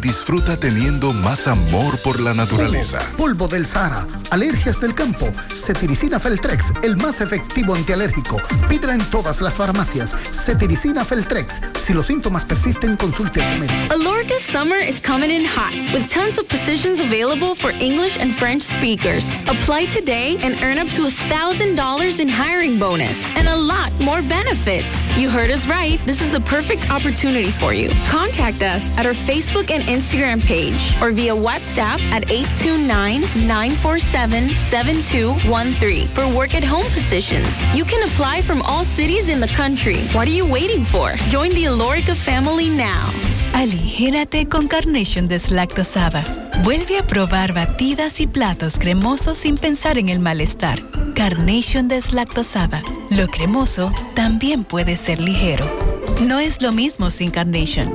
disfruta teniendo más amor por la naturaleza. polvo del Sahara, alergias del campo, cetiricina Feltrex, el más efectivo antialérgico. Pídela en todas las farmacias. Cetiricina Feltrex. Si los síntomas persisten, consulte a su médico. Alorca summer is coming in hot with tons of positions available for English and French speakers. Apply today and earn up to $1,000 in hiring bonus and a lot more benefits. You heard us right. This is the perfect opportunity for you. Contact us at our Facebook and Instagram page or via WhatsApp at 829-947-7213 for work at home positions. You can apply from all cities in the country. What are you waiting for? Join the Alorica family now. Aligérate con Carnation deslactosada. Vuelve a probar batidas y platos cremosos sin pensar en el malestar. Carnation deslactosada. Lo cremoso también puede ser ligero. No es lo mismo sin Carnation.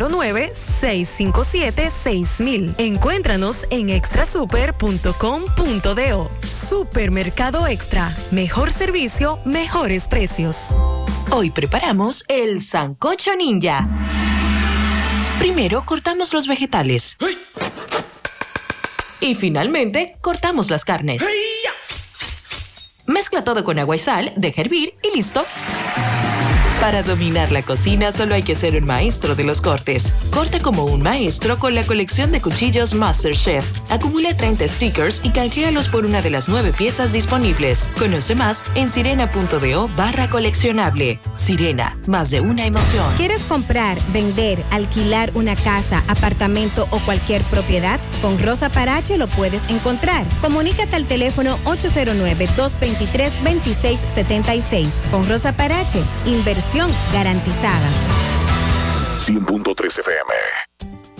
809-657-6000. Encuéntranos en extrasuper.com.do. Supermercado Extra. Mejor servicio, mejores precios. Hoy preparamos el Sancocho Ninja. Primero cortamos los vegetales. Y finalmente cortamos las carnes. Mezcla todo con agua y sal, deja hervir y listo. Para dominar la cocina solo hay que ser un maestro de los cortes. Corta como un maestro con la colección de cuchillos MasterChef. Acumula 30 stickers y canjealos por una de las nueve piezas disponibles. Conoce más en sirena.do barra coleccionable. Sirena, más de una emoción. ¿Quieres comprar, vender, alquilar una casa, apartamento o cualquier propiedad? Con Rosa Parache lo puedes encontrar. Comunícate al teléfono 809-223-2676. Con Rosa Parache, inversión garantizada. 100.3 FM.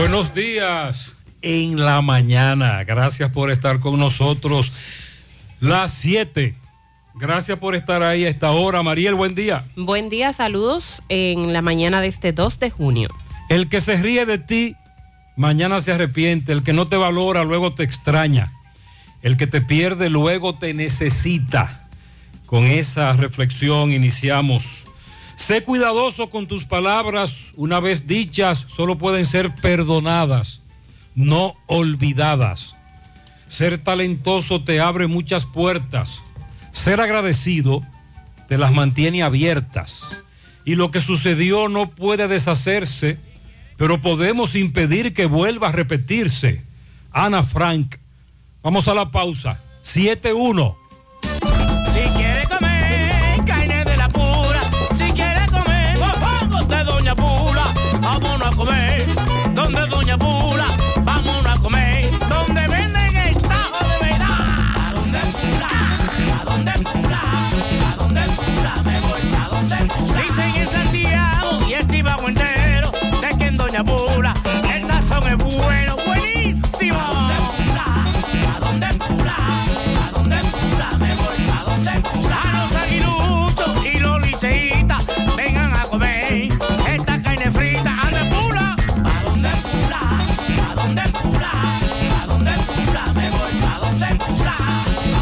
Buenos días en la mañana. Gracias por estar con nosotros. Las 7. Gracias por estar ahí a esta hora. Mariel, buen día. Buen día, saludos en la mañana de este 2 de junio. El que se ríe de ti, mañana se arrepiente. El que no te valora, luego te extraña. El que te pierde, luego te necesita. Con esa reflexión iniciamos. Sé cuidadoso con tus palabras, una vez dichas, solo pueden ser perdonadas, no olvidadas. Ser talentoso te abre muchas puertas. Ser agradecido te las mantiene abiertas. Y lo que sucedió no puede deshacerse, pero podemos impedir que vuelva a repetirse. Ana Frank, vamos a la pausa. 7-1.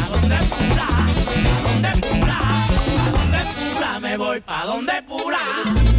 donde pura, a donde pura, a donde pura me voy, pa' donde pura.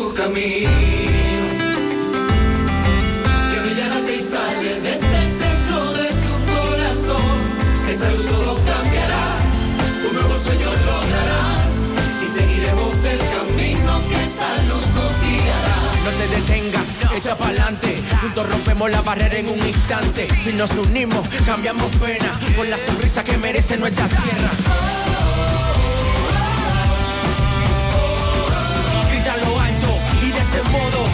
rompemos la barrera en un instante. Si nos unimos, cambiamos pena por la sonrisa que merece nuestra tierra. Grita lo alto y de ese modo.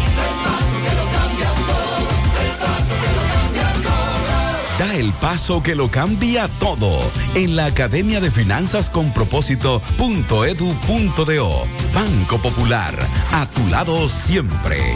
Da el paso que lo cambia todo en la Academia de Finanzas con Propósito.edu.do. Banco Popular, a tu lado siempre.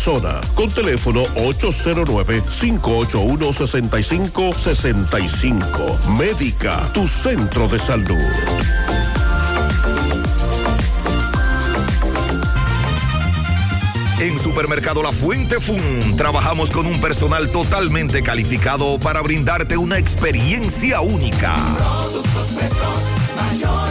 con teléfono 809-581-6565. Médica, tu centro de salud. En Supermercado La Fuente Fun trabajamos con un personal totalmente calificado para brindarte una experiencia única. Productos frescos, mayor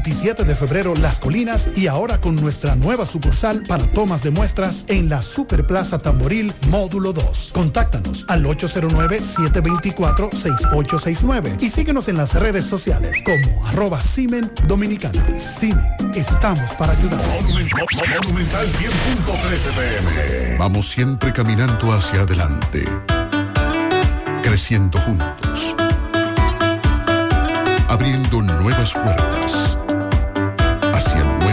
27 de febrero Las Colinas y ahora con nuestra nueva sucursal para tomas de muestras en la Superplaza Tamboril Módulo 2. Contáctanos al 809-724-6869 y síguenos en las redes sociales como arroba Simen Dominicana. Simen, estamos para ayudar. Monumental 100.13 pm. Vamos siempre caminando hacia adelante, creciendo juntos, abriendo nuevas puertas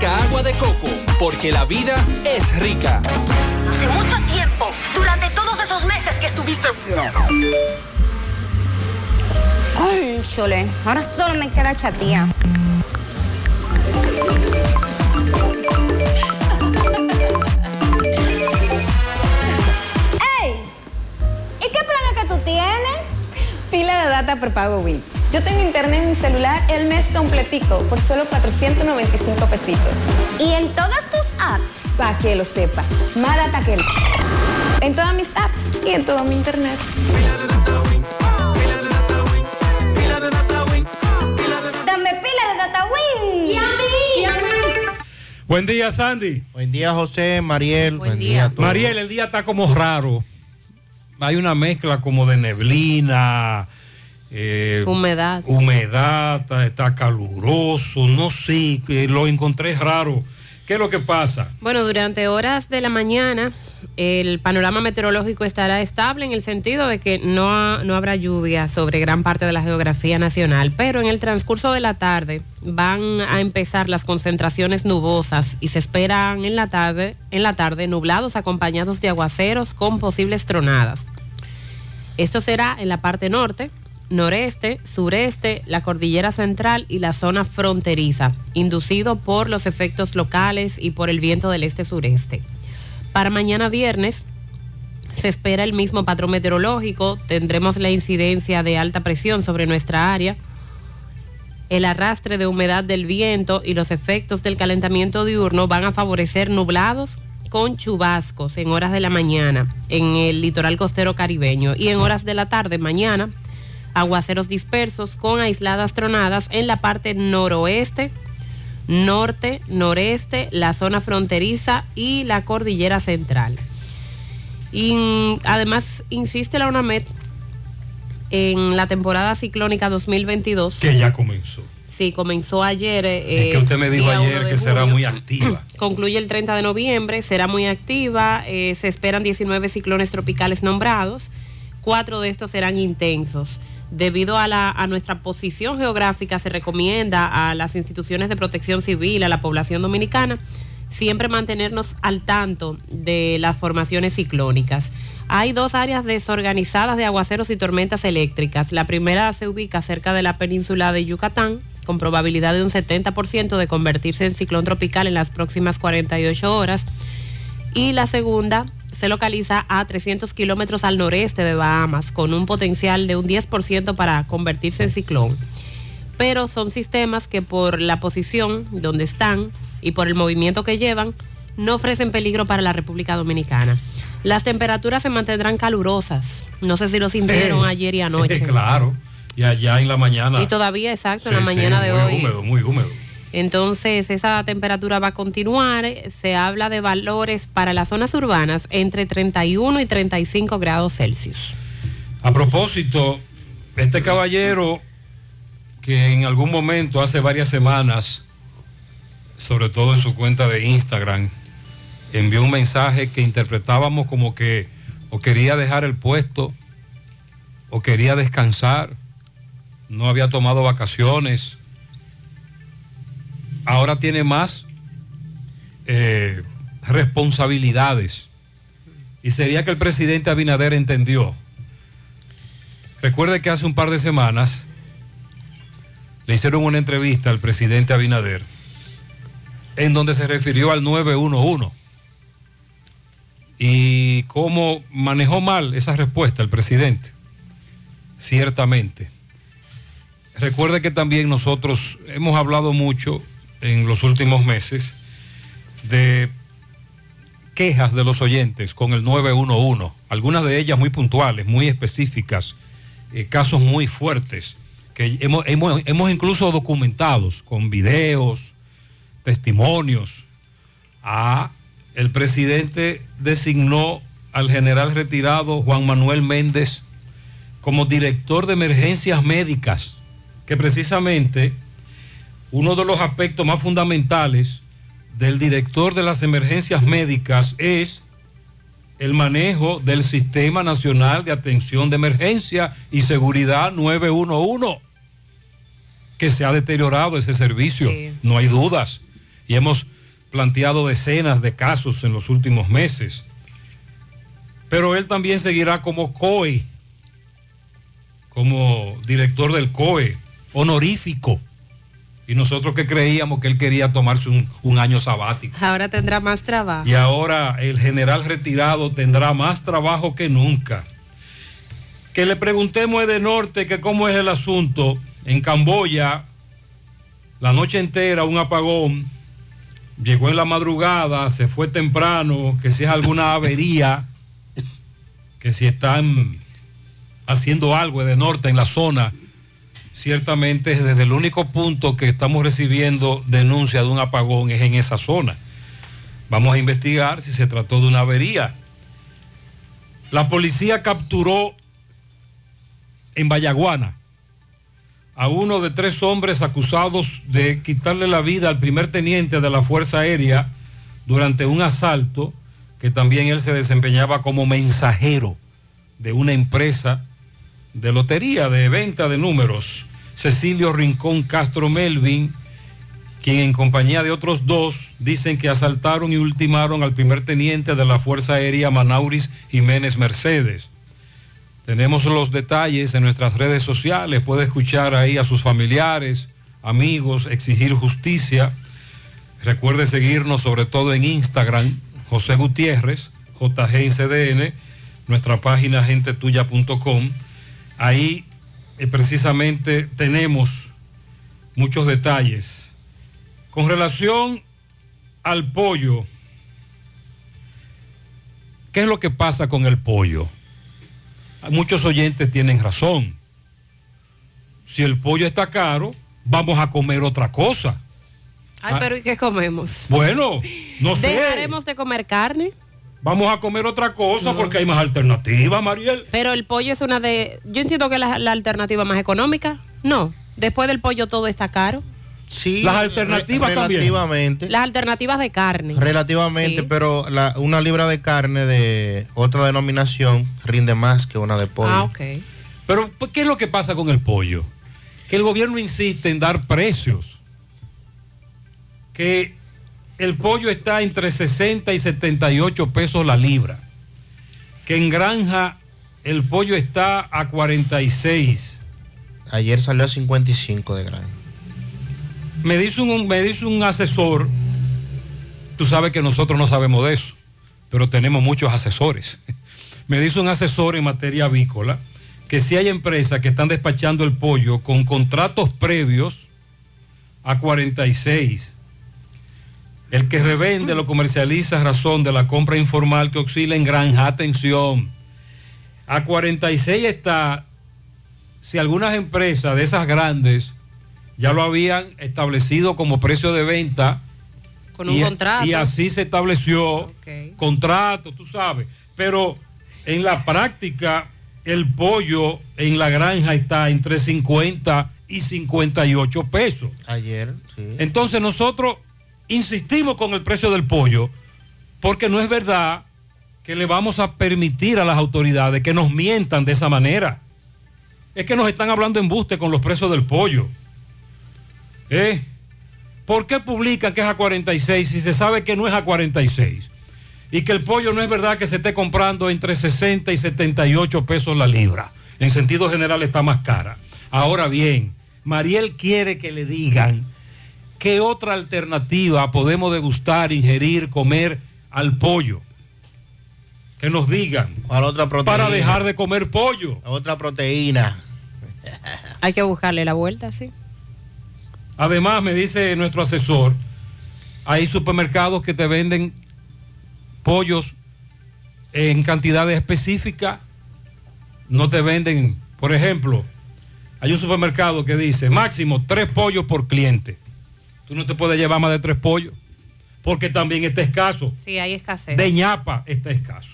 Rica agua de coco, porque la vida es rica. Hace mucho tiempo, durante todos esos meses que estuviste... Ay, chole, ahora solo me queda chatía. ¡Ey! ¿Y qué plan es que tú tienes? Pila de data prepago Win. Yo tengo internet en mi celular el mes completico por solo 495 pesitos. ¿Y en todas tus apps? Para que lo sepa. Más data que... En todas mis apps y en todo mi internet. Dame pila de data Win. ¿Y a mí? Buen día, Sandy. Buen día, José, Mariel. Buen, día. a todos. Mariel, el día está como raro. Hay una mezcla como de neblina, eh, Humedad. humedad, está, está caluroso, no sé, que lo encontré raro. ¿Qué es lo que pasa? Bueno, durante horas de la mañana el panorama meteorológico estará estable en el sentido de que no, ha- no habrá lluvia sobre gran parte de la geografía nacional, pero en el transcurso de la tarde van a empezar las concentraciones nubosas y se esperan en la tarde, en la tarde nublados acompañados de aguaceros con posibles tronadas. Esto será en la parte norte, noreste, sureste, la cordillera central y la zona fronteriza, inducido por los efectos locales y por el viento del este-sureste. Para mañana viernes se espera el mismo patrón meteorológico, tendremos la incidencia de alta presión sobre nuestra área, el arrastre de humedad del viento y los efectos del calentamiento diurno van a favorecer nublados con chubascos en horas de la mañana en el litoral costero caribeño y en horas de la tarde mañana aguaceros dispersos con aisladas tronadas en la parte noroeste, norte, noreste, la zona fronteriza y la cordillera central. Y además insiste la UNAMED en la temporada ciclónica 2022. Que ya comenzó. Sí, comenzó ayer. eh, es que usted me dijo ayer 1 de que será muy activa. Concluye el 30 de noviembre, será muy activa, eh, se esperan 19 ciclones tropicales nombrados, cuatro de estos serán intensos. Debido a, la, a nuestra posición geográfica, se recomienda a las instituciones de protección civil, a la población dominicana, siempre mantenernos al tanto de las formaciones ciclónicas. Hay dos áreas desorganizadas de aguaceros y tormentas eléctricas. La primera se ubica cerca de la península de Yucatán, con probabilidad de un 70% de convertirse en ciclón tropical en las próximas 48 horas. Y la segunda se localiza a 300 kilómetros al noreste de Bahamas, con un potencial de un 10% para convertirse en ciclón. Pero son sistemas que por la posición donde están y por el movimiento que llevan, no ofrecen peligro para la República Dominicana. Las temperaturas se mantendrán calurosas. No sé si lo sintieron Eh, ayer y anoche. claro. Y allá en la mañana. Y todavía, exacto, en Sí, la sí, mañana de muy hoy. húmedo, muy húmedo. Entonces, esa temperatura va a continuar. Se habla de valores para las zonas urbanas entre 31 y 35 grados Celsius. A propósito, este caballero que en algún momento, hace varias semanas, sobre todo en su cuenta de Instagram, envió un mensaje que interpretábamos como que o quería dejar el puesto o quería descansar, no había tomado vacaciones, ahora tiene más eh, responsabilidades. Y sería que el presidente Abinader entendió. Recuerde que hace un par de semanas le hicieron una entrevista al presidente Abinader en donde se refirió al 911 y cómo manejó mal esa respuesta el presidente. Ciertamente. Recuerde que también nosotros hemos hablado mucho en los últimos meses de quejas de los oyentes con el 911, algunas de ellas muy puntuales, muy específicas, eh, casos muy fuertes, que hemos, hemos, hemos incluso documentados con videos, testimonios. A el presidente designó al general retirado Juan Manuel Méndez como director de emergencias médicas, que precisamente uno de los aspectos más fundamentales del director de las emergencias médicas es el manejo del Sistema Nacional de Atención de Emergencia y Seguridad 911, que se ha deteriorado ese servicio, Sí. no hay dudas. Y hemos planteado decenas de casos en los últimos meses. Pero él también seguirá como COE, como director del COE, honorífico. Y nosotros que creíamos que él quería tomarse un, un año sabático. Ahora tendrá más trabajo. Y ahora el general retirado tendrá más trabajo que nunca. Que le preguntemos de norte que cómo es el asunto. En Camboya, la noche entera un apagón. Llegó en la madrugada, se fue temprano, que si es alguna avería, que si están haciendo algo de norte en la zona, ciertamente es desde el único punto que estamos recibiendo denuncia de un apagón es en esa zona. Vamos a investigar si se trató de una avería. La policía capturó en Vallaguana a uno de tres hombres acusados de quitarle la vida al primer teniente de la Fuerza Aérea durante un asalto que también él se desempeñaba como mensajero de una empresa de lotería, de venta de números. Cecilio Rincón Castro Melvin, quien en compañía de otros dos dicen que asaltaron y ultimaron al primer teniente de la Fuerza Aérea Manauris Jiménez Mercedes. Tenemos los detalles en nuestras redes sociales, puede escuchar ahí a sus familiares, amigos, exigir justicia. Recuerde seguirnos sobre todo en Instagram, José Gutiérrez, JGICDN, nuestra página gentetuya.com. Ahí eh, precisamente tenemos muchos detalles. Con relación al pollo, ¿qué es lo que pasa con el pollo? Muchos oyentes tienen razón. Si el pollo está caro, vamos a comer otra cosa. Ay, pero ¿y qué comemos? Bueno, no sé. ¿Dejaremos de comer carne? Vamos a comer otra cosa porque hay más alternativas, Mariel. Pero el pollo es una de... Yo entiendo que la, la alternativa más económica. No. Después del pollo todo está caro. Sí, Las alternativas re- también. Relativamente. Las alternativas de carne. Relativamente, Sí. pero la- una libra de carne de otra denominación rinde más que una de pollo. Ah, ok. Pero ¿por ¿qué es lo que pasa con el pollo? Que el gobierno insiste en dar precios. Que el pollo está entre 60 y 78 pesos la libra. Que en granja el pollo está a 46. Ayer salió a 55 de grano. Me dice un, me dice un asesor, tú sabes que nosotros no sabemos de eso, pero tenemos muchos asesores. Me dice un asesor en materia avícola que si hay empresas que están despachando el pollo con contratos previos a 46. El que revende lo comercializa a razón de la compra informal que oscila en granja. Atención. A 46 está, si algunas empresas de esas grandes ya lo habían establecido como precio de venta. Con un y, contrato. Y así se estableció contrato, tú sabes. Pero en la práctica, el pollo en la granja está entre 50 y 58 pesos. Ayer, sí. Entonces nosotros insistimos con el precio del pollo porque no es verdad que le vamos a permitir a las autoridades que nos mientan de esa manera. Es que nos están hablando embuste con los precios del pollo. ¿Eh? ¿Por qué publican que es a 46 si se sabe que no es a 46? Y que el pollo no es verdad que se esté comprando entre 60 y 78 pesos la libra. En sentido general está más cara. Ahora bien, Mariel quiere que le digan qué otra alternativa podemos degustar, ingerir, comer al pollo. que nos digan. ¿Cuál otra proteína? Para dejar de comer pollo. Otra proteína. Hay que buscarle la vuelta, sí. Además, me dice nuestro asesor, hay supermercados que te venden pollos en cantidades específicas. No te venden, por ejemplo, hay un supermercado que dice máximo tres pollos por cliente. Tú no te puedes llevar más de tres pollos, porque también está escaso. Sí, hay escasez. De ñapa está escaso.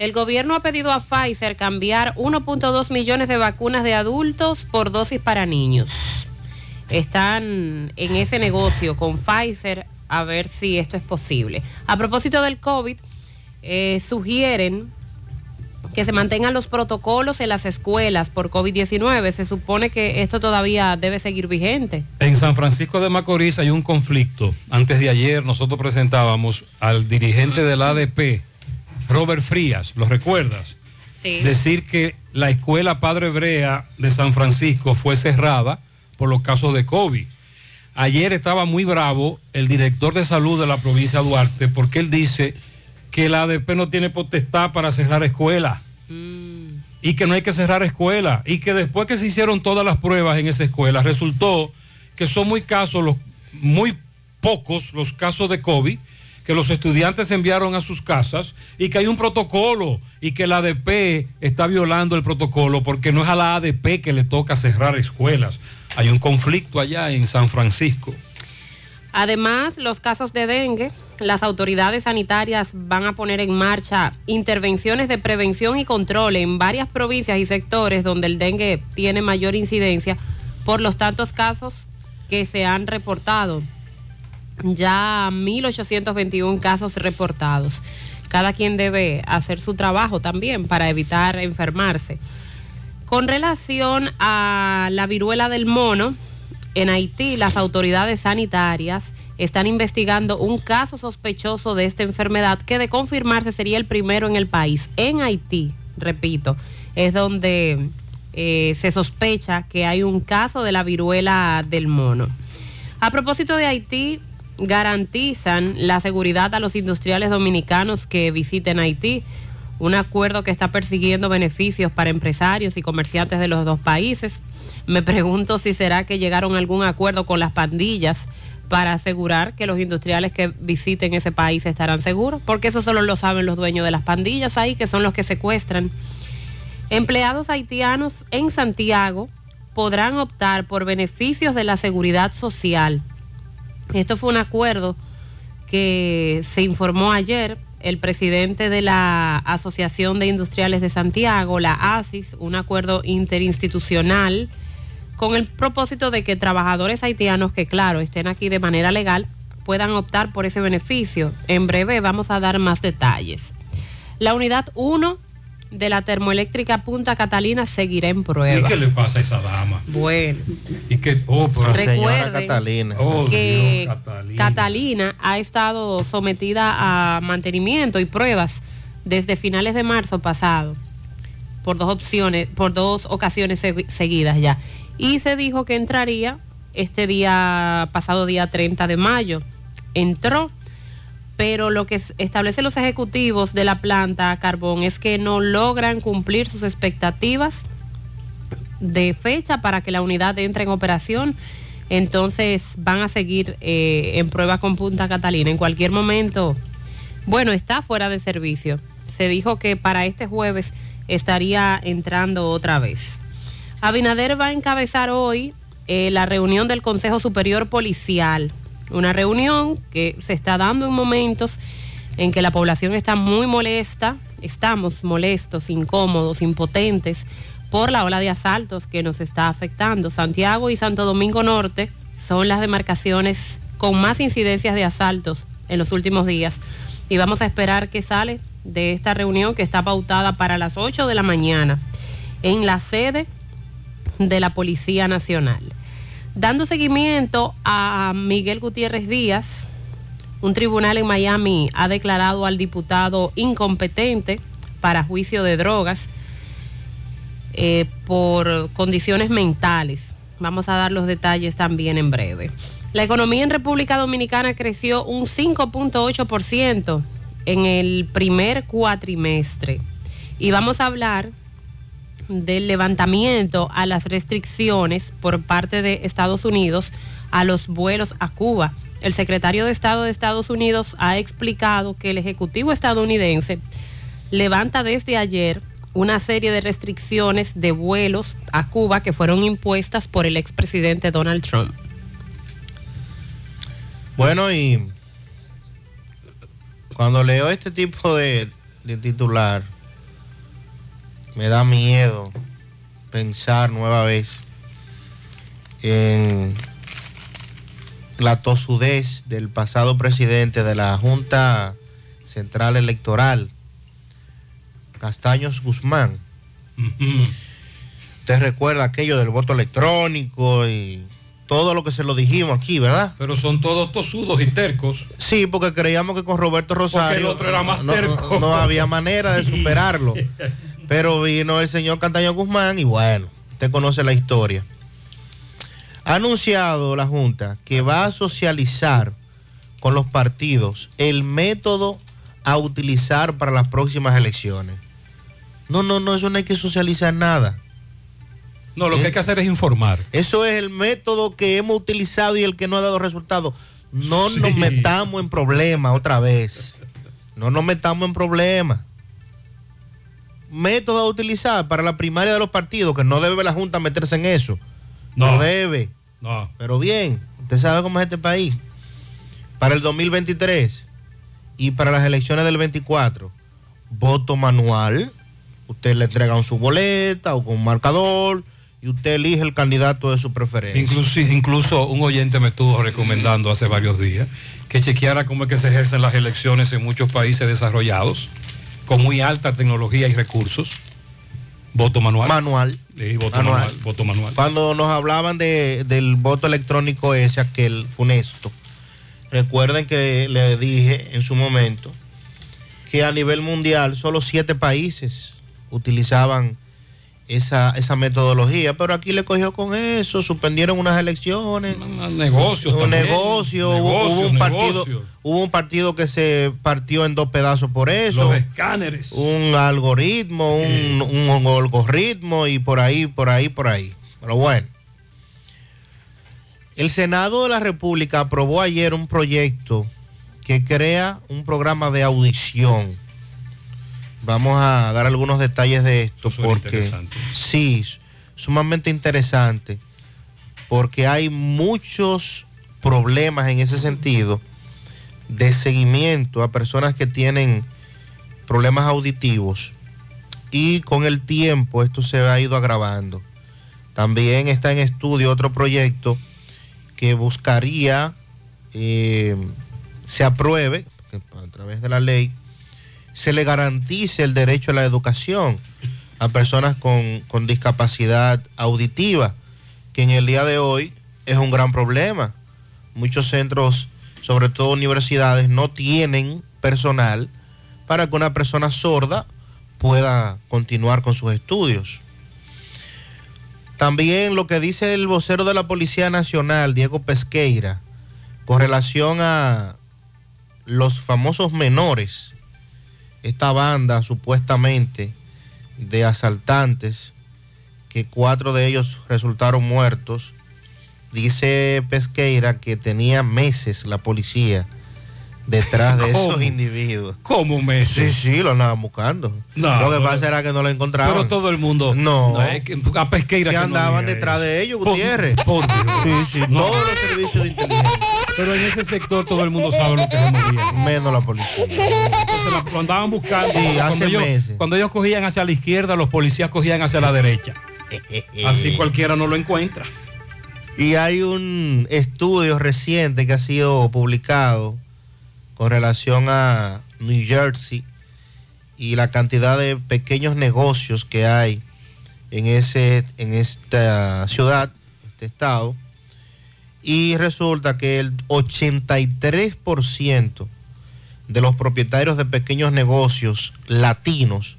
El gobierno ha pedido a Pfizer cambiar 1.2 millones de vacunas de adultos por dosis para niños. Están en ese negocio con Pfizer a ver si esto es posible. A propósito del COVID, eh, sugieren que se mantengan los protocolos en las escuelas por COVID-19. Se supone que esto todavía debe seguir vigente. En San Francisco de Macorís hay un conflicto. Antes de ayer nosotros presentábamos al dirigente del ADP, Robert Frías, ¿lo recuerdas? Sí. Decir que la escuela Padre Brea de San Francisco fue cerrada por los casos de COVID. Ayer estaba muy bravo el director de salud de la provincia de Duarte porque él dice que la ADP no tiene potestad para cerrar escuelas y que no hay que cerrar escuelas y que después que se hicieron todas las pruebas en esa escuela resultó que son muy casos, los, muy pocos los casos de COVID que los estudiantes enviaron a sus casas y que hay un protocolo y que la ADP está violando el protocolo porque no es a la ADP que le toca cerrar escuelas. Hay un conflicto allá en San Francisco. Además, los casos de dengue, las autoridades sanitarias van a poner en marcha intervenciones de prevención y control en varias provincias y sectores donde el dengue tiene mayor incidencia por los tantos casos que se han reportado. Ya 1.821 casos reportados. Cada quien debe hacer su trabajo también para evitar enfermarse. Con relación a la viruela del mono, en Haití las autoridades sanitarias están investigando un caso sospechoso de esta enfermedad que de confirmarse sería el primero en el país. En Haití, repito, es donde eh, se sospecha que hay un caso de la viruela del mono. A propósito de Haití, garantizan la seguridad a los industriales dominicanos que visiten Haití. Un acuerdo que está persiguiendo beneficios para empresarios y comerciantes de los dos países. Me pregunto si será que llegaron a algún acuerdo con las pandillas para asegurar que los industriales que visiten ese país estarán seguros, porque eso solo lo saben los dueños de las pandillas ahí, que son los que secuestran. Empleados haitianos en Santiago podrán optar por beneficios de la seguridad social. Esto fue un acuerdo que se informó ayer el presidente de la Asociación de Industriales de Santiago, la ASIS, un acuerdo interinstitucional con el propósito de que trabajadores haitianos que, claro, estén aquí de manera legal puedan optar por ese beneficio. En breve vamos a dar más detalles. La unidad 1 de la termoeléctrica Punta Catalina seguirá en prueba. ¿Y qué le pasa a esa dama? Bueno. Y que, oh, pero Recuerden Catalina. Oh, que Dios, Catalina. Catalina ha estado sometida a mantenimiento y pruebas desde finales de marzo pasado por dos opciones, por dos ocasiones segui- seguidas ya. Y se dijo que entraría este día pasado día 30 de mayo. Entró, pero lo que establecen los ejecutivos de la planta Carbón es que no logran cumplir sus expectativas de fecha para que la unidad entre en operación. Entonces van a seguir eh, en prueba con Punta Catalina. En cualquier momento, bueno, está fuera de servicio. Se dijo que para este jueves estaría entrando otra vez. Abinader va a encabezar hoy eh, la reunión del Consejo Superior Policial. Una reunión que se está dando en momentos en que la población está muy molesta, estamos molestos, incómodos, impotentes por la ola de asaltos que nos está afectando. Santiago y Santo Domingo Norte son las demarcaciones con más incidencias de asaltos en los últimos días. Y vamos a esperar que sale de esta reunión que está pautada para las 8 de la mañana en la sede de la Policía Nacional. Dando seguimiento a Miguel Gutiérrez Díaz, un tribunal en Miami ha declarado al diputado incompetente para juicio de drogas eh, por condiciones mentales. Vamos a dar los detalles también en breve. La economía en República Dominicana creció un 5.8% en el primer cuatrimestre. Y vamos a hablar del levantamiento a las restricciones por parte de Estados Unidos a los vuelos a Cuba. El secretario de Estado de Estados Unidos ha explicado que el Ejecutivo estadounidense levanta desde ayer una serie de restricciones de vuelos a Cuba que fueron impuestas por el expresidente Donald Trump. Bueno, y cuando leo este tipo de, de titular, me da miedo pensar nueva vez en la tosudez del pasado presidente de la Junta Central Electoral, Castaños Guzmán. Usted recuerda aquello del voto electrónico y todo lo que se lo dijimos aquí, ¿verdad? Pero son todos tosudos y tercos. Sí, porque creíamos que con Roberto Rosario el otro era más no, había manera de superarlo. Pero vino el señor Castaño Guzmán y bueno, usted conoce la historia. Ha anunciado la Junta que va a socializar con los partidos el método a utilizar para las próximas elecciones. No, no, no, eso no hay que socializar nada. No, lo que hay que hacer es informar. Eso es el método que hemos utilizado y el que no ha dado resultados. No nos metamos en problemas otra vez. No nos metamos en problemas. Método a utilizar para la primaria de los partidos, que no debe la Junta meterse en eso. No, No. debe. No. Pero bien, usted sabe cómo es este país. Para el 2023 y para las elecciones del 24, voto manual. Usted le entregan su boleta o con un marcador y usted elige el candidato de su preferencia. Incluso, incluso un oyente me estuvo recomendando hace varios días que chequeara cómo es que se ejercen las elecciones en muchos países desarrollados, con muy alta tecnología y recursos. Voto manual. Manual. Sí, voto Manual. manual. Voto manual. Cuando nos hablaban de- del voto electrónico ese, aquel funesto, recuerden que le dije en su momento que a nivel mundial solo siete países utilizaban esa, esa metodología, pero aquí le cogió con eso, suspendieron unas elecciones. Negocios Un también. negocio, hubo- un partido, hubo un partido que se partió en dos pedazos por eso. Los escáneres. Un algoritmo, un, un algoritmo y por ahí, por ahí, por ahí. Pero bueno. El Senado de la República aprobó ayer un proyecto que crea un programa de audición. Vamos a dar algunos detalles de esto porque sí, sumamente interesante, porque hay muchos problemas en ese sentido de seguimiento a personas que tienen problemas auditivos y con el tiempo esto se ha ido agravando. También está en estudio otro proyecto que buscaría eh, se apruebe a través de la ley se le garantice el derecho a la educación a personas con, con discapacidad auditiva, que en el día de hoy es un gran problema. Muchos centros, sobre todo universidades, no tienen personal para que una persona sorda pueda continuar con sus estudios. También lo que dice el vocero de la Policía Nacional, Diego Pesqueira, con relación a los famosos menores, esta banda supuestamente de asaltantes, que cuatro de ellos resultaron muertos, dice Pesqueira que tenía meses la policía detrás de ¿Cómo? esos individuos. ¿Cómo meses? Sí, sí, lo andaban buscando. No, lo que pasa era que no lo encontraban. Pero todo el mundo. No. es que a pesqueira que no andaban detrás eso. de ellos, Gutiérrez. por Dios. Sí, sí, No. todos los servicios de inteligencia. Pero en ese sector todo el mundo sabe lo que movía. Menos la policía. La- lo andaban buscando. Sí, cuando, hace ellos, meses. cuando ellos cogían hacia la izquierda, los policías cogían hacia la derecha. Así cualquiera no lo encuentra. Y hay un estudio reciente que ha sido publicado con relación a New Jersey y la cantidad de pequeños negocios que hay en, ese, en esta ciudad, este estado. Y resulta que el 83% de los propietarios de pequeños negocios latinos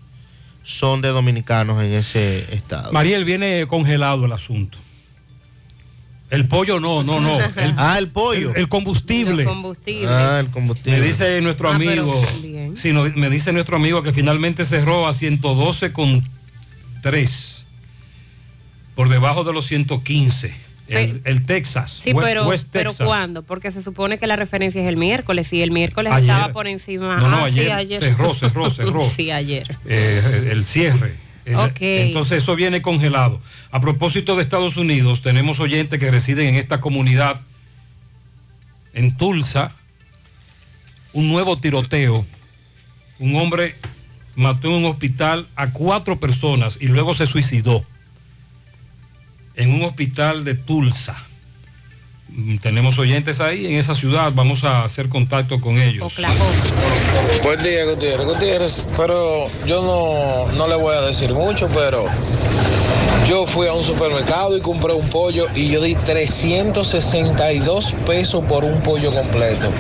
son de dominicanos en ese estado. Mariel, viene congelado el asunto. El pollo no, no, no. El, ah, el pollo. El, el combustible. Ah, el combustible. Me dice nuestro Ah, pero amigo. Sí, no, me dice nuestro amigo que finalmente cerró a 112 con 3. Por debajo de los 115. El, el Texas. Sí, pero, West pero. ¿cuándo? Porque se supone que la referencia es el miércoles y el miércoles Ayer. estaba por encima. No, no, Ah, sí, ayer cerró, cerró, cerró. sí, ayer. eh, el cierre. El- Ok. Entonces eso viene congelado. A propósito de Estados Unidos, tenemos oyentes que residen en esta comunidad, en Tulsa, un nuevo tiroteo. Un hombre mató en un hospital a cuatro personas y luego se suicidó en un hospital de Tulsa. Mm, Tenemos oyentes ahí en esa ciudad, vamos a hacer contacto con ellos. Buen día, Gutiérrez. Gutiérrez, pero yo no, no le voy a decir mucho, pero yo fui a un supermercado y compré un pollo y yo di 362 pesos por un pollo completo.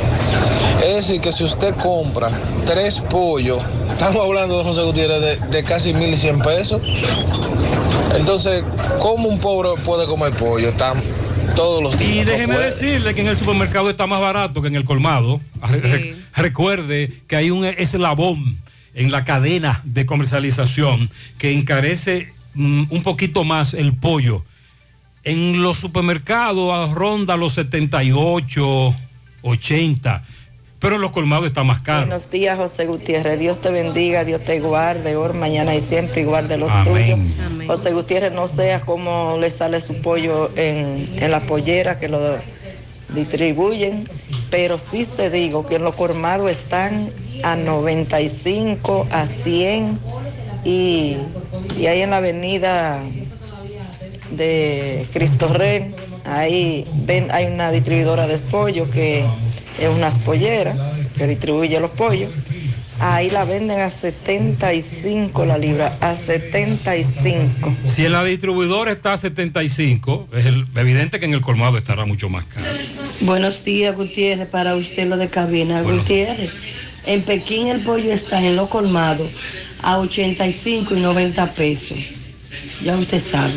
Es decir, que si usted compra tres pollos, estamos hablando de José Gutiérrez de, de casi 1.100 pesos. Entonces, ¿cómo un pobre puede comer pollo tan todos los días? Y déjeme decirle que en el supermercado está más barato que en el colmado. Re- Recuerde que hay un eslabón en la cadena de comercialización que encarece mm, un poquito más el pollo. En los supermercados ronda los 78, 80, pero en los colmados está más caro. Buenos días, José Gutiérrez. Dios te bendiga, Dios te guarde hoy, mañana y siempre, y guarde los Amén. tuyos. José Gutiérrez, no sea cómo le sale su pollo en, en la pollera que lo distribuyen, pero sí te digo que en los colmados están a 95, a 100 y, y ahí en la avenida de Cristo Rey, ahí ven, hay una distribuidora de pollo que es unas polleras que distribuye los pollos. Ahí la venden a 75 la libra, a 75. Si en la distribuidora está a 75, es el- evidente que en el colmado estará mucho más caro. Buenos días, Gutiérrez, para usted lo de cabina. Gutiérrez, en Pekín el pollo está en lo colmado a 85 y 90 pesos. Ya usted sabe.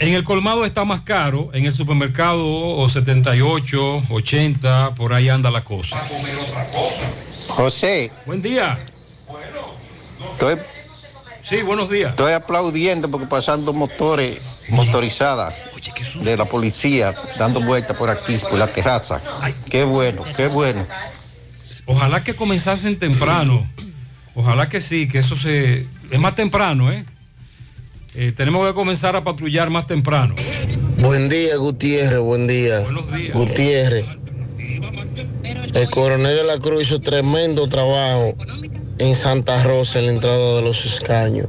En el colmado está más caro, en el supermercado o 78, 80, por ahí anda la cosa. José. Buen día. Estoy, sí, buenos días. Estoy aplaudiendo porque pasando motores motorizadas de la policía dando vueltas por aquí, por la terraza. Qué bueno, qué bueno. Ojalá que comenzasen temprano. Ojalá que sí, que eso se... Es más temprano, ¿eh? Eh, tenemos que comenzar a patrullar más temprano. Buen día, Gutiérrez, buen día. Gutiérrez. El coronel de la Cruz hizo tremendo trabajo en Santa Rosa, en la entrada de los escaños.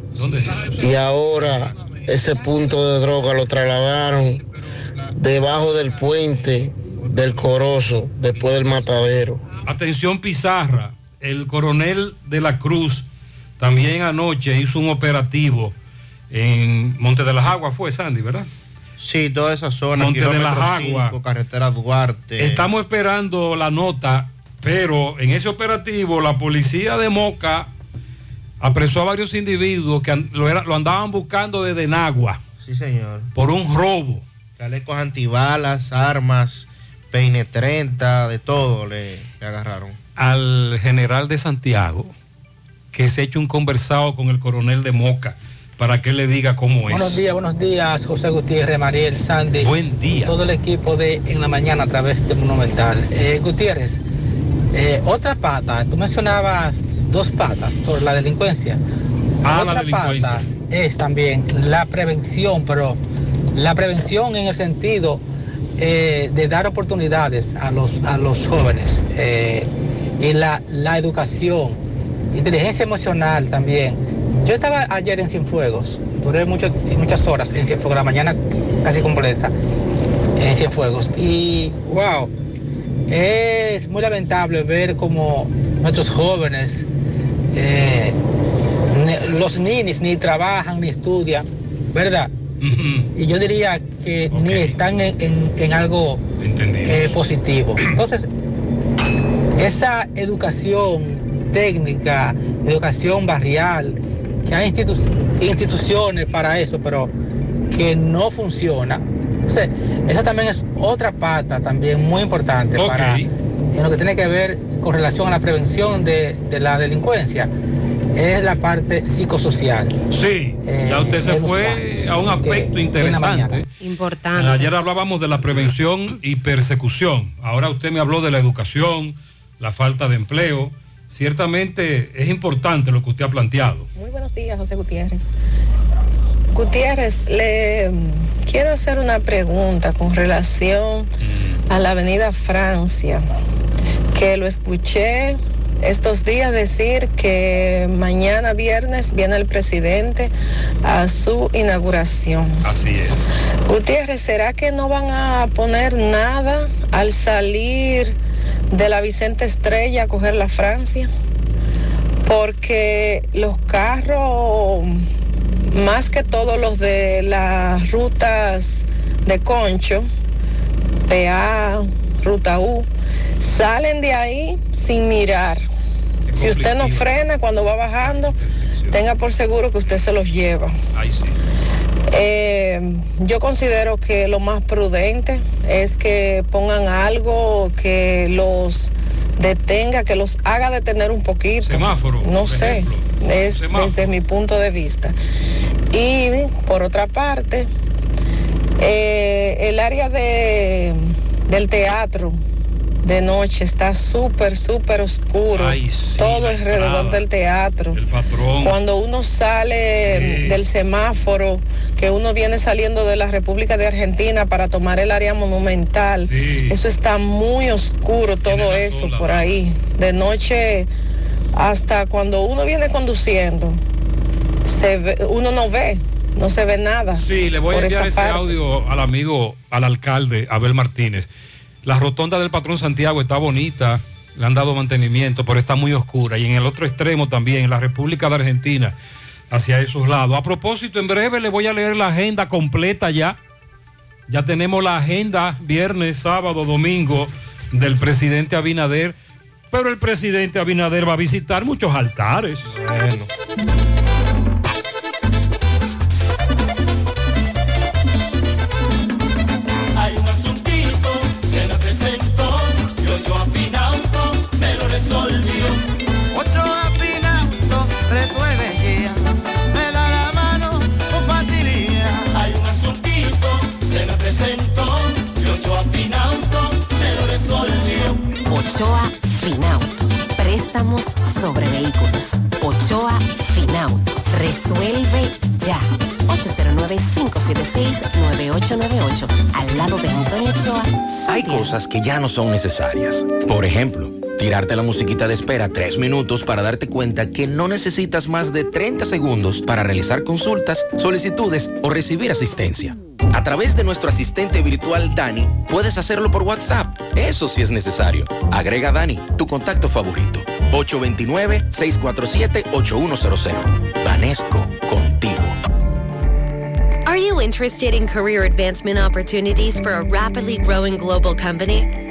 Y ahora ese punto de droga lo trasladaron debajo del puente del Corozo, después del matadero. Atención Pizarra, el coronel de la Cruz también anoche hizo un operativo en Monte de las Aguas, fue Sandy, ¿verdad? Sí, toda esa zona, Monte de las Aguas. carretera Duarte. Estamos esperando la nota, pero en ese operativo la policía de Moca apresó a varios individuos que lo, era- lo andaban buscando desde Nagua Sí, señor. por un robo. Chalecos antibalas, armas, peine 30, de todo le, le agarraron. Al general de Santiago, que se ha hecho un conversado con el coronel de Moca para que le diga cómo es. Buenos días, buenos días, José Gutiérrez, Mariel, Sandy. Buen día. Todo el equipo de En la Mañana a través de Monumental. Eh, Gutiérrez, eh, otra pata, tú mencionabas dos patas por la delincuencia. Ah, otra la delincuencia. pata es también la prevención, pero la prevención en el sentido eh, de dar oportunidades a los, a los jóvenes eh, y la, la educación, inteligencia emocional también. Yo estaba ayer en Cienfuegos, duré mucho- muchas horas en Cienfuegos, la mañana casi completa en Cienfuegos. Y wow, es muy lamentable ver como nuestros jóvenes, eh, los ninis ni trabajan ni estudian, ¿verdad? Y yo diría que ni están en, en- en algo eh, positivo. Entonces, esa educación técnica, educación barrial, que hay institu- instituciones para eso, pero que no funciona. Entonces, esa también es otra pata también muy importante para en lo que tiene que ver con relación a la prevención de, de la delincuencia es la parte psicosocial. Sí, ya usted se fue a un que, aspecto interesante. Importante. Ayer hablábamos de la prevención y persecución. Ahora usted me habló de la educación, la falta de empleo. Ciertamente es importante lo que usted ha planteado. Muy buenos días, José Gutiérrez. Gutiérrez, le mm, quiero hacer una pregunta con relación a la avenida Francia, que lo escuché estos días decir que mañana viernes viene el presidente a su inauguración. Así es. Gutiérrez, ¿será que no van a poner nada al salir de la Vicente Estrella a coger la Francia? Porque los carros, más que todos los de las rutas de Concho, PA, Ruta U, salen de ahí sin mirar. Si usted no frena cuando va bajando, tenga por seguro que usted se los lleva. Eh, yo considero que lo más prudente es que pongan algo que los detenga, que los haga detener un poquito. Semáforo. No sé, ejemplo. es Semáforo. desde mi punto de vista. Y por otra parte, eh, el área de, del teatro de noche está súper, súper oscuro. Todo alrededor del teatro. Cuando uno sale del semáforo, que uno viene saliendo de la República de Argentina para tomar el área monumental, eso está muy oscuro, todo eso por ahí. De noche hasta cuando uno viene conduciendo, se ve- uno no ve, no se ve nada. Sí, le voy a enviar ese parte. audio al amigo, al alcalde Abel Martínez. La rotonda del patrón Santiago está bonita, le han dado mantenimiento, pero está muy oscura. Y en el otro extremo también, en la República de Argentina, hacia esos lados. A propósito, en breve le voy a leer la agenda completa ya. Ya tenemos la agenda viernes, sábado, domingo del presidente Abinader. Pero el presidente Abinader va a visitar muchos altares. Hay un asuntito, se me presentó, me lo resolvió. Y ocho afinauto me lo resolvió. Ochoa Finauto. Préstamos sobre vehículos. Ochoa Finauto. Resuelve ya. 809-576-9898. Al lado de Antonio Ochoa. Hay cosas que ya no son necesarias. Por ejemplo, tirarte la musiquita de espera tres minutos para darte cuenta que no necesitas más de 30 segundos para realizar consultas, solicitudes o recibir asistencia. A través de nuestro asistente virtual Dani, puedes hacerlo por WhatsApp. Eso sí es necesario. Agrega Dani, tu contacto favorito. 829-647-8100. Vanesco, contigo. Are you interested in career advancement opportunities for a rapidly growing global company?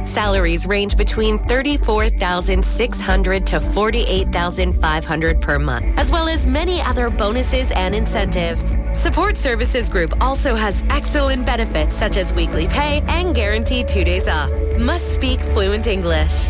Salaries range between 34,600 to 48,500 per month, as well as many other bonuses and incentives. Support Services Group also has excellent benefits such as weekly pay and guaranteed two days off. Must speak fluent English.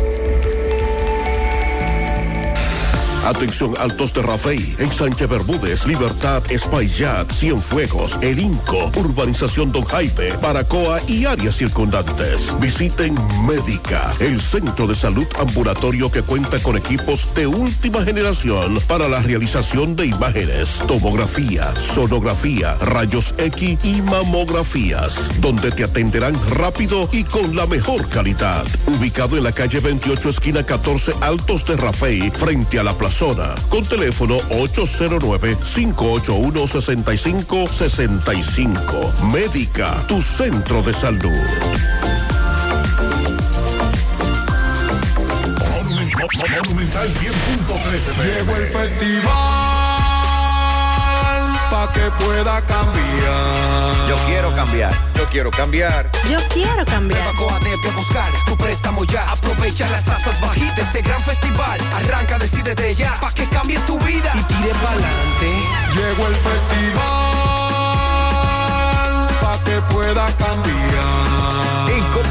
Atención Altos de Rafey, en Sánchez Bermúdez, Libertad, Espaillat, Cienfuegos, El Inco, Urbanización Don Jaime, Baracoa y áreas circundantes. Visiten Médica, el centro de salud ambulatorio que cuenta con equipos de última generación para la realización de imágenes, tomografía, sonografía, rayos X y mamografías, donde te atenderán rápido y con la mejor calidad. Ubicado en la calle 28, esquina 14, Altos de Rafey, frente a la plaza zona. Con teléfono 809-581-6565. Médica, tu centro de salud. Monumental 100.13 Llegó el festival pa' que pueda cambiar. Yo quiero cambiar. Yo quiero cambiar. Yo quiero cambiar. Coatep a buscar tu préstamo ya. Aprovecha las tasas bajitas de este gran festival. Arranca, decídete ya, pa' que cambie tu vida y tire pa'lante. Llegó el festival pa' que pueda cambiar.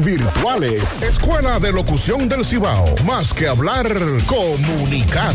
virtuales. Escuela de Locución del Cibao. Más que hablar, comunicar.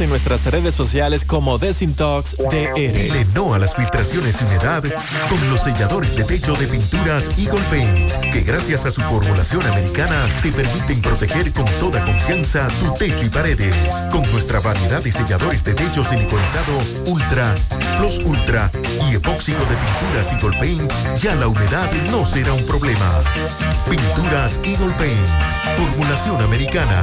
en nuestras redes sociales como Desintox DR. Dile no a las filtraciones y humedad con los selladores de techo de pinturas Eagle Paint, que gracias a su formulación americana te permiten proteger con toda confianza tu techo y paredes. Con nuestra variedad de selladores de techo siliconizado Ultra, Plus Ultra y epóxico de pinturas Eagle Paint, ya la humedad no será un problema. Pinturas Eagle Paint, formulación americana.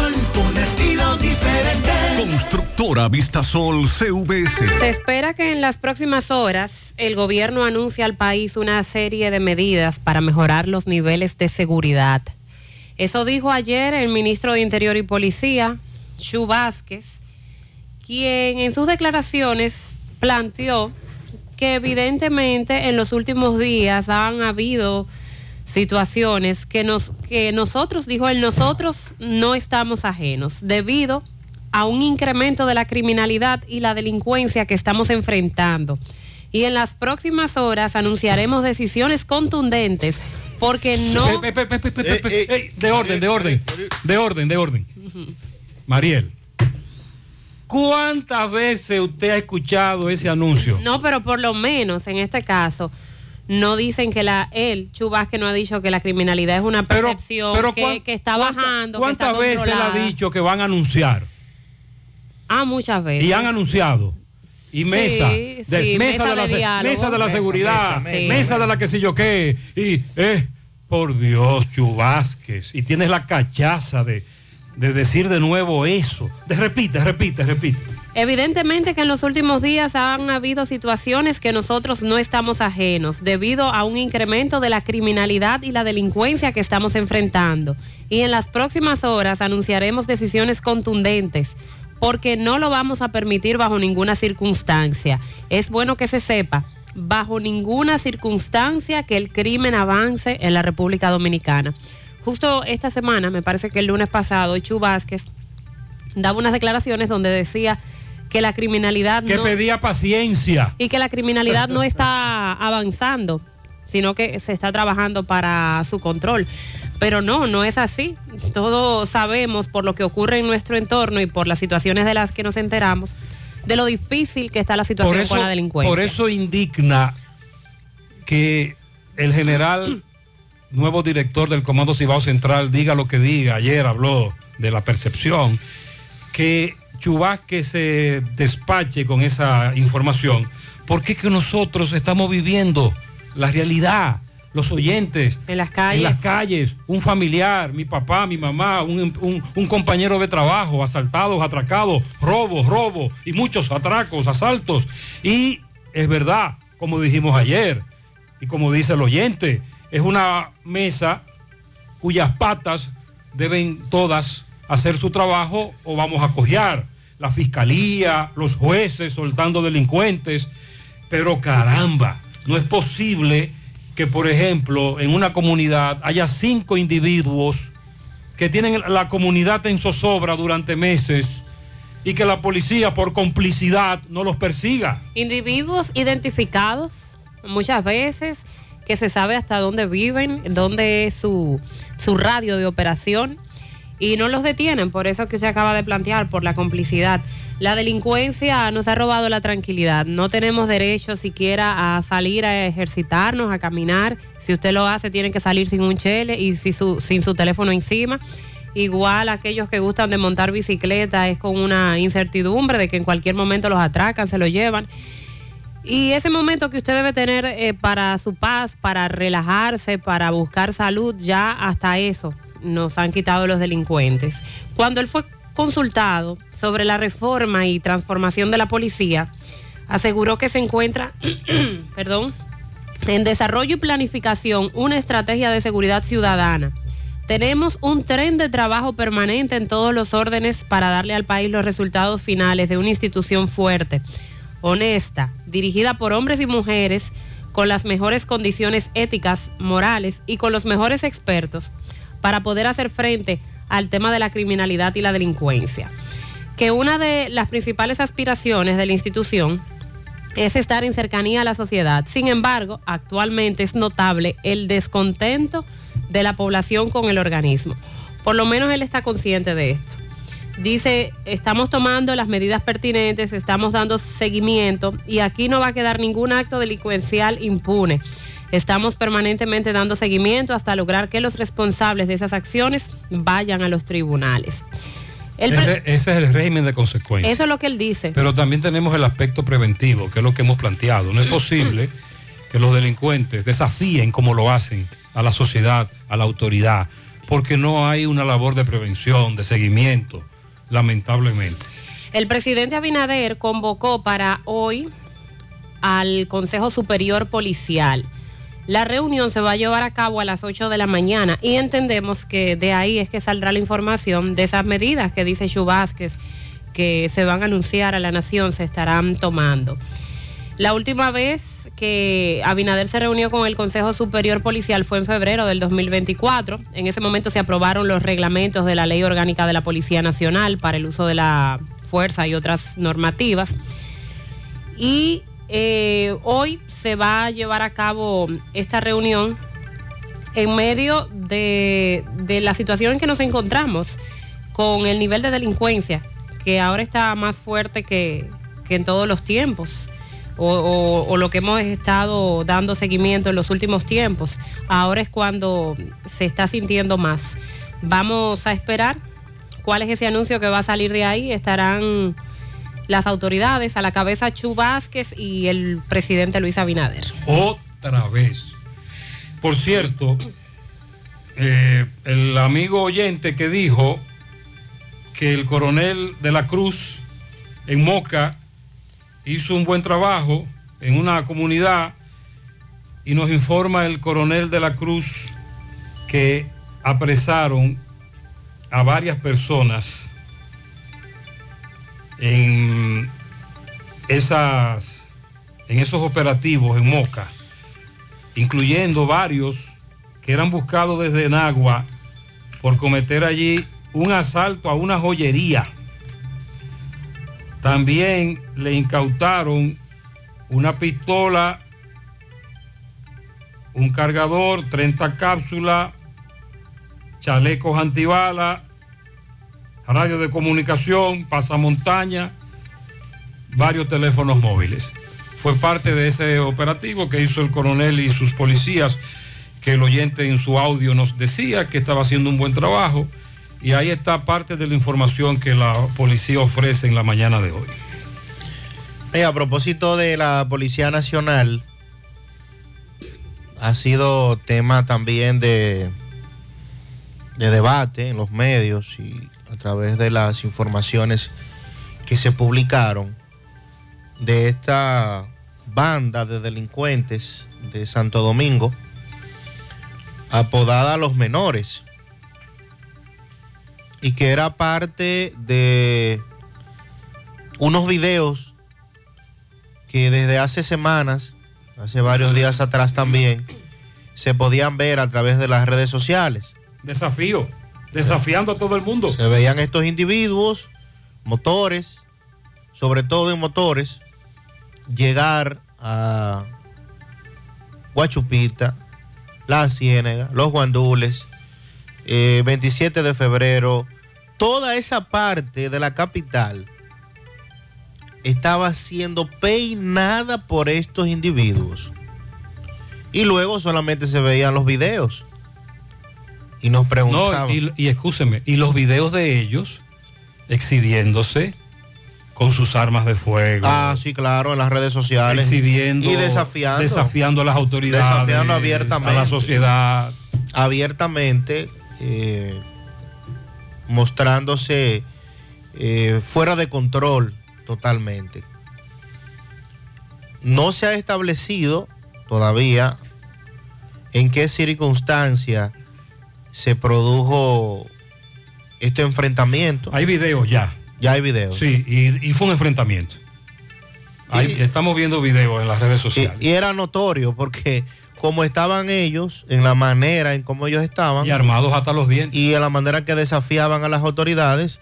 Constructora Vistasol CVS. Se espera que en las próximas horas el gobierno anuncie al país una serie de medidas para mejorar los niveles de seguridad. Eso dijo ayer el ministro de Interior y Policía, Chu Vázquez, quien en sus declaraciones planteó que evidentemente en los últimos días han habido situaciones que, nos, que nosotros, dijo él, nosotros no estamos ajenos debido a un incremento de la criminalidad y la delincuencia que estamos enfrentando. Y en las próximas horas anunciaremos decisiones contundentes porque no... De orden, de orden, de orden, de orden. Mariel, ¿cuántas veces usted ha escuchado ese anuncio? No, pero por lo menos en este caso no dicen que la él, Chubasque no ha dicho que la criminalidad es una percepción pero que, cuán- que está bajando. que está ¿Cuántas veces él ha dicho que van a anunciar? Ah, muchas veces. Y han anunciado. y mesa. Sí, de, sí, mesa, mesa de la, de se- diálogo. mesa de la Mesa, seguridad, mesa, mesa, mesa. de la que sé yo qué. Y, eh, por Dios, Chubásquez. Y tienes la cachaza de, de decir de nuevo eso. De repite, repite, repite. Evidentemente que en los últimos días han habido situaciones que nosotros no estamos ajenos debido a un incremento de la criminalidad y la delincuencia que estamos enfrentando. Y en las próximas horas anunciaremos decisiones contundentes porque no lo vamos a permitir bajo ninguna circunstancia. Es bueno que se sepa, bajo ninguna circunstancia que el crimen avance en la República Dominicana. Justo esta semana, me parece que el lunes pasado, Chu Vázquez daba unas declaraciones donde decía que la criminalidad Que no, pedía paciencia. y que la criminalidad no está avanzando, sino que se está trabajando para su control. Pero no, no es así. Todos sabemos por lo que ocurre en nuestro entorno y por las situaciones de las que nos enteramos, de lo difícil que está la situación Por eso, con la delincuencia. por eso indigna que el general, nuevo director del Comando Cibao Central, diga lo que diga. Ayer habló de la percepción. Que Chubasque se despache con esa información. Porque es que nosotros estamos viviendo la realidad. Los oyentes. En las calles. En las calles. Un familiar, mi papá, mi mamá, un, un- un compañero de trabajo, asaltados, atracados, robos, robos y muchos atracos, asaltos. Y es verdad, como dijimos ayer, y como dice el oyente, es una mesa cuyas patas deben todas hacer su trabajo o vamos a cojear. La fiscalía, los jueces soltando delincuentes. Pero caramba, no es posible que, por ejemplo, en una comunidad haya cinco individuos que tienen la comunidad en zozobra durante meses y que la policía por complicidad no los persiga. individuos identificados muchas veces que se sabe hasta dónde viven, dónde es su, su radio de operación y no los detienen, por eso que se acaba de plantear, por la complicidad. La delincuencia nos ha robado la tranquilidad, no tenemos derecho siquiera a salir a ejercitarnos, a caminar, si usted lo hace tiene que salir sin un chele y su- sin su teléfono encima. Igual aquellos que gustan de montar bicicleta es con una incertidumbre de que en cualquier momento los atracan, se los llevan. Y ese momento que usted debe tener eh, para su paz, para relajarse, para buscar salud, ya hasta eso nos han quitado los delincuentes. Cuando él fue consultado sobre la reforma y transformación de la policía, aseguró que se encuentra, perdón, en desarrollo y planificación una estrategia de seguridad ciudadana. Tenemos un tren de trabajo permanente en todos los órdenes para darle al país los resultados finales de una institución fuerte, honesta, dirigida por hombres y mujeres con las mejores condiciones éticas, morales y con los mejores expertos para poder hacer frente al tema de la criminalidad y la delincuencia. Que una de las principales aspiraciones de la institución es estar en cercanía a la sociedad. Sin embargo, actualmente es notable el descontento de la población con el organismo. Por lo menos él está consciente de esto. Dice, estamos tomando las medidas pertinentes, estamos dando seguimiento y aquí no va a quedar ningún acto delincuencial impune. Estamos permanentemente dando seguimiento hasta lograr que los responsables de esas acciones vayan a los tribunales. El ese es el régimen de consecuencias. eso es lo que él dice. Pero también tenemos el aspecto preventivo, que es lo que hemos planteado. No es posible que los delincuentes desafíen como lo hacen a la sociedad, a la autoridad, porque no hay una labor de prevención, de seguimiento, lamentablemente. El presidente Abinader convocó para hoy al Consejo Superior Policial. La reunión se va a llevar a cabo a las 8 de la mañana y entendemos que de ahí es que saldrá la información de esas medidas que dice Chu Vázquez que se van a anunciar a la nación, se estarán tomando. La última vez que Abinader se reunió con el Consejo Superior Policial fue en febrero del 2024. En ese momento se aprobaron los reglamentos de la Ley Orgánica de la Policía Nacional para el uso de la fuerza y otras normativas. Y eh, hoy se va a llevar a cabo esta reunión en medio de, la situación en que nos encontramos con el nivel de delincuencia, que ahora está más fuerte que, en todos los tiempos. O- o lo que hemos estado dando seguimiento en los últimos tiempos. Ahora es cuando se está sintiendo más. Vamos a esperar cuál es ese anuncio que va a salir de ahí. Estarán las autoridades, a la cabeza Chu Vázquez y el presidente Luis Abinader. Otra vez. Por cierto, eh, el amigo oyente que dijo que el coronel de la Cruz en Moca hizo un buen trabajo en una comunidad y nos informa el coronel de la Cruz que apresaron a varias personas en esas en esos operativos en Moca, incluyendo varios que eran buscados desde Nagua por cometer allí un asalto a una joyería. También le incautaron una pistola, un cargador, 30 cápsulas, chalecos antibala, radio de comunicación, pasamontaña, varios teléfonos móviles. Fue parte de ese operativo que hizo el coronel y sus policías, que el oyente en su audio nos decía que estaba haciendo un buen trabajo. Y ahí está parte de la información que la policía ofrece en la mañana de hoy. Eh, a propósito de la Policía Nacional, ha sido tema también de, de debate en los medios y a través de las informaciones que se publicaron de esta banda de delincuentes de Santo Domingo, apodada Los Menores, y que era parte de unos videos que desde hace semanas, hace varios días atrás también, se podían ver a través de las redes sociales. Desafío, desafiando a todo el mundo. Se veían estos individuos, motores, sobre todo en motores, llegar a Guachupita, La Ciénega, Los Guandules, eh, 27 de febrero, toda esa parte de la capital estaba siendo peinada por estos individuos. Y luego solamente se veían los videos. Y nos preguntaban. No, y, y excúseme, y los videos de ellos exhibiéndose con sus armas de fuego. Ah, sí, claro, en las redes sociales. Exhibiendo. Y desafiando. Desafiando a las autoridades. Desafiando abiertamente. A la sociedad. Abiertamente. eh, mostrándose eh, fuera de control totalmente. No se ha establecido todavía en qué circunstancia se produjo este enfrentamiento. Hay videos ya. Ya hay videos. Sí, y, y fue un enfrentamiento. Hay- estamos viendo videos en las redes Y, sociales. y era notorio porque como estaban ellos, en la manera en cómo ellos estaban. Y armados hasta los dientes. Y en la manera que desafiaban a las autoridades,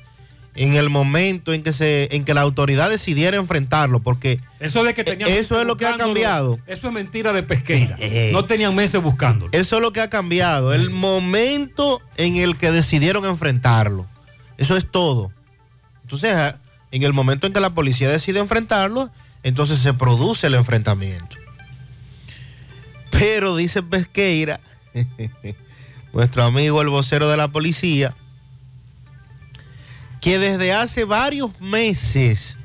en el momento en que se, en que la autoridad decidiera enfrentarlo, porque Eso de que tenían eso es lo que ha cambiado. Eso es mentira de pesqueira. No tenían meses buscándolo. Eso es lo que ha cambiado. El momento en el que decidieron enfrentarlo. Eso es todo. Entonces, ah, en el momento en que la policía decide enfrentarlo, entonces se produce el enfrentamiento. Pero dice Pesqueira, nuestro amigo el vocero de la policía, que desde hace varios meses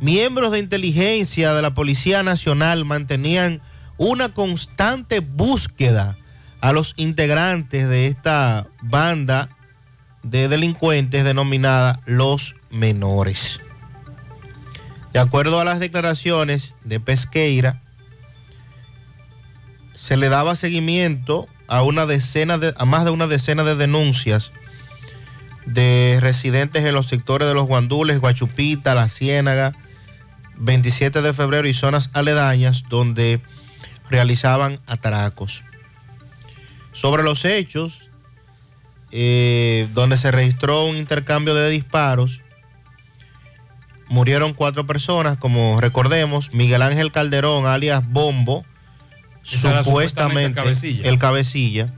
miembros de inteligencia de la Policía Nacional mantenían una constante búsqueda a los integrantes de esta banda de delincuentes denominada Los Menores. De acuerdo a las declaraciones de Pesqueira, se le daba seguimiento a una decena de, a más de una decena de denuncias de residentes en los sectores de los Guandules, Guachupita, La Ciénaga, 27 de febrero y zonas aledañas donde realizaban atracos. Sobre los hechos, eh, donde se registró un intercambio de disparos, murieron cuatro personas, como recordemos, Miguel Ángel Calderón, alias Bombo, supuestamente supuestamente el cabecilla. el cabecilla,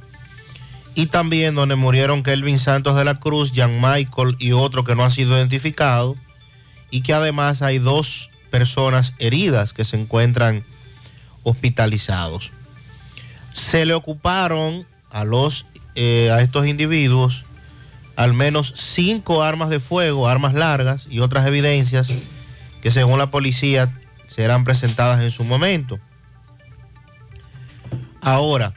y también donde murieron Kelvin Santos de la Cruz, Jan Michael y otro que no ha sido identificado, y que además hay dos personas heridas que se encuentran hospitalizados. Se le ocuparon a los eh, a estos individuos al menos cinco armas de fuego, armas largas y otras evidencias que según la policía serán presentadas en su momento. Ahora,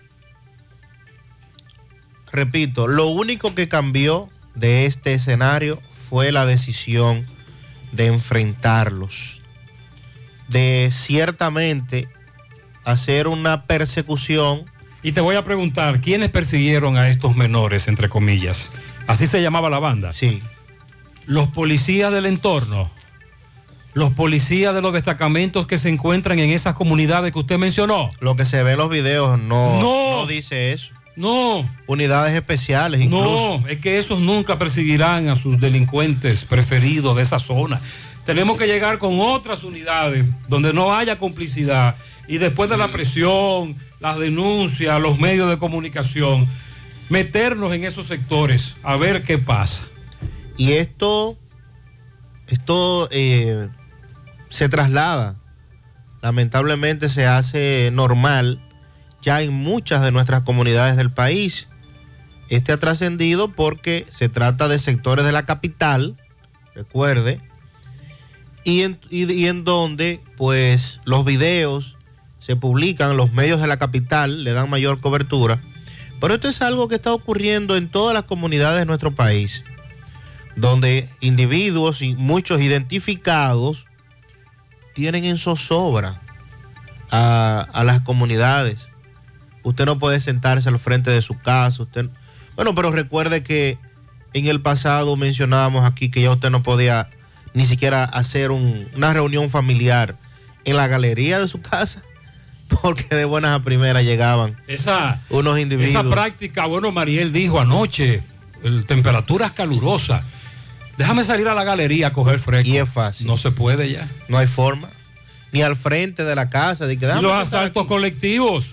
repito, lo único que cambió de este escenario fue la decisión de enfrentarlos, de ciertamente hacer una persecución. Y te voy a preguntar, ¿quiénes persiguieron a estos menores, entre comillas? Así se llamaba la banda. Sí. Los policías del entorno, los policías de los destacamentos que se encuentran en esas comunidades que usted mencionó. Lo que se ve en los videos no, No. no dice eso. No. Unidades especiales incluso. No, es que esos nunca perseguirán a sus delincuentes preferidos de esa zona. Tenemos que llegar con otras unidades donde no haya complicidad y después de la presión, las denuncias, los medios de comunicación, meternos en esos sectores a ver qué pasa. Y esto, esto eh, se traslada, lamentablemente se hace normal ya en muchas de nuestras comunidades del país. Este ha trascendido porque se trata de sectores de la capital, recuerde, y en, y- en donde pues los videos se publican, los medios de la capital le dan mayor cobertura. Pero esto es algo que está ocurriendo en todas las comunidades de nuestro país donde individuos y muchos identificados tienen en zozobra a, a las comunidades. Usted no puede sentarse al frente de su casa. Usted, bueno, pero recuerde que en el pasado mencionábamos aquí que ya usted no podía ni siquiera hacer un- una reunión familiar en la galería de su casa, porque de buenas a primeras llegaban Esa, unos individuos. esa práctica, bueno, Mariel dijo anoche, el- temperaturas calurosas. Déjame salir a la galería a coger fresco. Y es fácil. No se puede ya. No hay forma. Ni al frente de la casa. De que, Y "Déjame los asaltos aquí". colectivos.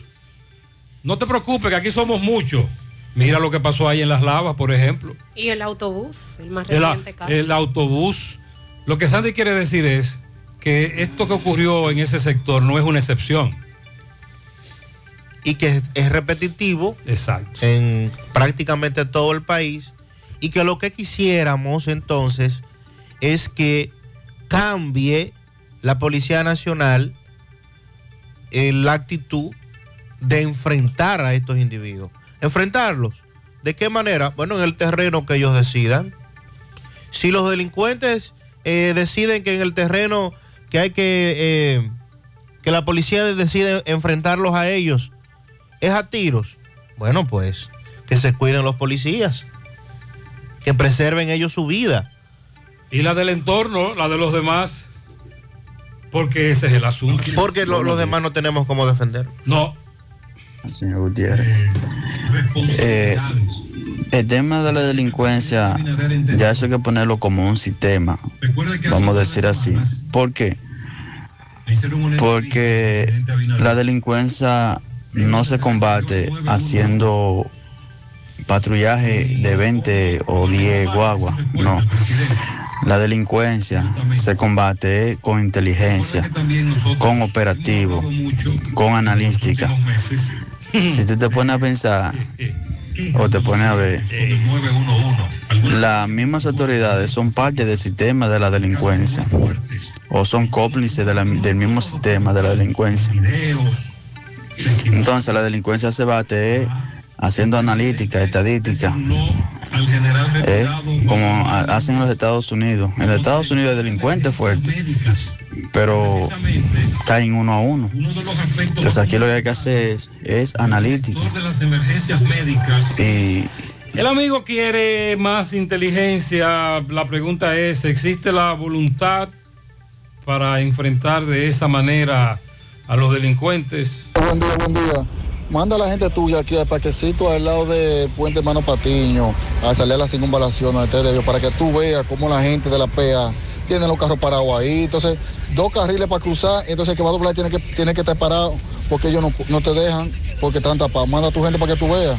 No te preocupes, que aquí somos muchos. Mira lo que pasó ahí en Las Lavas, por ejemplo. Y el autobús, el más El, reciente caso. el autobús. Lo que Sandy quiere decir es que esto que ocurrió en ese sector no es una excepción. y que es, es repetitivo Exacto. en prácticamente todo el país y que lo que quisiéramos entonces es que cambie la Policía Nacional en la actitud de enfrentar a estos individuos. Enfrentarlos. ¿De qué manera? Bueno, en el terreno que ellos decidan. Si los delincuentes eh, deciden que en el terreno que hay que, eh, que la policía decide enfrentarlos a ellos, es a tiros. Bueno, pues que se cuiden los policías, que preserven ellos su vida. Y la del entorno, la de los demás, porque ese es el asunto. Porque lo- los demás no tenemos cómo defender. No. Señor Gutiérrez. Eh, el tema de la delincuencia, ya eso hay que ponerlo como un sistema, vamos a decir así. ¿Por qué? Porque la delincuencia no se combate haciendo patrullaje de 20 o 10 guaguas, no. La delincuencia se combate con inteligencia, con operativo, con analística. Si tú te pones a pensar o te pones a ver, las mismas autoridades son parte del sistema de la delincuencia o son cómplices de del mismo sistema de la delincuencia. Entonces la delincuencia se bate haciendo analítica, estadística, eh, como ha- hacen en los Estados Unidos. En los Estados Unidos hay delincuentes fuertes, pero caen uno a uno. Entonces aquí lo que hay que hacer es, es analítica. de las emergencias médicas. Y El amigo quiere más inteligencia. La pregunta es, ¿existe la voluntad para enfrentar de esa manera a los delincuentes? Buen día, buen día. Manda a la gente tuya aquí al parquecito al lado de Puente Mano Patiño a salir a la circunvalación a este debió, para que tú veas cómo la gente de la PEA tiene los carros parados ahí. Entonces, dos carriles para cruzar, entonces el que va a doblar tiene que, tiene que estar parado porque ellos no, no te dejan porque están tapados. Manda a tu gente para que tú veas.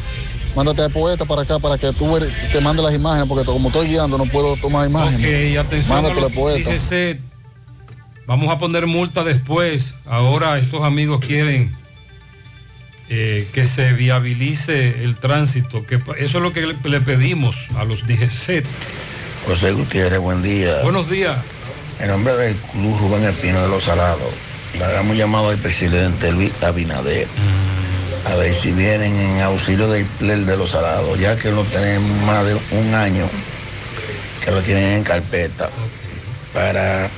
Mándate al poeta para acá para que tú te mande las imágenes porque como estoy guiando no puedo tomar imágenes. Ok, atención a Mándate poeta. Vamos a poner multa después. Ahora estos amigos quieren eh, que se viabilice el tránsito. Que eso es lo que le, le pedimos a los DGC. José Gutiérrez, buen día. Buenos días. En nombre del Club Rubén Espino de los Salados, le hagamos llamado al presidente Luis Abinader a ver si vienen en auxilio del del de los Salados, ya que lo tenemos más de un año que lo tienen en carpeta para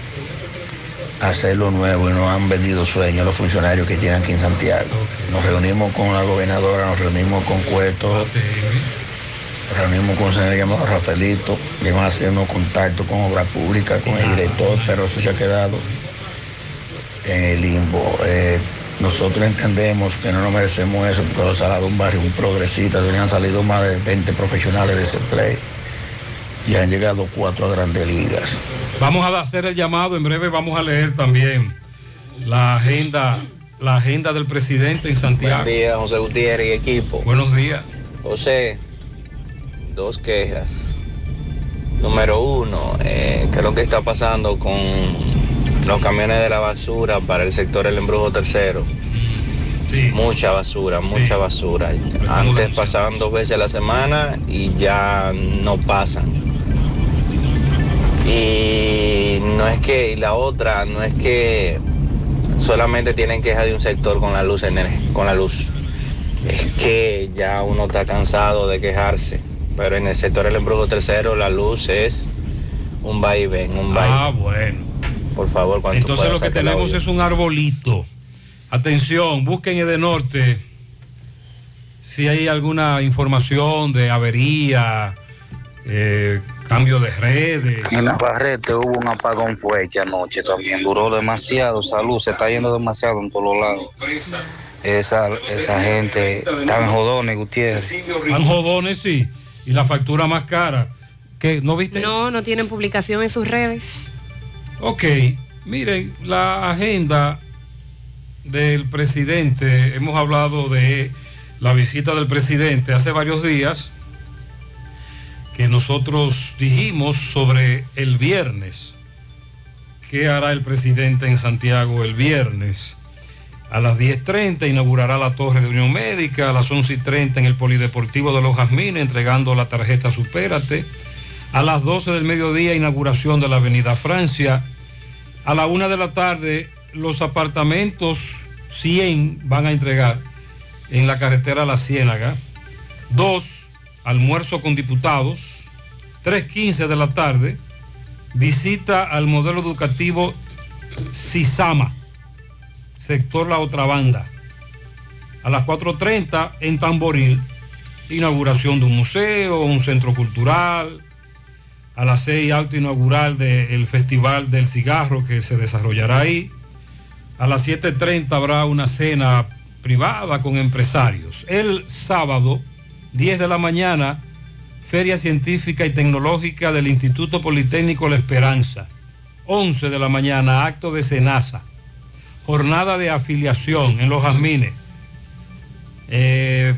hacerlo nuevo y nos han vendido sueños los funcionarios que tienen aquí en Santiago. Nos reunimos con la gobernadora, nos reunimos con Cueto, reunimos con un señor llamado Rafaelito, le van a hacer unos contactos con obra pública, con el director, pero eso se ha quedado en el limbo. Eh, nosotros entendemos que no nos merecemos eso, porque los salados un barrio muy progresista, donde han salido más de 20 profesionales de ese play y han llegado cuatro a grandes ligas. Vamos a hacer el llamado, en breve vamos a leer también la agenda, la agenda del presidente en Santiago. Buen día, José Gutiérrez y equipo. Buenos días. José, dos quejas. Número uno, eh, ¿qué es lo que está pasando con los camiones de la basura para el sector El Embrujo Tercero? Sí. Mucha basura, mucha basura. Antes pasaban dos veces a la semana y ya no pasan. Y no es que, y la otra, no es que solamente tienen queja de un sector con la luz con la luz. Es que ya uno está cansado de quejarse. Pero en el sector del embrujo tercero la luz es un va y ven, un va y Ah, bueno. Por favor, cuando Entonces lo que tenemos es un arbolito. Atención, busquen en Norte si hay alguna información de avería, eh, cambio de redes. En la Barrete hubo un apagón fuerte anoche también, duró demasiado, salud, se está yendo demasiado en todos lados. Esa, esa gente tan jodones, Gutiérrez. Van jodones, sí. Y la factura más cara. ¿Qué? ¿No viste? No, no tienen publicación en sus redes. Ok, miren, la agenda del presidente, hemos hablado de la visita del presidente hace varios días, que nosotros dijimos sobre el viernes. ¿Qué hará el presidente en Santiago el viernes? A las 10.30 inaugurará la Torre de Unión Médica, a las 11.30 en el Polideportivo de los Jazmines, entregando la tarjeta Supérate. A las 12 del mediodía, inauguración de la Avenida Francia. A la 1 de la tarde, los apartamentos 100 van a entregar en la carretera La Ciénaga. 2, almuerzo con diputados. 3.15 de la tarde, visita al modelo educativo Sisama, sector La Otra Banda. A las 4.30 en Tamboril, inauguración de un museo, un centro cultural. A las 6 acto inaugural del Festival del Cigarro que se desarrollará ahí. A las 7.30 habrá una cena privada con empresarios. El sábado, 10 de la mañana, Feria Científica y Tecnológica del Instituto Politécnico La Esperanza. 11 de la mañana, acto de cenaza. Jornada de afiliación en Los Jazmines. Eh,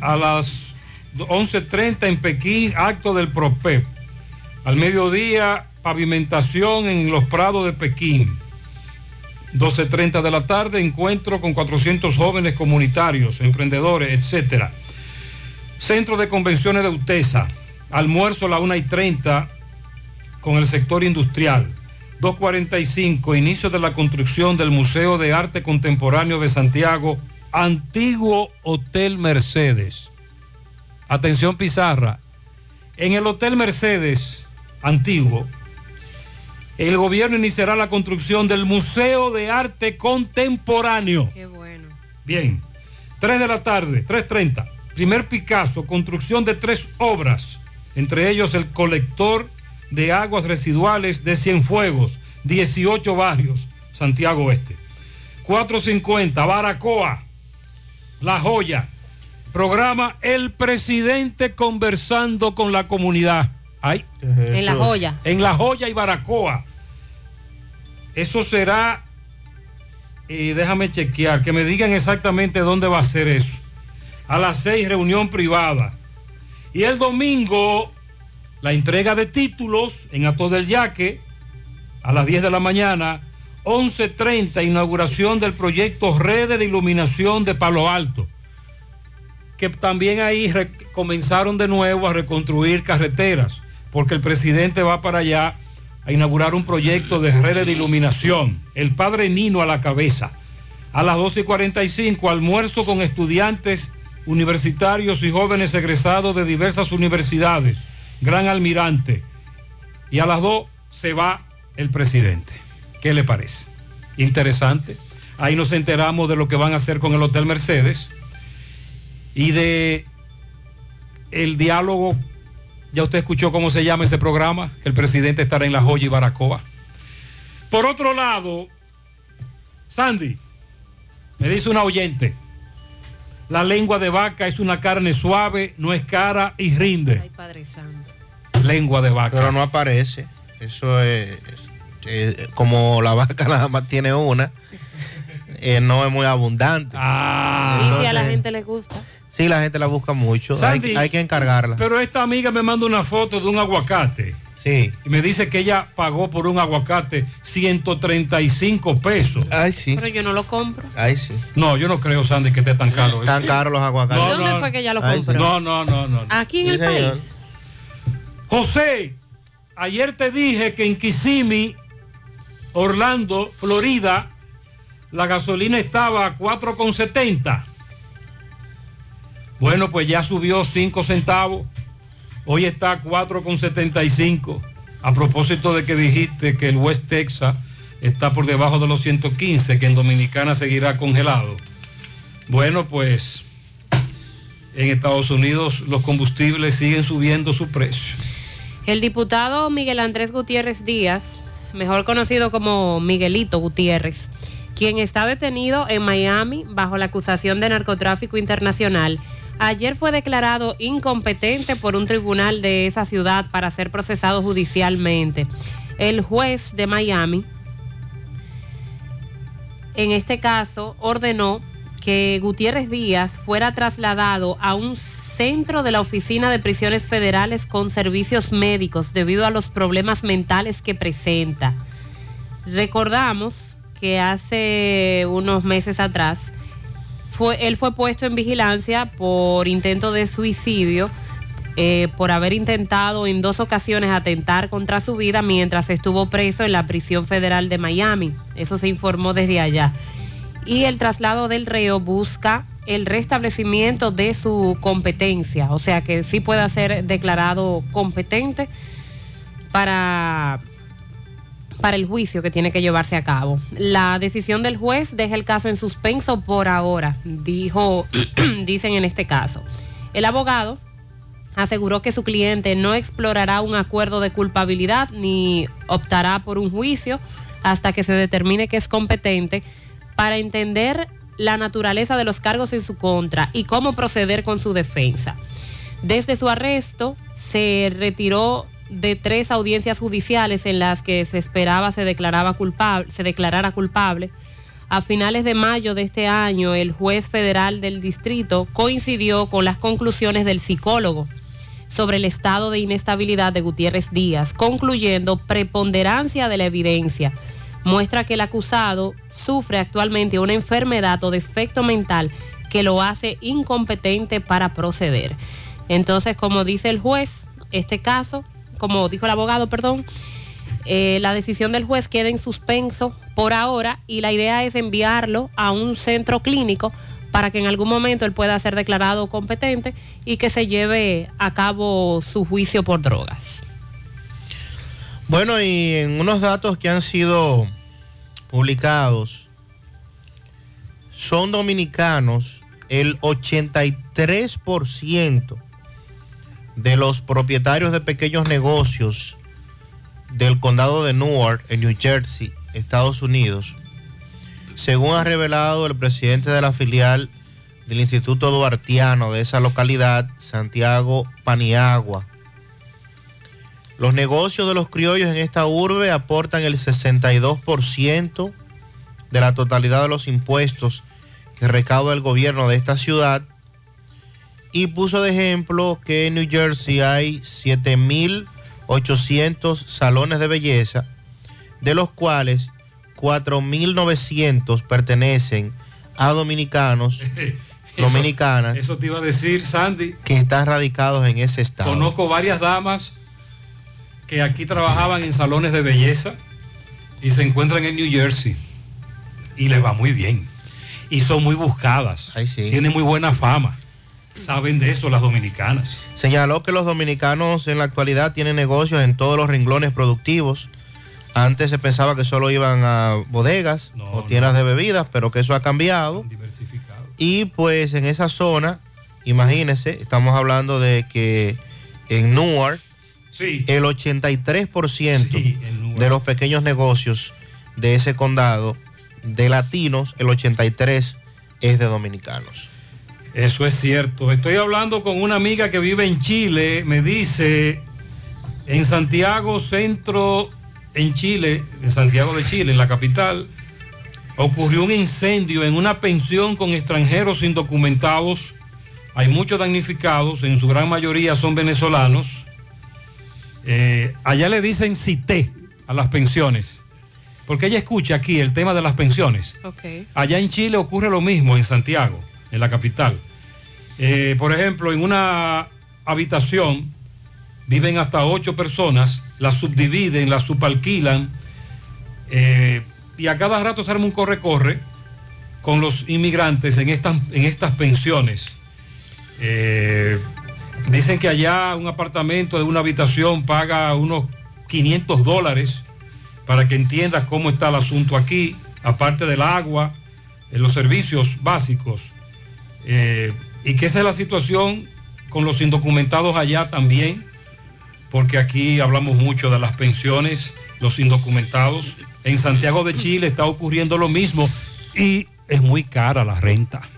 a las 11.30 en Pekín, acto del PROPEP. Al mediodía, pavimentación en los prados de Pekín. 12.30 de la tarde, encuentro con 400 jóvenes comunitarios, emprendedores, etcétera. Centro de Convenciones de UTESA, almuerzo a la 1 y 30 con el sector industrial. 2.45, inicio de la construcción del Museo de Arte Contemporáneo de Santiago, antiguo Hotel Mercedes. Atención Pizarra, en el Hotel Mercedes antiguo, el gobierno iniciará la construcción del Museo de Arte Contemporáneo. Qué bueno. Bien, 3 de la tarde, 3.30. Primer Picasso, construcción de tres obras, entre ellos el colector de aguas residuales de Cienfuegos, 18 barrios, Santiago Oeste. 4.50, Baracoa, La Joya. Programa El Presidente conversando con la comunidad. Ay. En La Joya. En La Joya y Baracoa. Eso será, eh, déjame chequear, que me digan exactamente dónde va a ser eso. A las seis, reunión privada. Y el domingo, la entrega de títulos en Ato del Yaque, a las 10 de la mañana, 11.30, inauguración del proyecto Redes de Iluminación de Palo Alto, que también ahí comenzaron de nuevo a reconstruir carreteras, porque el presidente va para allá a inaugurar un proyecto de redes de iluminación. El padre Nino a la cabeza. A las 12 y 45, almuerzo con estudiantes universitarios y jóvenes egresados de diversas universidades. Gran almirante. Y a las 2 se va el presidente. ¿Qué le parece? Interesante. Ahí nos enteramos de lo que van a hacer con el Hotel Mercedes y de el diálogo. Ya usted escuchó cómo se llama ese programa, el presidente estará en La Joya y Baracoa. Por otro lado, Sandy, me dice una oyente, la lengua de vaca es una carne suave, no es cara y rinde. Ay, Padre Santo. Lengua de vaca. Pero no aparece. Eso es, es- como la vaca nada más tiene una, eh, no es muy abundante. Ah. y si a la gente le gusta. Sí, la gente la busca mucho. Hay, Sandy, hay que encargarla. Pero esta amiga me manda una foto de un aguacate. Sí. Y me dice que ella pagó por un aguacate 135 pesos. Ay, sí. Pero yo no lo compro. Ay, sí. No, yo no creo, Sandy, que esté tan caro. Tan caros los aguacates. No, ¿Dónde no, fue que ella lo compró? sí. No, no, no, no. Aquí en Sí, el señor. país. José, ayer te dije que en Kissimmee, Orlando, Florida, la gasolina estaba a 4,70. Bueno, pues ya subió 5 centavos. Hoy está a 4,75. A propósito de que dijiste que el West Texas está por debajo de los 115, que en Dominicana seguirá congelado. Bueno, pues en Estados Unidos los combustibles siguen subiendo su precio. El diputado Miguel Andrés Gutiérrez Díaz, mejor conocido como Miguelito Gutiérrez, quien está detenido en Miami bajo la acusación de narcotráfico internacional, ayer fue declarado incompetente por un tribunal de esa ciudad para ser procesado judicialmente. El juez de Miami, en este caso, ordenó que Gutiérrez Díaz fuera trasladado a un centro de la Oficina de Prisiones Federales con servicios médicos debido a los problemas mentales que presenta. Recordamos que hace unos meses atrás fue, él fue puesto en vigilancia por intento de suicidio, eh, por haber intentado en dos ocasiones atentar contra su vida mientras estuvo preso en la prisión federal de Miami. Eso se informó desde allá. Y el traslado del reo busca el restablecimiento de su competencia, o sea que sí pueda ser declarado competente para para el juicio que tiene que llevarse a cabo. La decisión del juez deja el caso en suspenso por ahora, dijo, dicen en este caso. El abogado aseguró que su cliente no explorará un acuerdo de culpabilidad ni optará por un juicio hasta que se determine que es competente para entender la naturaleza de los cargos en su contra y cómo proceder con su defensa. Desde su arresto se retiró de tres audiencias judiciales en las que se esperaba se declaraba culpable, se declarara culpable. A finales de mayo de este año, el juez federal del distrito coincidió con las conclusiones del psicólogo sobre el estado de inestabilidad de Gutiérrez Díaz, concluyendo preponderancia de la evidencia. Muestra que el acusado sufre actualmente una enfermedad o defecto mental que lo hace incompetente para proceder. Entonces, como dice el juez, este caso, como dijo el abogado, perdón, eh, la decisión del juez queda en suspenso por ahora y la idea es enviarlo a un centro clínico para que en algún momento él pueda ser declarado competente y que se lleve a cabo su juicio por drogas. Bueno, y en unos datos que han sido publicados, son dominicanos el 83% de los propietarios de pequeños negocios del condado de Newark, en New Jersey, Estados Unidos, según ha revelado el presidente de la filial del Instituto Duartiano de esa localidad, Santiago Paniagua. Los negocios de los criollos en esta urbe aportan el 62% de la totalidad de los impuestos que recauda el gobierno de esta ciudad y puso de ejemplo que en New Jersey hay 7.800 salones de belleza, de los cuales 4.900 pertenecen a dominicanos, dominicanas, Eso te iba a decir, Sandy. que están radicados en ese estado. Conozco varias damas que aquí trabajaban en salones de belleza y se encuentran en New Jersey y les va muy bien. Y son muy buscadas. Tienen muy buena fama. Saben de eso las dominicanas. Señaló que los dominicanos en la actualidad tienen negocios en todos los renglones productivos. Antes se pensaba que solo iban a bodegas o tiendas de bebidas, pero que eso ha cambiado. Y pues en esa zona, imagínense, estamos hablando de que en Newark, el 83% de los pequeños negocios de ese condado, de latinos, el 83% es de dominicanos. Eso es cierto. Estoy hablando con una amiga que vive en Chile. Me dice, en Santiago Centro, en Chile, en Santiago de Chile, en la capital, ocurrió un incendio en una pensión con extranjeros indocumentados. Hay muchos damnificados, en su gran mayoría son venezolanos. Eh, allá le dicen cité a las pensiones, porque ella escucha aquí el tema de las pensiones. Allá en Chile ocurre lo mismo, en Santiago, en la capital. Eh, por ejemplo, en una habitación viven hasta ocho personas, las subdividen, las subalquilan eh, y a cada rato se arma un corre-corre con los inmigrantes en estas, en estas pensiones. Eh, dicen que allá un apartamento de una habitación paga unos 500 dólares para que entiendas cómo está el asunto aquí, aparte del agua, los servicios básicos. Y que esa es la situación con los indocumentados allá también, porque aquí hablamos mucho de las pensiones, los indocumentados. En Santiago de Chile está ocurriendo lo mismo y es muy cara la renta.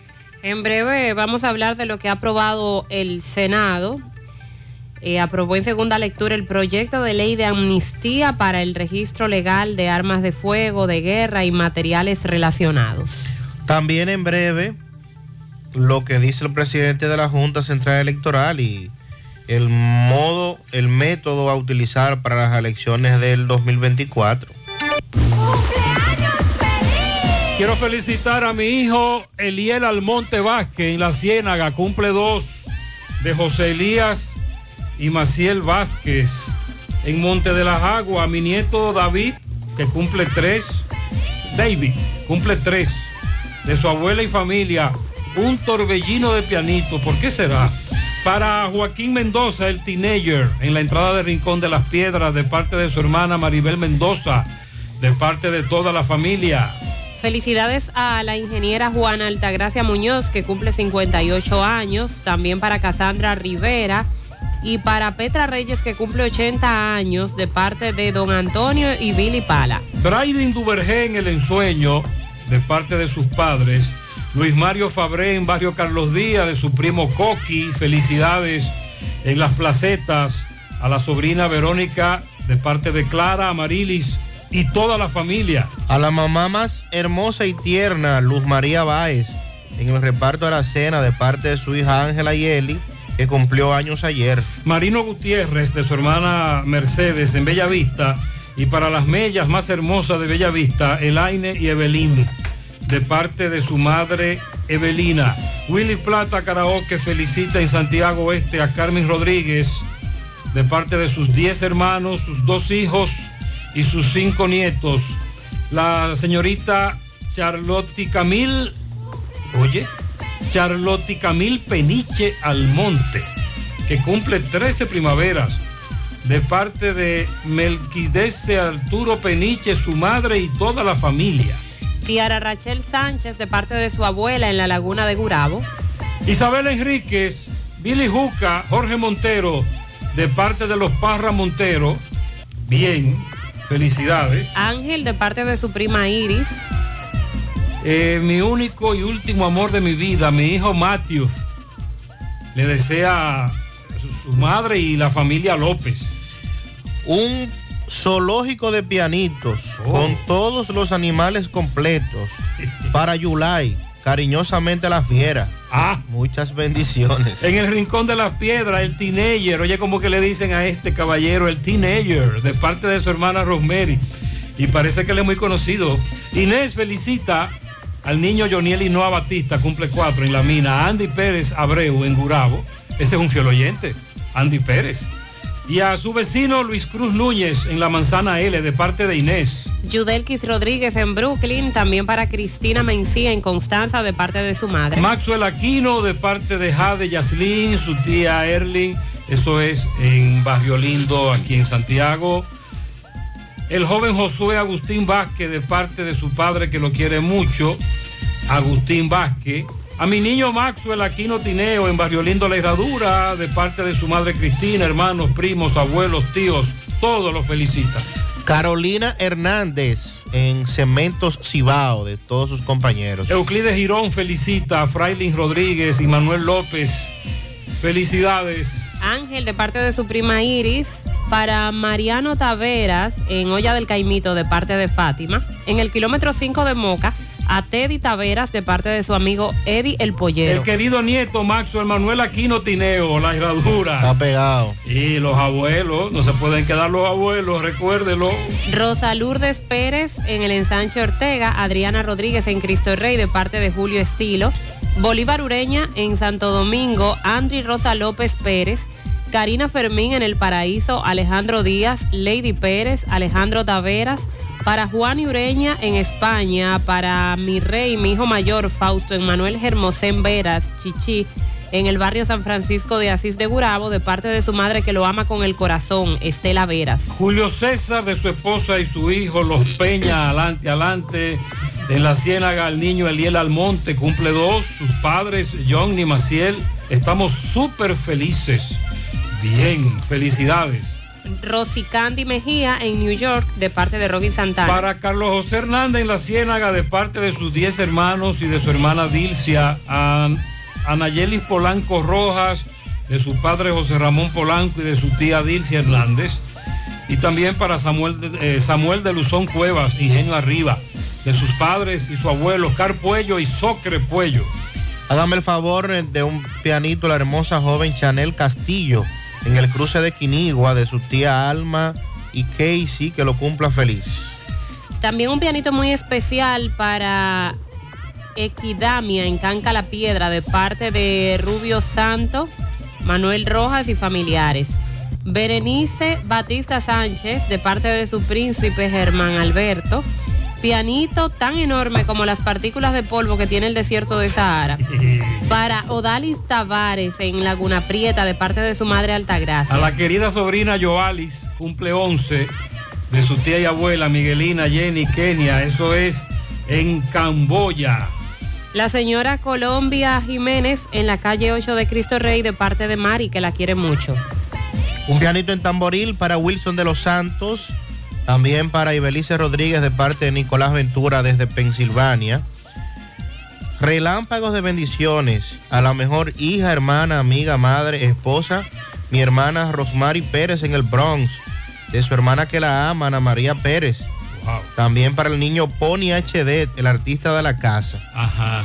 En breve vamos a hablar de lo que ha aprobado el Senado. Eh, aprobó en segunda lectura el proyecto de ley de amnistía para el registro legal de armas de fuego, de guerra y materiales relacionados. También en breve lo que dice el presidente de la Junta Central Electoral y el modo, el método a utilizar para las elecciones del 2024. Quiero felicitar a mi hijo Eliel Almonte Vázquez en la Ciénaga, cumple dos, de José Elías y Maciel Vázquez en Monte de las Aguas, mi nieto David, que cumple tres, David, cumple tres, de su abuela y familia, un torbellino de pianito. ¿Por qué será? Para Joaquín Mendoza, el teenager, en la entrada de Rincón de las Piedras, de parte de su hermana Maribel Mendoza, de parte de toda la familia. Felicidades a la ingeniera Juana Altagracia Muñoz, que cumple 58 años. También para Casandra Rivera. Y para Petra Reyes, que cumple 80 años, de parte de don Antonio y Billy Pala. Braiden Duvergé en el ensueño, de parte de sus padres. Luis Mario Fabré en Barrio Carlos Díaz, de su primo Coqui. Felicidades en las placetas a la sobrina Verónica de parte de Clara, Amarilis y toda la familia. A la mamá más hermosa y tierna, Luz María Báez, en el reparto de la cena de parte de su hija Ángela Yeli, que cumplió años ayer. Marino Gutiérrez de su hermana Mercedes en Bella Vista y para las mellas más hermosas de Bella Vista, Elaine y Evelyn de parte de su madre Evelina. Willy Plata Karaoke felicita en Santiago Oeste a Carmen Rodríguez de parte de sus 10 hermanos, sus dos hijos y sus cinco nietos. La señorita Charlotte Camil, oye, Charlotte Camil Peniche Almonte, que cumple 13 primaveras, de parte de Melquidese Arturo Peniche, su madre y toda la familia. Tiara Rachel Sánchez de parte de su abuela en la laguna de Gurabo. Isabel Enríquez, Billy Juca, Jorge Montero de parte de los Parra Montero. Bien, felicidades. Ángel de parte de su prima Iris. Eh, mi único y último amor de mi vida, mi hijo Matthew, le desea su, su madre y la familia López. Un zoológico de pianitos con todos los animales completos para Yulai, cariñosamente la fiera. Ah, muchas bendiciones. En el rincón de las piedras, el teenager, oye como que le dicen a este caballero, el teenager, de parte de su hermana Rosemary. Y parece que él es muy conocido. Inés felicita al niño Joniel Hinoa Batista, cumple cuatro en la mina. Andy Pérez Abreu en Gurabo. Ese es un fiel oyente, Andy Pérez. Y a su vecino Luis Cruz Núñez en la manzana L de parte de Inés. Yudelkis Rodríguez en Brooklyn, también para Cristina Mencía en Constanza de parte de su madre. Maxwell Aquino de parte de Jade Yaslin, su tía Erling, eso es en Barrio Lindo, aquí en Santiago. El joven Josué Agustín Vázquez de parte de su padre que lo quiere mucho, Agustín Vázquez. A mi niño Maxwell Aquino Tineo en Barrio Lindo La Herradura de parte de su madre Cristina, hermanos, primos, abuelos, tíos, todos los felicitan. Carolina Hernández en Cementos Cibao, de todos sus compañeros. Euclides Girón felicita a Frailin Rodríguez y Manuel López. Felicidades. Ángel de parte de su prima Iris. Para Mariano Taveras en Olla del Caimito de parte de Fátima. En el kilómetro 5 de Moca. A Teddy Taveras de parte de su amigo Eddie el Pollero. El querido nieto Maxwell Manuel Aquino Tineo, la herradura. Está pegado. Y los abuelos, no se pueden quedar los abuelos, recuérdelo. Rosa Lourdes Pérez en el ensanche Ortega, Adriana Rodríguez en Cristo Rey de parte de Julio Estilo, Bolívar Ureña en Santo Domingo, Andri Rosa López Pérez, Karina Fermín en El Paraíso, Alejandro Díaz, Lady Pérez, Alejandro Taveras, para Juan y Ureña en España, para mi rey, mi hijo mayor, Fausto Emanuel Germosén Veras, Chichi, en el barrio San Francisco de Asís de Gurabo, de parte de su madre que lo ama con el corazón, Estela Veras. Julio César de su esposa y su hijo, Los Peña, adelante, adelante. En la Ciénaga, el niño Eliel Almonte cumple dos. Sus padres, John y Maciel, estamos súper felices. Bien, felicidades. Rosy Candy Mejía en New York, de parte de Robin Santana. Para Carlos José Hernández en la Ciénaga, de parte de sus 10 hermanos y de su hermana Dilcia, a Anayelis Polanco Rojas, de su padre José Ramón Polanco y de su tía Dilcia Hernández. Y también para Samuel de, eh, Samuel de Luzón Cuevas, Ingenio Arriba, de sus padres y su abuelo, Car Puello y Socre Puello. Hágame el favor de un pianito, la hermosa joven Chanel Castillo, en el cruce de Quinigua, de su tía Alma y Casey, que lo cumpla feliz. También un pianito muy especial para Equidamia en Canca la Piedra, de parte de Rubio Santo, Manuel Rojas y familiares. Berenice Batista Sánchez, de parte de su príncipe Germán Alberto. Pianito tan enorme como las partículas de polvo que tiene el desierto de Sahara. Para Odalis Tavares en Laguna Prieta, de parte de su madre Altagracia. A la querida sobrina Joalis, cumple 11, de su tía y abuela Miguelina, Jenny, Kenia, eso es en Camboya. La señora Colombia Jiménez en la calle 8 de Cristo Rey, de parte de Mari, que la quiere mucho. Un pianito en tamboril para Wilson de los Santos. También para Ibelice Rodríguez de parte de Nicolás Ventura desde Pensilvania. Relámpagos de bendiciones a la mejor hija, hermana, amiga, madre, esposa, mi hermana Rosmary Pérez en el Bronx, de su hermana que la ama, Ana María Pérez. También para el niño Pony HD, el artista de la casa. Ajá.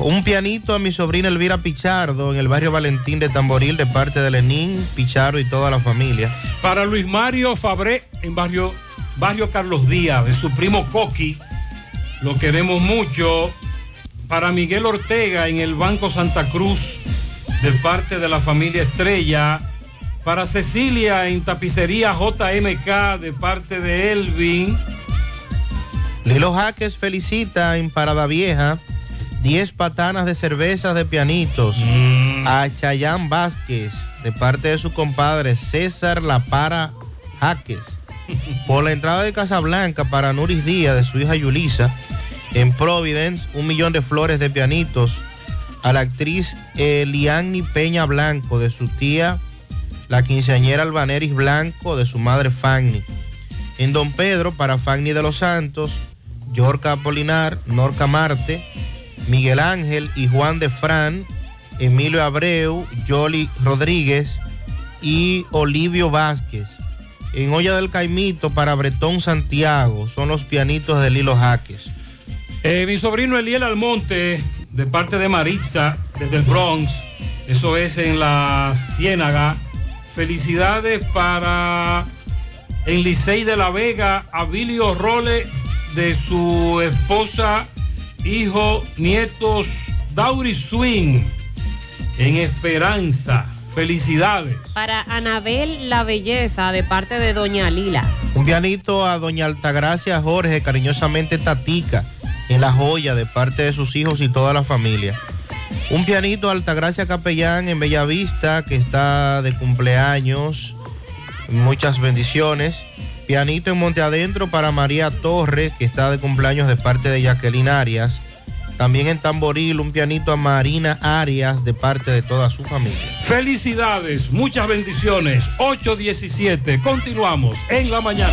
Un pianito a mi sobrina Elvira Pichardo en el barrio Valentín de Tamboril de parte de Lenín, Pichardo y toda la familia. Para Luis Mario Fabré en barrio, barrio Carlos Díaz, de su primo Coqui, lo queremos mucho. Para Miguel Ortega en el Banco Santa Cruz, de parte de la familia Estrella. Para Cecilia en Tapicería JMK, de parte de Elvin. Lilo Jaques felicita en Parada Vieja 10 patanas de cervezas de pianitos a Chayán Vázquez de parte de su compadre César La Para Jaques. Por la entrada de Casablanca para Nuris Díaz de su hija Yulisa en Providence, un millón de flores de pianitos a la actriz Eliani Peña Blanco de su tía, la quinceañera Albaneris Blanco de su madre Fanny. En Don Pedro para Fanny de los Santos, Yorca Apolinar, Norca Marte, Miguel Ángel y Juan de Fran, Emilio Abreu, Jolly Rodríguez y Olivio Vázquez. En Olla del Caimito para Bretón Santiago son los pianitos de Lilo Jaques. Eh, mi sobrino Eliel Almonte, de parte de Maritza, desde el Bronx, eso es en la Ciénaga. Felicidades para en Licey de la Vega, Abilio Role, de su esposa, hijo, nietos, Dauri Swing, en Esperanza. Felicidades. Para Anabel La Belleza, de parte de Doña Lila. Un pianito a doña Altagracia Jorge, cariñosamente Tatica, en La Joya, de parte de sus hijos y toda la familia. Un pianito a Altagracia Capellán en Bellavista, que está de cumpleaños. Muchas bendiciones. Pianito en Monte Adentro para María Torres, que está de cumpleaños de parte de Jacqueline Arias. También en Tamboril, un pianito a Marina Arias, de parte de toda su familia. Felicidades, muchas bendiciones. 817. Continuamos en la mañana.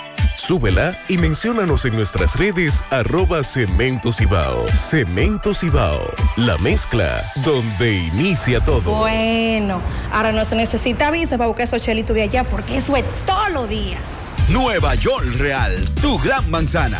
Súbela y menciónanos en nuestras redes arroba Cemento Cibao. Cemento Cibao, la mezcla donde inicia todo. Bueno, ahora no se necesita visa para buscar esos chelitos de allá porque eso es todo lo día. Nueva York Real, tu gran manzana.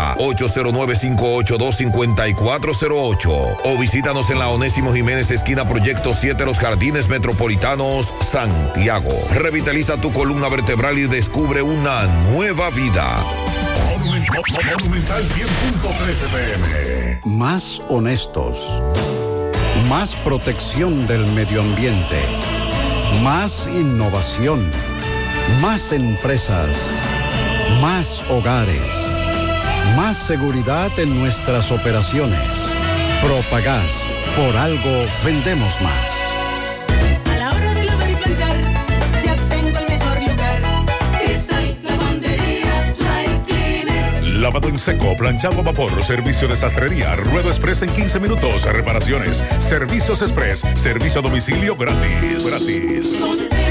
809-582-5408 o visítanos en la Onésimo Jiménez esquina Proyecto 7 Los Jardines Metropolitanos, Santiago. Revitaliza tu columna vertebral y descubre una nueva vida. Monumental 100.13 pm. Más honestos. Más protección del medio ambiente. Más innovación. Más empresas. Más hogares. Más seguridad en nuestras operaciones. Propagás. Por algo vendemos más. A la hora de lavar y planchar, ya tengo el mejor lugar. Cristal, lavandería, dry cleaner. Lavado en seco, planchado a vapor, servicio de sastrería, ruedo express en 15 minutos, reparaciones, servicios express, servicio a domicilio gratis. Gratis.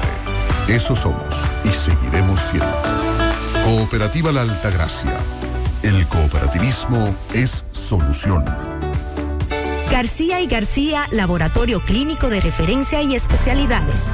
Eso somos y seguiremos siendo. Cooperativa La Altagracia. El cooperativismo es solución. García y García, laboratorio clínico de referencia y especialidades.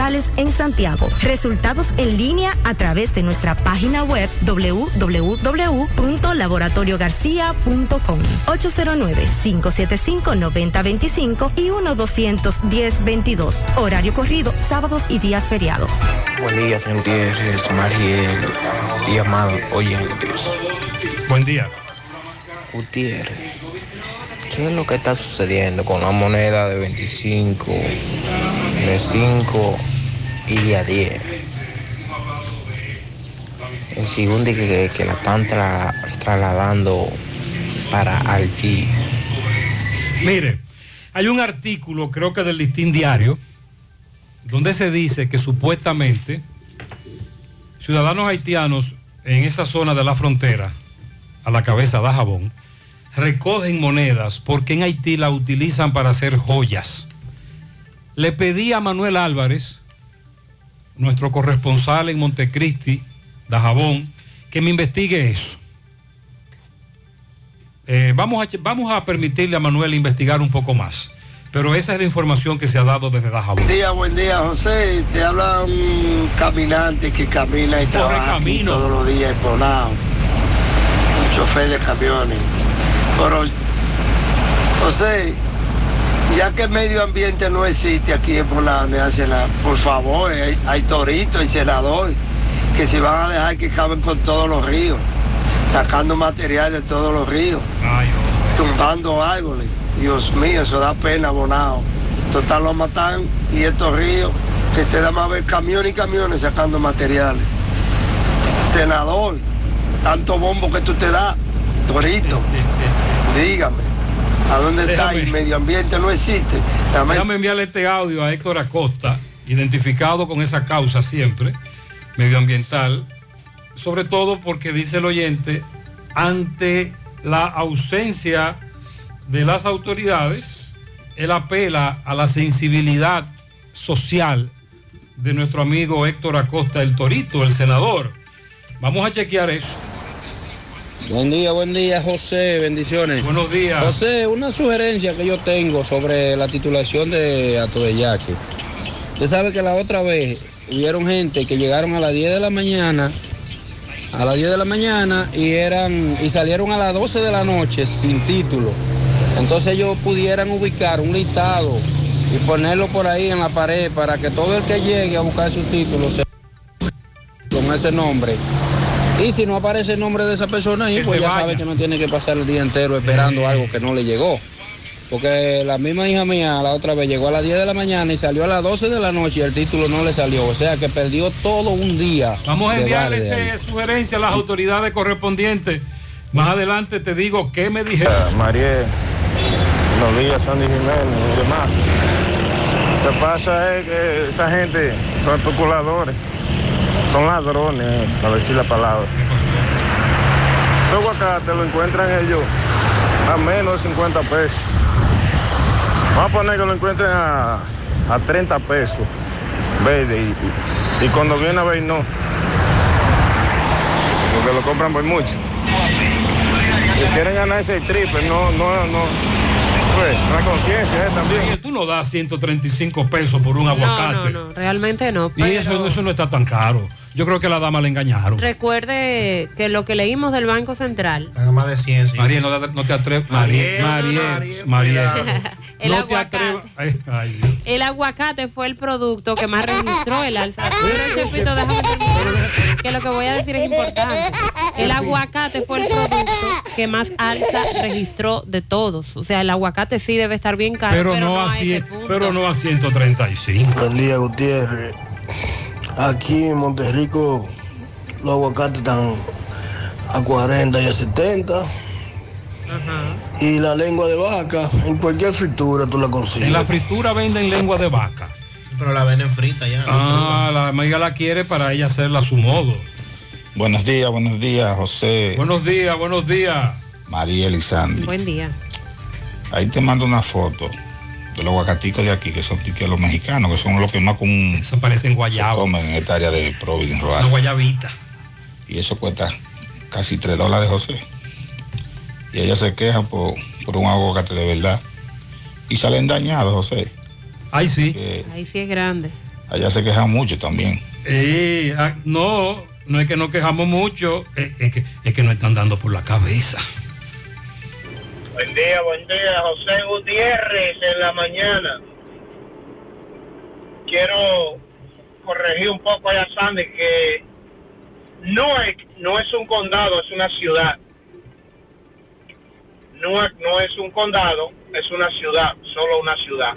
en Santiago. Resultados en línea a través de nuestra página web www.laboratoriogarcia.com 809-575-9025 y 1-210-22. Horario corrido, sábados y días feriados. Buen día, señor Gutiérrez, Mariel y amado oyentes. Buen día. Gutiérrez, ¿qué es lo que está sucediendo con la moneda de 25, de 5 y a 10? En segundo que, que, la están tra- trasladando para Haití. Mire, hay un artículo, creo que del Listín Diario, donde se dice que supuestamente ciudadanos haitianos en esa zona de la frontera, a la cabeza de Jabón, recogen monedas porque en Haití la utilizan para hacer joyas. Le pedí a Manuel Álvarez, nuestro corresponsal en Montecristi, Dajabón, que me investigue eso. Eh, vamos, a, che- vamos a permitirle a Manuel investigar un poco más. Pero esa es la información que se ha dado desde Dajabón. Buen día, buen día, José. Te habla un caminante que camina y trabaja todos los días Bonao. Un chofer de camiones. Pero, José, ya que el medio ambiente no existe aquí en nada, por favor, hay, hay toritos y senador que se van a dejar que caben por todos los ríos, sacando material de todos los ríos, tumbando árboles. Dios mío, eso da pena, Bonao. Total lo matan y estos ríos, que te da más ver camiones y camiones sacando materiales. Senador, tanto bombo que tú te das, Torito, dígame, ¿a dónde está? El medio ambiente no existe. Dame- Déjame enviarle este audio a Héctor Acosta, identificado con esa causa siempre, medioambiental, sobre todo porque dice el oyente, ante la ausencia de las autoridades, él apela a la sensibilidad social de nuestro amigo Héctor Acosta, el Torito, el senador. Vamos a chequear eso. Buen día, buen día, José. Bendiciones. Buenos días. José, una sugerencia que yo tengo sobre la titulación de Atobellaque. Usted sabe que la otra vez hubieron gente que llegaron a las 10 de la mañana, a las 10 de la mañana y eran y salieron a las 12 de la noche sin título. Entonces ellos pudieran ubicar un listado y ponerlo por ahí en la pared para que todo el que llegue a buscar su título se con ese nombre. Y si no aparece el nombre de esa persona ahí, pues ya vaya. sabe que no tiene que pasar el día entero esperando algo que no le llegó. Porque la misma hija mía la otra vez llegó a las 10 de la mañana y salió a las 12 de la noche y el título no le salió. O sea que perdió todo un día. Vamos a enviarle esa sugerencia a las autoridades correspondientes. Más adelante te digo qué me dijeron. Mariel, buenos días, Sandy Jiménez y demás. Lo que pasa es que esa gente son especuladores, son ladrones, para decir la palabra. Esos aguacates lo encuentran ellos a menos de 50 pesos. Vamos a poner que lo encuentren a, a 30 pesos verde y, y- cuando viene a ver no. Porque lo compran por mucho. Y quieren ganarse el triple, no, no, no. Una conciencia eh, también. Oye, Tú no das 135 pesos por un aguacate. No, no, realmente no. Y eso, eso no está tan caro. Yo creo que la dama le engañaron. Recuerde que lo que leímos del Banco Central, más de 100. Mariel, no, no te atreves. Mariel, Mariel, Mariel. el, No te aguacate. Ay, ay, el aguacate fue el producto que más registró el alza. Pero Chepito, déjame terminar, que lo que voy a decir es importante. El aguacate fue el producto que más alza registró de todos. O sea, el aguacate sí debe estar bien caro, Pero, pero, no, a ese 100, punto. pero no a 135. Buen día, Gutiérrez. Aquí en Monterrico los aguacates están a 40 y a 70. Y la lengua de vaca, en cualquier fritura tú la consigues. En la fritura venden lengua de vaca. Pero la venden frita ya. Ah, la amiga la quiere para ella hacerla a su modo. Buenos días, buenos días, José. Buenos días, buenos días. María Elizandi. Buen día. Ahí te mando una foto de los guacaticos de aquí, que son tiques los mexicanos, que son los que más común Eso parecen guayaba. se comen en esta área de Providence, Una Royal. guayabita. Y eso cuesta casi 3 dólares, José. Y ellos se quejan por, por un aguacate de verdad. Y salen dañados, José. Ay, sí. Ahí sí es grande. allá se quejan mucho también. Eh, no, no es que nos quejamos mucho, es, que, es nos están dando por la cabeza. Buen día, buen día. José Gutiérrez en la mañana. Quiero corregir un poco allá, Sandy, que no es, no es un condado, es una ciudad. No, es- no es un condado, es una ciudad, solo una ciudad.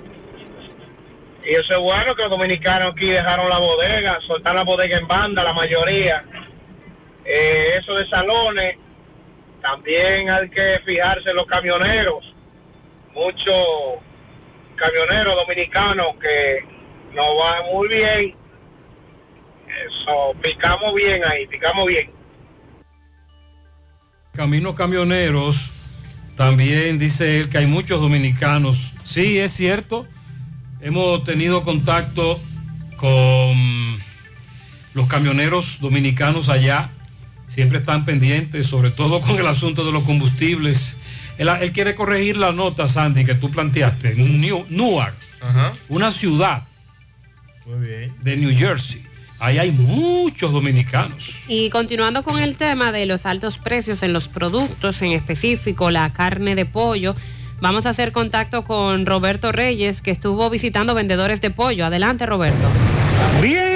Y eso es bueno que los dominicanos aquí dejaron la bodega, soltaron la bodega en banda, la mayoría. Eh, eso de salones, también hay que fijarse en los camioneros. Muchos camioneros dominicanos que nos van muy bien. Eso, picamos bien ahí, picamos bien. Caminos camioneros, también dice él que hay muchos dominicanos. Sí, es cierto. Hemos tenido contacto con los camioneros dominicanos allá. Siempre están pendientes, sobre todo con el asunto de los combustibles. Él, él quiere corregir la nota, Sandy, que tú planteaste. New- Newark, una ciudad Muy bien. de New Jersey. Ahí hay muchos dominicanos. Y continuando con el tema de los altos precios en los productos, en específico la carne de pollo, vamos a hacer contacto con Roberto Reyes, que estuvo visitando vendedores de pollo. Adelante, Roberto. Bien,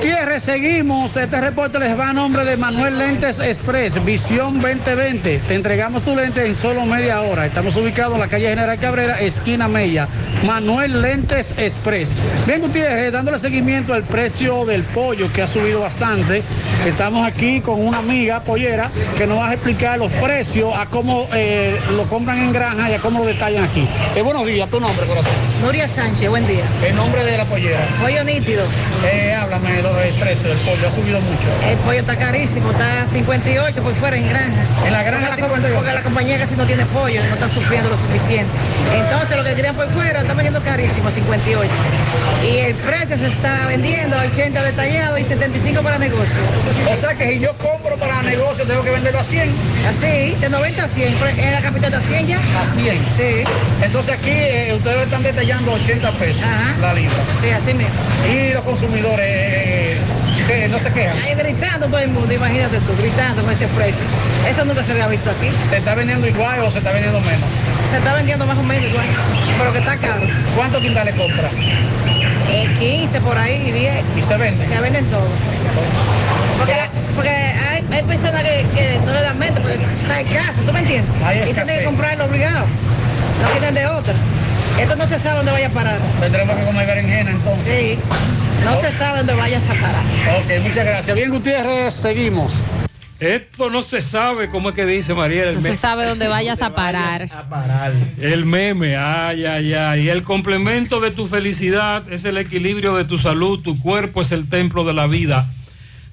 Gutiérrez, seguimos. Este reporte les va a nombre de Manuel Lentes Express, Visión 2020. Te entregamos tu lente en solo media hora. Estamos ubicados en la calle General Cabrera, esquina Mella. Manuel Lentes Express. Bien, Gutiérrez, dándole seguimiento al precio del pollo que ha subido bastante. Estamos aquí con una amiga pollera que nos va a explicar los precios, a cómo eh, lo compran en granja y a cómo lo detallan aquí. Eh, buenos días, tu nombre, corazón. Nuria Sánchez, buen día. El nombre de la pollera. Pollo nítido. Eh, háblame del precio del pollo, ha subido mucho. El pollo está carísimo, está 58 por fuera en granja. En la granja porque 58. Porque la compañía casi no tiene pollo, no está sufriendo lo suficiente. Entonces lo que querían por fuera está vendiendo carísimo, 58. Y el precio se está vendiendo a 80 detallado y 75 para negocio. O sea que si yo compro para negocio tengo que venderlo a 100. Así, de 90 a 100. pero En la capital está a 100 ya. A 100. Sí. Entonces aquí eh, ustedes están detallando 80 pesos la libra. Sí, así mismo. Y los consumidores eh, que no se quejan. Ahí gritando todo el mundo, imagínate tú, gritando con ese precio. Eso nunca se había visto aquí. ¿Se está vendiendo igual o se está vendiendo menos? Se está vendiendo más o menos igual, pero que está caro. ¿Cuántos quintales compra? Eh, 15 por ahí, 10. ¿Y se venden? Se venden todos. Porque, porque hay, hay personas que, que no le dan mente porque está en casa, ¿tú me entiendes? Hay y tienen que comprarlo obligado. No tienen de otra. Esto no se sabe dónde vaya a parar. Tendremos que comer berenjena entonces. Sí. No se sabe dónde vayas a parar. Ok, muchas gracias. Bien, Gutiérrez, seguimos. Esto no se sabe, ¿cómo es que dice María? El No se sabe dónde vayas a parar. El meme, ay, ay, ay. Y el complemento de tu felicidad es el equilibrio de tu salud. Tu cuerpo es el templo de la vida.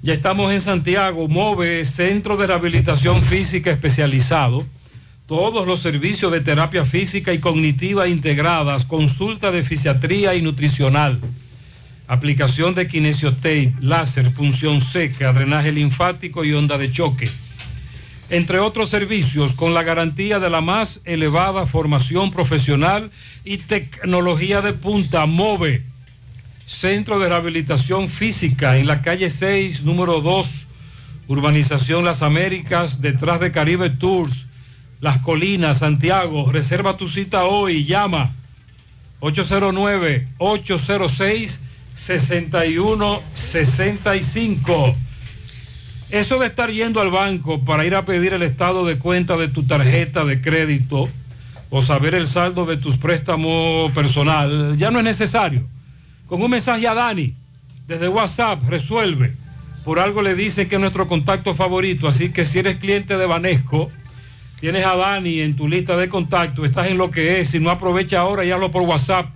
Ya estamos en Santiago, MOVE, Centro de Rehabilitación Física Especializado. Todos los servicios de terapia física y cognitiva integradas, consulta de fisiatría y nutricional, aplicación de kinesiotape, láser, punción seca, drenaje linfático y onda de choque entre otros servicios, con la garantía de la más elevada formación profesional y tecnología de punta, MOVE, Centro de Rehabilitación Física, en la calle 6, número 2, Urbanización Las Américas, detrás de Caribe Tours, Las Colinas, Santiago. Reserva tu cita hoy, llama 809-806-6165. Eso de estar yendo al banco para ir a pedir el estado de cuenta de tu tarjeta de crédito o saber el saldo de tus préstamos personal ya no es necesario. Con un mensaje a Dani desde WhatsApp resuelve. Por algo le dicen que es nuestro contacto favorito, así que si eres cliente de Banesco, tienes a Dani en tu lista de contactos, estás en lo que es, si no aprovecha ahora y hazlo por WhatsApp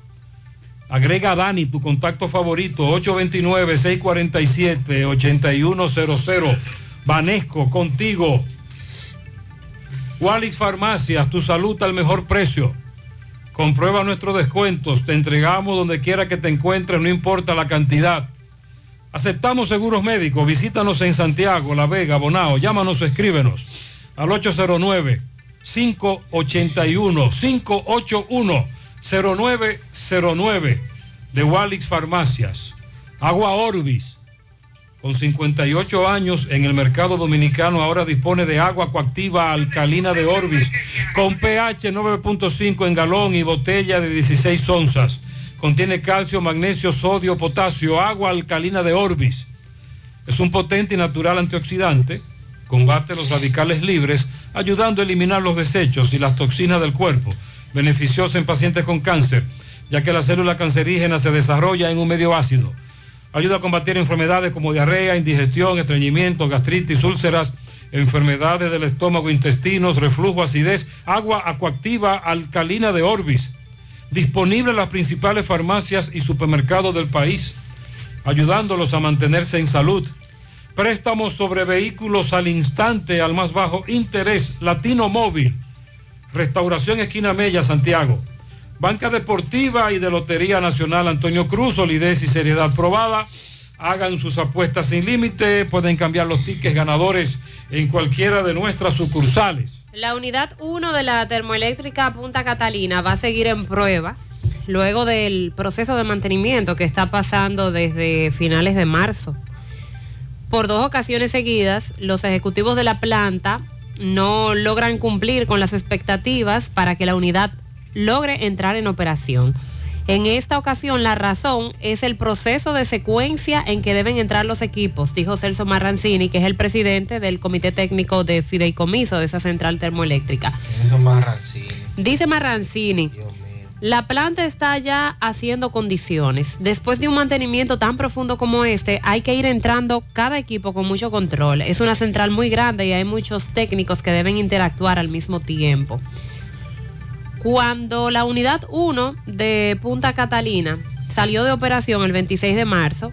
Agrega a Dani, tu contacto favorito, 829-647-8100. Vanesco, contigo. Walix Farmacias, tu salud al mejor precio. Comprueba nuestros descuentos, te entregamos donde quiera que te encuentres, no importa la cantidad. Aceptamos seguros médicos, visítanos en Santiago, La Vega, Bonao, llámanos o escríbenos al 809-581-581-0909 de Walix Farmacias. Agua Orbis, con 58 años en el mercado dominicano, ahora dispone de agua coactiva alcalina de Orbis, con pH 9.5 en galón y botella de 16 onzas. Contiene calcio, magnesio, sodio, potasio, agua alcalina de Orbis. Es un potente y natural antioxidante. Combate los radicales libres, ayudando a eliminar los desechos y las toxinas del cuerpo. Beneficioso en pacientes con cáncer, ya que la célula cancerígena se desarrolla en un medio ácido. Ayuda a combatir enfermedades como diarrea, indigestión, estreñimiento, gastritis, úlceras, enfermedades del estómago, intestinos, reflujo, acidez, agua acuactiva alcalina de Orbis. Disponible en las principales farmacias y supermercados del país, ayudándolos a mantenerse en salud. Préstamos sobre vehículos al instante, al más bajo interés, Latino Móvil. Restauración Esquina Mella, Santiago. Banca Deportiva y de Lotería Nacional Antonio Cruz, solidez y seriedad probada. Hagan sus apuestas sin límite, pueden cambiar los tickets ganadores en cualquiera de nuestras sucursales. La unidad 1 de la termoeléctrica Punta Catalina va a seguir en prueba luego del proceso de mantenimiento que está pasando desde finales de marzo. Por dos ocasiones seguidas, los ejecutivos de la planta no logran cumplir con las expectativas para que la unidad logre entrar en operación. En esta ocasión la razón es el proceso de secuencia en que deben entrar los equipos, dijo Celso Marrancini, que es el presidente del Comité Técnico de Fideicomiso de esa central termoeléctrica. Dice Marrancini, la planta está ya haciendo condiciones. Después de un mantenimiento tan profundo como este, hay que ir entrando cada equipo con mucho control. Es una central muy grande y hay muchos técnicos que deben interactuar al mismo tiempo. Cuando la unidad 1 de Punta Catalina salió de operación el 26 de marzo,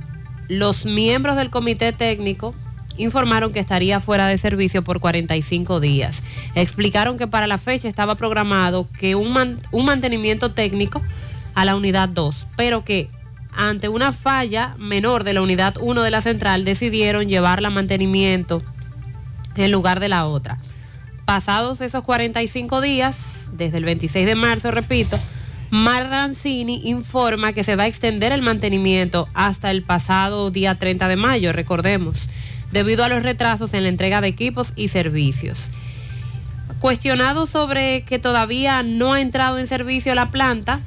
los miembros del comité técnico informaron que estaría fuera de servicio por 45 días. Explicaron que para la fecha estaba programado que un, man- un mantenimiento técnico a la unidad 2, pero que ante una falla menor de la unidad 1 de la central decidieron llevarla a mantenimiento en lugar de la otra. Pasados esos 45 días, desde el 26 de marzo, repito, Marrancini informa que se va a extender el mantenimiento hasta el pasado día 30 de mayo, recordemos, debido a los retrasos en la entrega de equipos y servicios. Cuestionado sobre que todavía no ha entrado en servicio la planta,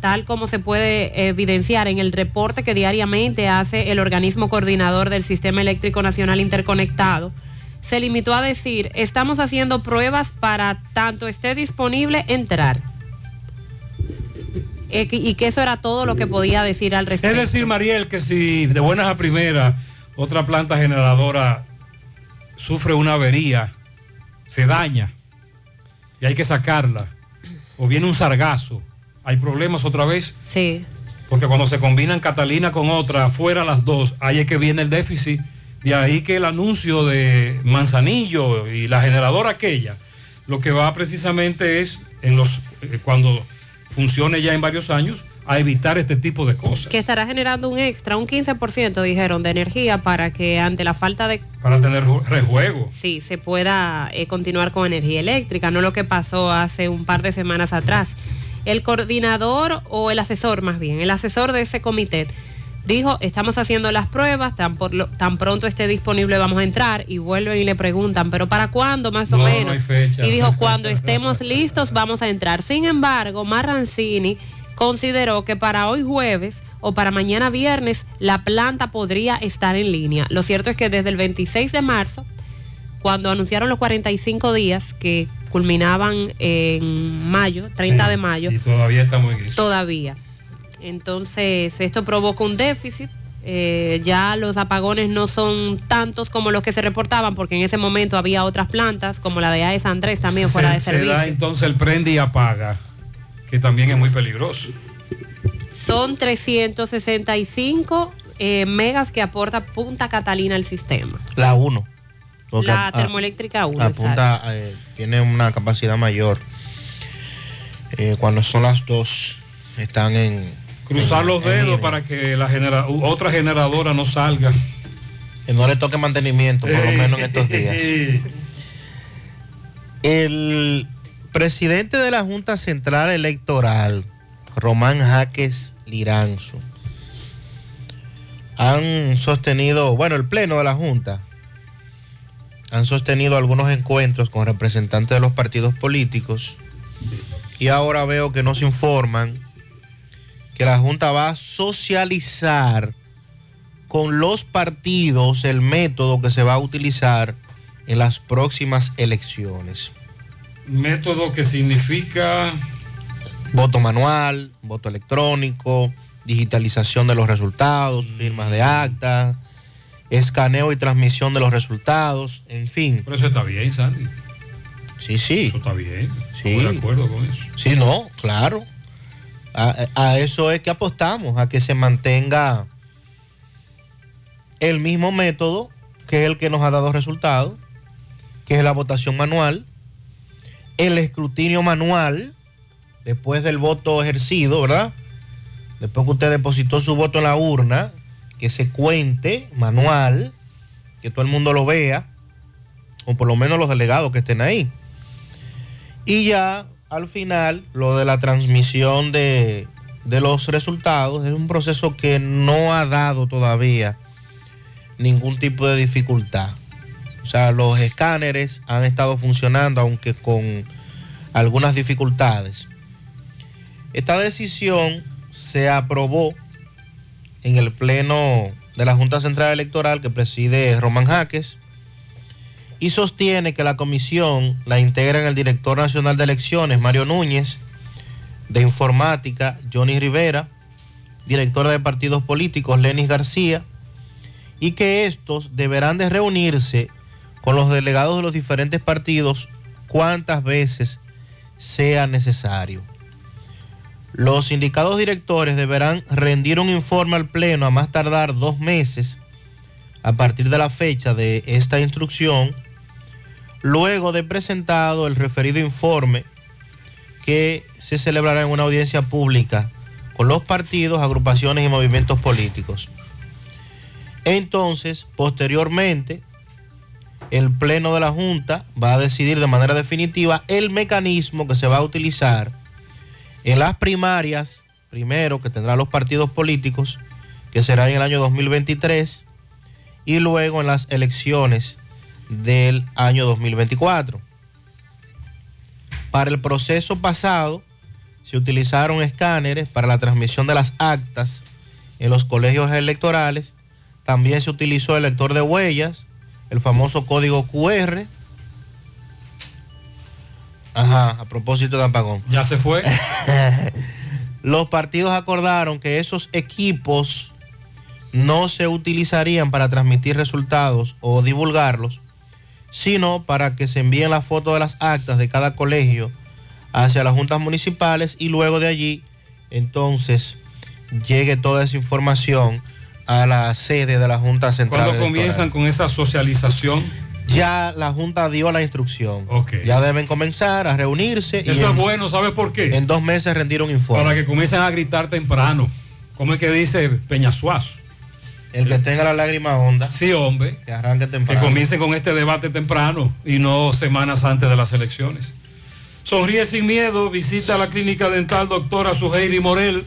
tal como se puede evidenciar en el reporte que diariamente hace el organismo coordinador del Sistema Eléctrico Nacional Interconectado, se limitó a decir, estamos haciendo pruebas para tanto esté disponible entrar. Eh, y que eso era todo lo que podía decir al respecto. Es decir, Mariel, que si de buenas a primeras otra planta generadora sufre una avería, se daña y hay que sacarla, o viene un sargazo, hay problemas otra vez. Sí. Porque cuando se combinan Catalina con otra, fuera las dos, ahí es que viene el déficit. De ahí que el anuncio de Manzanillo y la generadora aquella, lo que va precisamente es, en los, eh, cuando funcione ya en varios años, a evitar este tipo de cosas. Que estará generando un extra, un 15% dijeron de energía para que ante la falta de Para tener ju- rejuego. sí, se pueda eh, continuar con energía eléctrica, no lo que pasó hace un par de semanas atrás. El coordinador o el asesor más bien, el asesor de ese comité dijo, estamos haciendo las pruebas, tan, por lo- tan pronto esté disponible vamos a entrar y vuelven y le preguntan, pero ¿para cuándo más o No, no menos? hay fecha. Y dijo, cuando estemos listos vamos a entrar. Sin embargo, Marrancini consideró que para hoy jueves o para mañana viernes la planta podría estar en línea. Lo cierto es que desde el 26 de marzo, cuando anunciaron los 45 días que culminaban en mayo, 30 Sí, de mayo, Y todavía está muy gris. todavía. Entonces, esto provoca un déficit. Eh, ya los apagones no son tantos como los que se reportaban, porque en ese momento había otras plantas, como la de AES Andrés, también fuera de se servicio. da entonces el prende y apaga, que también es muy peligroso. Son 365 eh, megas que aporta Punta Catalina al sistema. La 1. La termoeléctrica 1. Apunta, eh, tiene una capacidad mayor. Eh, cuando son las dos, están en. Cruzar en- los dedos para que la genera- otra generadora no salga. Que no le toque mantenimiento, por lo menos en estos días. El presidente de la Junta Central Electoral, Román Jaques Liranzo, han sostenido, bueno, el Pleno de la Junta, han sostenido algunos encuentros con representantes de los partidos políticos y ahora veo que nos informan que la Junta va a socializar con los partidos el método que se va a utilizar en las próximas elecciones. Método que significa Voto manual, voto electrónico, digitalización de los resultados, firmas de acta, escaneo y transmisión de los resultados, en fin. Pero eso está bien, Sandy. Sí, sí. Eso está bien. Sí. Estoy de acuerdo con eso. Sí, no, claro. A, a eso es que apostamos, a que se mantenga el mismo método que es el que nos ha dado resultados, que es la votación manual, el escrutinio manual, después del voto ejercido, ¿verdad? Después que usted depositó su voto en la urna, que se cuente manual, que todo el mundo lo vea, o por lo menos los delegados que estén ahí. Y ya al final, lo de la transmisión de, de los resultados es un proceso que no ha dado todavía ningún tipo de dificultad. O sea, los escáneres han estado funcionando, aunque con algunas dificultades. Esta decisión se aprobó en el Pleno de la Junta Central Electoral que preside Román Jaques y sostiene que la comisión la integran el director nacional de elecciones, Mario Núñez, de informática, Johnny Rivera, directora de partidos políticos, Lenis García, y que estos deberán de reunirse con los delegados de los diferentes partidos cuantas veces sea necesario. Los indicados directores deberán rendir un informe al Pleno a más tardar dos meses a partir de la fecha de esta instrucción, luego de presentado el referido informe que se celebrará en una audiencia pública con los partidos, agrupaciones y movimientos políticos. Entonces, posteriormente, el Pleno de la Junta va a decidir de manera definitiva el mecanismo que se va a utilizar en las primarias, primero que tendrán los partidos políticos, que será en el año 2023, y luego en las elecciones del año 2024. Para el proceso pasado se utilizaron escáneres para la transmisión de las actas en los colegios electorales. También se utilizó el lector de huellas, el famoso código QR. Ajá, a propósito de apagón. Ya se fue. Los partidos acordaron que esos equipos no se utilizarían para transmitir resultados o divulgarlos, sino para que se envíen las fotos de las actas de cada colegio hacia las juntas municipales y luego de allí entonces llegue toda esa información a la sede de la Junta Central. Electoral. comienzan con esa socialización, Ya la Junta dio la instrucción. Ya deben comenzar a reunirse. eso y es en- bueno, ¿sabes por qué? En dos meses rendir un informe. Para que comiencen a gritar temprano. ¿Cómo es que dice Peñasuazo? El que tenga la lágrima honda. Sí, hombre. Que arranque temprano. Que comiencen con este debate temprano y no semanas antes de las elecciones. Sonríe sin miedo, visita la clínica dental doctora Suheiri Morel.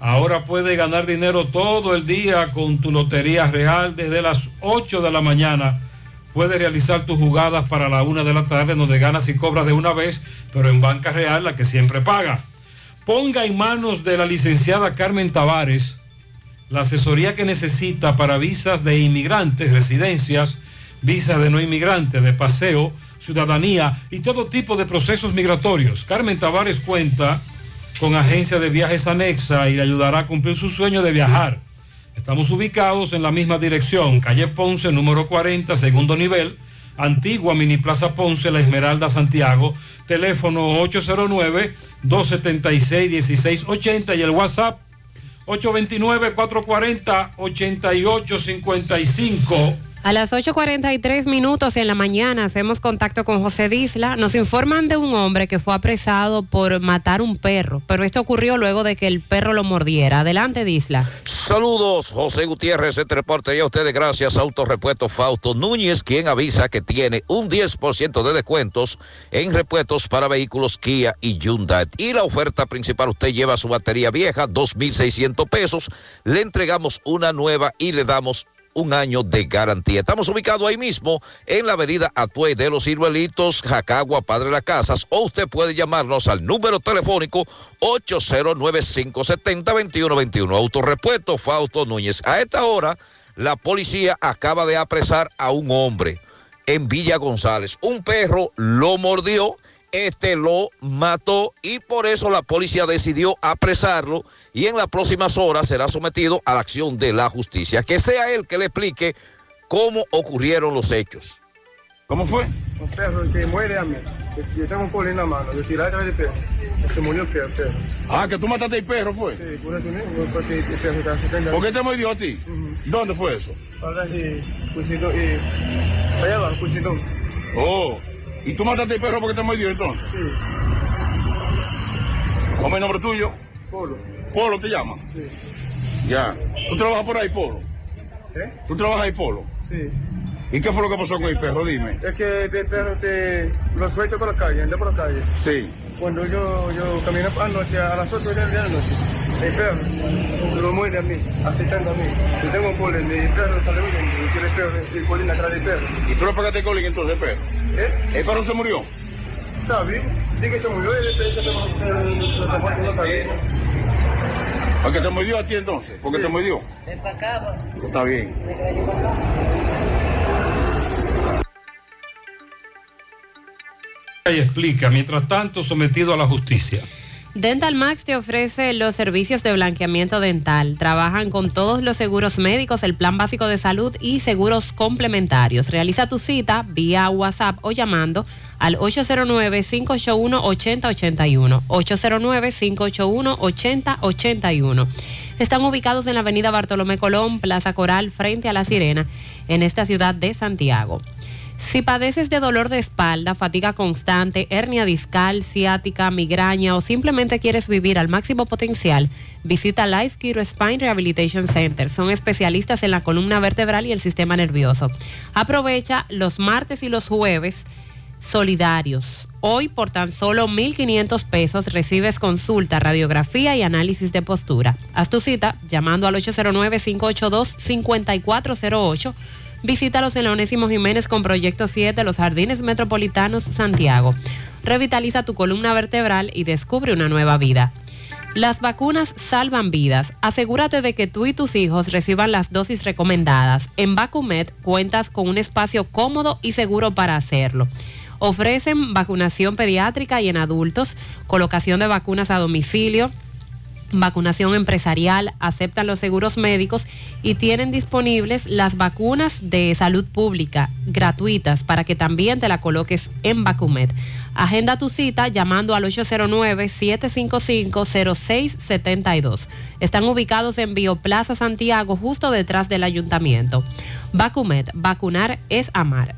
Ahora puede ganar dinero todo el día con tu Lotería Real desde las 8 de la mañana. Puedes realizar tus jugadas para la 1 de la tarde donde ganas y cobras de una vez, pero en Banca Real la que siempre paga. Ponga en manos de la licenciada Carmen Tavares la asesoría que necesita para visas de inmigrantes, residencias, visas de no inmigrantes, de paseo, ciudadanía y todo tipo de procesos migratorios. Carmen Tavares cuenta con agencia de viajes anexa y le ayudará a cumplir su sueño de viajar. Estamos ubicados en la misma dirección, calle Ponce, número 40, segundo nivel, antigua Mini Plaza Ponce, La Esmeralda, Santiago, teléfono 809-276-1680 y el WhatsApp 829-440-8855. A las 8.43 minutos en la mañana hacemos contacto con José Disla. Nos informan de un hombre que fue apresado por matar un perro, pero esto ocurrió luego de que el perro lo mordiera. Adelante, Disla. Saludos, José Gutiérrez, este reporte y a ustedes gracias Autorepuesto Fausto Núñez, quien avisa que tiene un 10% de descuentos en repuestos para vehículos Kia y Hyundai. Y la oferta principal, usted lleva su batería vieja, 2.600 pesos, le entregamos una nueva y le damos un año de garantía. Estamos ubicados ahí mismo en la avenida Atuey de los Ciruelitos, Jacagua, Padre Las Casas, o usted puede llamarnos al número telefónico 809-570-2121. Autorepuesto Fausto Núñez. A esta hora, la policía acaba de apresar a un hombre en Villa González. Un perro lo mordió este lo mató y por eso la policía decidió apresarlo y en las próximas horas será sometido a la acción de la justicia. Que sea él que le explique cómo ocurrieron los hechos. ¿Cómo fue? Un perro que muere a mí. Yo tengo un polo en la mano, yo tiré atrás del perro. Se murió el perro. perro. Ah, que tú mataste el perro, ¿fue? Sí, por eso mismo, porque el perro estaba asustando. ¿Por qué te mordió a ti? ¿Dónde fue eso? Ahora sí, pusieron, y... Allá abajo, pusieron. Oh, ¿y tú mataste el perro porque te mordió entonces? Sí. ¿Cómo es el nombre tuyo? Polo. ¿Polo te llama? Sí. Ya. ¿Tú trabajas por ahí, Polo? ¿Qué? ¿Tú trabajas ahí, Polo? Sí. ¿Y qué fue lo que pasó con el perro? Dime. Es que el perro te lo suelto por la calle, anda por la calle. Sí. Cuando yo, yo camino anoche, a las 8 de la noche, el perro lo muerde a mí, aceitando a mí. Yo tengo un polen, el perro sale huyendo, y tiene el perro, el polen atrás del perro. ¿Y tú le pagaste el colín entonces, el perro? ¿Eh? ¿El perro se murió? Está bien. Sí que se murió y el perro no está bien. ¿Por qué te mordió a ti entonces? ¿Por qué te mordió? Ven para acá, Está bien. Y explica, mientras tanto, sometido a la justicia. Dental Max te ofrece los servicios de blanqueamiento dental. Trabajan con todos los seguros médicos, el plan básico de salud y seguros complementarios. Realiza tu cita vía WhatsApp o llamando al 809-581-8081. 809-581-8081. Están ubicados en la avenida Bartolomé Colón, Plaza Coral, frente a La Sirena, en esta ciudad de Santiago. Si padeces de dolor de espalda, fatiga constante, hernia discal, ciática, migraña o simplemente quieres vivir al máximo potencial, visita Life Kiro Spine Rehabilitation Center. Son especialistas en la columna vertebral y el sistema nervioso. Aprovecha los martes y los jueves solidarios. Hoy por tan solo 1.500 pesos recibes consulta, radiografía y análisis de postura. Haz tu cita llamando al 809-582-5408 Visítalos en la Onésimo Jiménez con Proyecto 7, Los Jardines Metropolitanos, Santiago. Revitaliza tu columna vertebral y descubre una nueva vida. Las vacunas salvan vidas. Asegúrate de que tú y tus hijos reciban las dosis recomendadas. En Vacumet cuentas con un espacio cómodo y seguro para hacerlo. Ofrecen vacunación pediátrica y en adultos, colocación de vacunas a domicilio, vacunación empresarial, aceptan los seguros médicos y tienen disponibles las vacunas de salud pública gratuitas para que también te la coloques en Vacumet. Agenda tu cita llamando al 809-755-0672. Están ubicados en Bioplaza Santiago, justo detrás del ayuntamiento. Vacumet, vacunar es amar.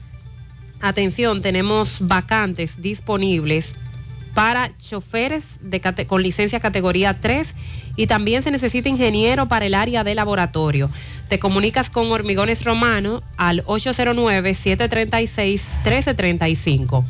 atención, tenemos vacantes disponibles para choferes con licencia categoría 3 y también se necesita ingeniero para el área de laboratorio. Te comunicas con Hormigones Romano al 809-736-1335.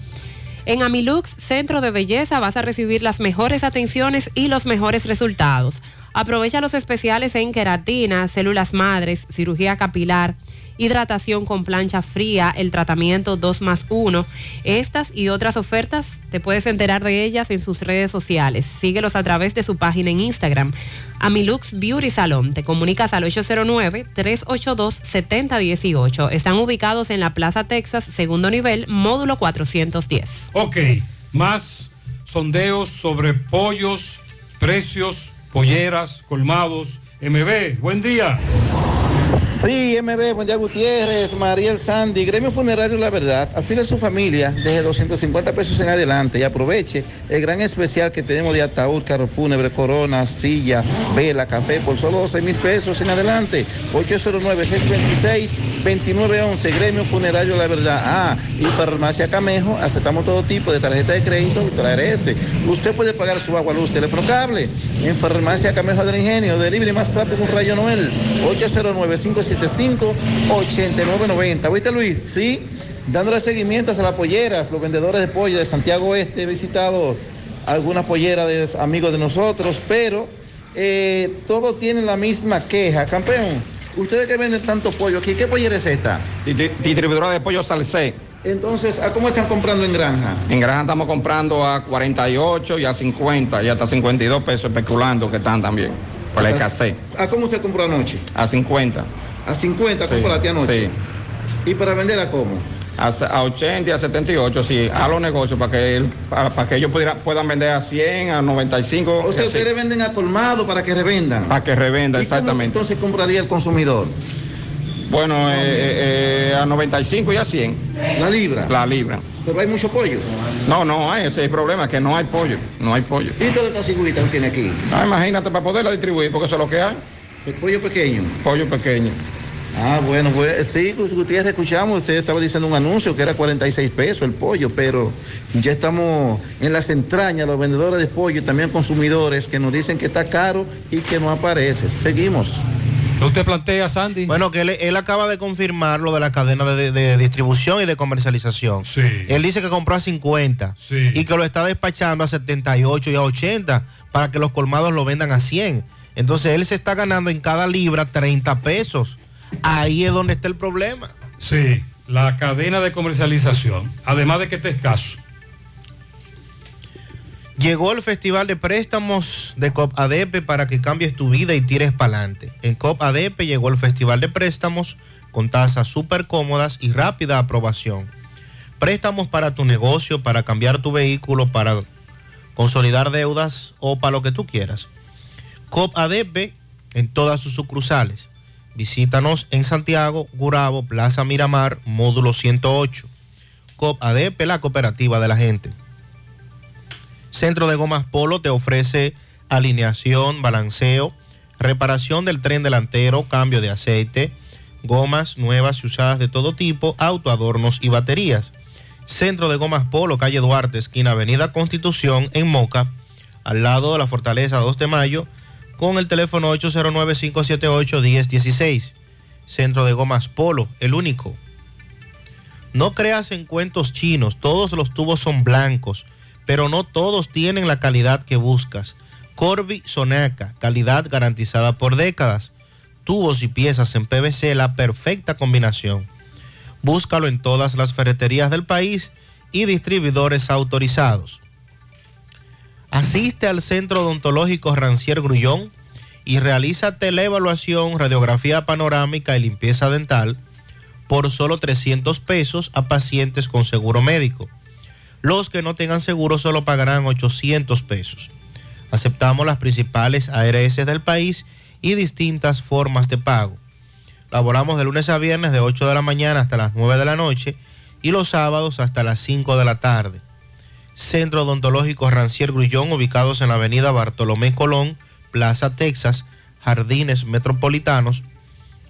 En Amilux, Centro de Belleza, vas a recibir las mejores atenciones y los mejores resultados. Aprovecha los especiales en queratina, células madres, cirugía capilar, hidratación con plancha fría, el tratamiento 2 más 1. Estas y otras ofertas te puedes enterar de ellas en sus redes sociales. Síguelos a través de su página en Instagram. Amilux Beauty Salon. Te comunicas al 809-382-7018. Están ubicados en la Plaza Texas, segundo nivel, módulo 410. Ok, más sondeos sobre pollos, precios, polleras, colmados. MB, buen día. Sí, MB, buen día Gutiérrez, Mariel Sandy, Gremio Funerario La Verdad, afile a su familia desde 250 pesos en adelante y aproveche el gran especial que tenemos de ataúd, carro fúnebre, corona, silla, vela, café por solo 12 mil pesos en adelante. 809-626-2911, Gremio Funerario La Verdad. Ah, y Farmacia Camejo, aceptamos todo tipo de tarjeta de crédito y traerse. Usted puede pagar su agua, luz, teléfono cable en Farmacia Camejo del Ingenio, delivery más rápido con Rayo Noel, 809-575-8990. ¿Viste Luis? Sí, dándole seguimientos a las polleras, los vendedores de pollo de Santiago Oeste, he visitado algunas polleras de amigos de nosotros, pero eh, todos tienen la misma queja. Campeón, ustedes que venden tanto pollo aquí, ¿qué pollera es esta? Distribuidora de pollo Salcé. Entonces, ¿a cómo están comprando en granja? En granja estamos comprando a 48 y a 50 y hasta 52 pesos especulando que están también. Por la escasez. ¿A cómo usted compró anoche? A 50. A 50 Sí, compraste anoche. Sí. ¿Y para vender a cómo? A, a 80 y a 78, sí, a los negocios para que, él- para, para que ellos pudiera- puedan vender a 100, a 95. O sea, ustedes venden a colmado para que revendan. Para que revenda, ¿Y cómo exactamente. entonces compraría el consumidor? Bueno, eh, eh, eh, a 95 y a 100. ¿La libra? La libra. Pero hay mucho pollo. No, no hay, ese es el problema, que no hay pollo, no hay pollo. ¿Y toda esta figurita que tiene aquí? Ah, imagínate, para poderla distribuir, porque eso es lo que hay. El pollo pequeño. Pollo pequeño. Ah, bueno, pues sí, Gutiérrez, escuchamos, usted estaba diciendo un anuncio que era 46 pesos el pollo, pero ya estamos en las entrañas, los vendedores de pollo y también consumidores que nos dicen que está caro y que no aparece. Seguimos. ¿Qué usted plantea, Sandy? Bueno, que él, él acaba de confirmar lo de la cadena de, de- de distribución y de comercialización. Sí. Él dice que compró a 50 y que lo está despachando a 78 y a 80 para que los colmados lo vendan a 100. Entonces él se está ganando en cada libra 30 pesos. Ahí es donde está el problema. Sí, la cadena de comercialización. Además de que este escaso. Llegó el Festival de Préstamos de COP ADP para que cambies tu vida y tires para adelante. En COP ADP llegó el Festival de Préstamos con tasas súper cómodas y rápida aprobación. Préstamos para tu negocio, para cambiar tu vehículo, para consolidar deudas o para lo que tú quieras. COP ADP en todas sus sucursales. Visítanos en Santiago, Gurabo, Plaza Miramar, módulo 108. COP ADP, la cooperativa de la gente. Centro de Gomas Polo te ofrece alineación, balanceo, reparación del tren delantero, cambio de aceite, gomas nuevas y usadas de todo tipo, autoadornos y baterías. Centro de Gomas Polo, calle Duarte, esquina Avenida Constitución, en Moca, al lado de la Fortaleza 2 de Mayo, con el teléfono 809-578-1016. Centro de Gomas Polo, el único. No creas en cuentos chinos, todos los tubos son blancos, pero no todos tienen la calidad que buscas. Corby Sonaca, calidad garantizada por décadas. Tubos y piezas en PVC, la perfecta combinación. Búscalo en todas las ferreterías del país y distribuidores autorizados. Asiste al Centro Odontológico Rancier Grullón y realiza teleevaluación, radiografía panorámica y limpieza dental por solo 300 pesos a pacientes con seguro médico. Los que no tengan seguro solo pagarán 800 pesos. Aceptamos las principales ARS del país y distintas formas de pago. Laboramos de lunes a viernes de 8 de la mañana hasta las 9 de la noche y los sábados hasta las 5 de la tarde. Centro Odontológico Rancier Grullón, ubicados en la avenida Bartolomé Colón, Plaza Texas, Jardines Metropolitanos,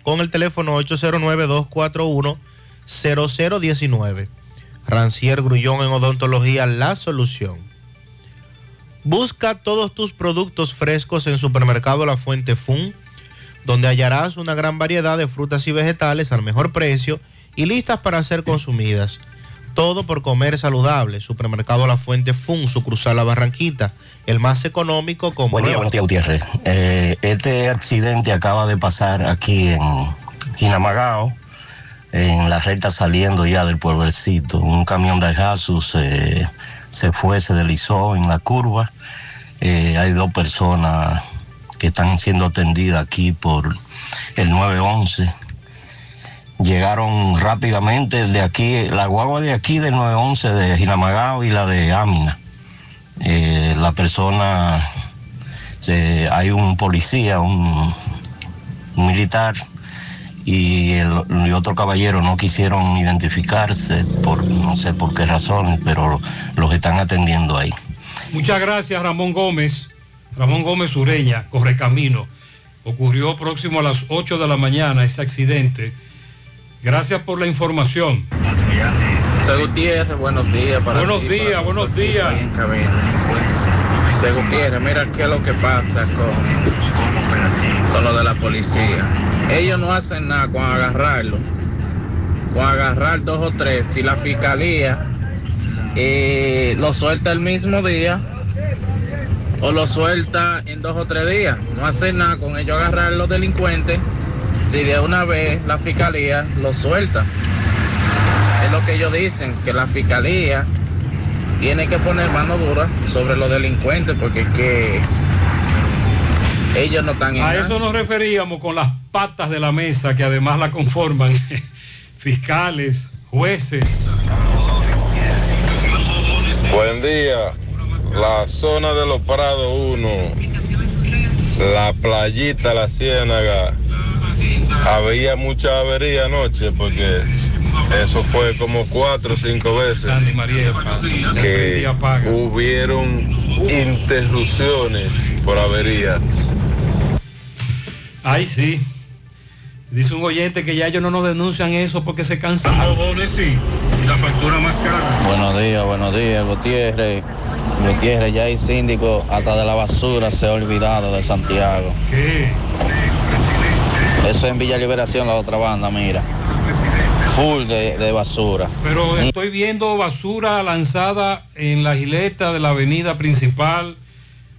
con el teléfono 809-241-0019. Rancier Grullón en Odontología, la solución. Busca todos tus productos frescos en Supermercado La Fuente Fun, donde hallarás una gran variedad de frutas y vegetales al mejor precio y listas para ser consumidas. Todo por comer saludable. Supermercado La Fuente Fun, sucursal La Barranquita, el más económico con Buen día, buenos días, Gutiérrez. Eh, este accidente acaba de pasar aquí en Jinamagao, en la recta saliendo ya del pueblecito. Un camión de Jesús se, se fue, se deslizó en la curva. Eh, hay dos personas que están siendo atendidas aquí por el 911 llegaron rápidamente de aquí, la guagua de aquí del 911 de Jinamagao y la de Amina. Eh, la persona, hay un policía, un, militar y y otro caballero no quisieron identificarse por no sé por qué razones, pero los están atendiendo ahí. Muchas gracias, Ramón Gómez. Ramón Gómez Ureña, Correcamino. Ocurrió próximo a las 8 de la mañana ese accidente. Gracias por la información. José Gutiérrez, buenos días. Para Buenos ti, días, para buenos días. José Gutiérrez, mira qué es lo que pasa con, con lo de la policía. Ellos no hacen nada con agarrarlo. Con agarrar dos o tres. Si la fiscalía eh, lo suelta el mismo día o lo suelta en dos o tres días. No hacen nada con ellos agarrar los delincuentes si de una vez la fiscalía lo suelta. Es lo que ellos dicen, que la fiscalía tiene que poner mano dura sobre los delincuentes porque es que ellos no están en A nada. eso nos referíamos con las patas de la mesa que además la conforman fiscales, jueces. Buen día. La zona de los Prados 1, la playita, la ciénaga. Había mucha avería anoche porque eso fue como cuatro o cinco veces que hubieron interrupciones por avería. Ay, sí. Dice un oyente que ya ellos no nos denuncian eso porque se cansan. La factura más cara. Buenos días, buenos días, Gutiérrez. Gutiérrez, ya hay síndico hasta de la basura se ha olvidado de Santiago. ¿Qué? Eso en Villa Liberación, la otra banda, mira. Full de, de basura. Pero estoy viendo basura lanzada en la gileta de la avenida principal,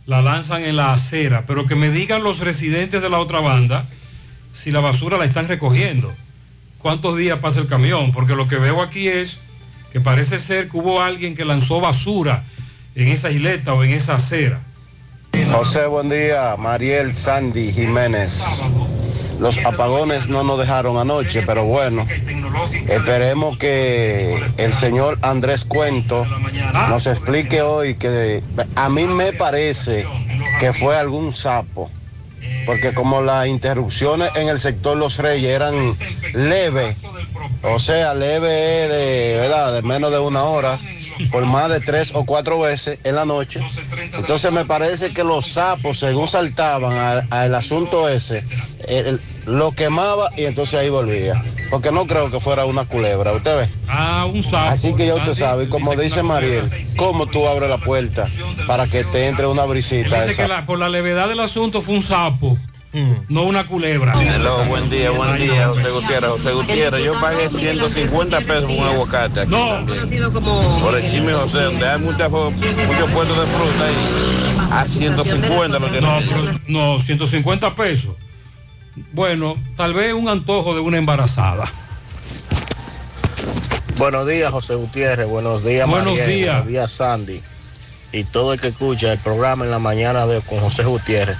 la lanzan en la acera, pero que me digan los residentes de la otra banda si la basura la están recogiendo. ¿Cuántos días pasa el camión? Porque lo que veo aquí es que parece ser que hubo alguien que lanzó basura en esa gileta o en esa acera. José, buen día. Mariel Sandy Jiménez. Los apagones no nos dejaron anoche, pero bueno, esperemos que el señor Andrés Cuento nos explique hoy que a mí me parece que fue algún sapo, porque como las interrupciones en el sector Los Reyes eran leves, o sea, leve de, ¿verdad? de menos de una hora, por más de tres o cuatro veces en la noche. Entonces me parece que los sapos, según saltaban al, asunto ese, el- lo quemaba y entonces ahí volvía. Porque no creo que fuera una culebra, ¿usted ve? Ah, un sapo. Así que ya usted sabe, y como dice Mariel, ¿cómo tú abres la puerta para que te entre una brisita? Dice esa? que la- por la levedad del asunto fue un sapo, no una culebra. Hello, buen día, buen día, José Gutiérrez. José Gutiérrez, yo pagué 150 pesos por un aguacate aquí también. Por el chisme José, donde hay muchas, muchos puestos de fruta ahí, a 150 lo que No, pero no, 150 pesos. Bueno, tal vez un antojo de una embarazada. Buenos días, José Gutiérrez. Buenos días, Buenos días. Buenos días, Sandy. Y todo el que escucha el programa en la mañana de, con José Gutiérrez.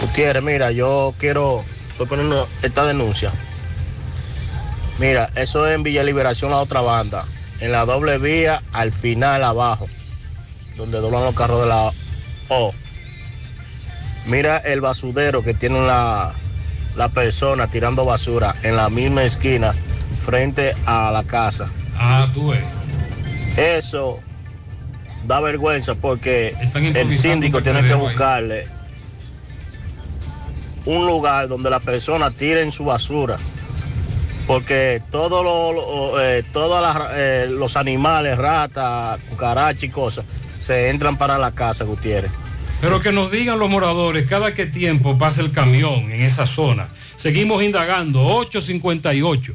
Gutiérrez, mira, yo quiero, estoy poniendo esta denuncia. Mira, eso es en Villa Liberación, la otra banda. En la doble vía, al final abajo, donde doblan los carros de la O. Mira el basudero que tiene la, la persona tirando basura en la misma esquina frente a la casa. Ah, tú ves. Eso da vergüenza porque el síndico tiene que buscarle un lugar donde la persona tiren su basura. Porque todos eh, las, eh, los animales, ratas, cucarachas y cosas, se entran para la casa, Gutiérrez. Pero que nos digan los moradores cada qué tiempo pasa el camión en esa zona. Seguimos indagando. 858.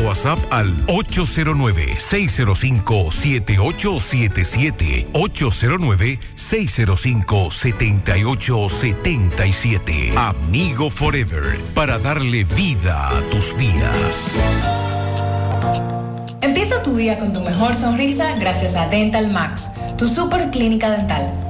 WhatsApp al 809-605-7877. 809-605-7877. Amigo Forever, para darle vida a tus días. Empieza tu día con tu mejor sonrisa gracias a Dental Max, tu super clínica dental.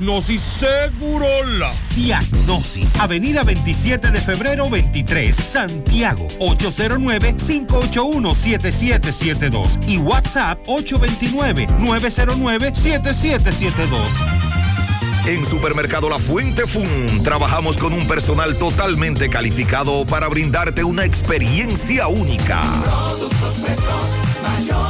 Segurola. Diagnosis, Avenida 27 de febrero 23, Santiago, 809-581-7772 y WhatsApp 829-909-7772. En Supermercado La Fuente Fun trabajamos con un personal totalmente calificado para brindarte una experiencia única. Productos frescos, mayor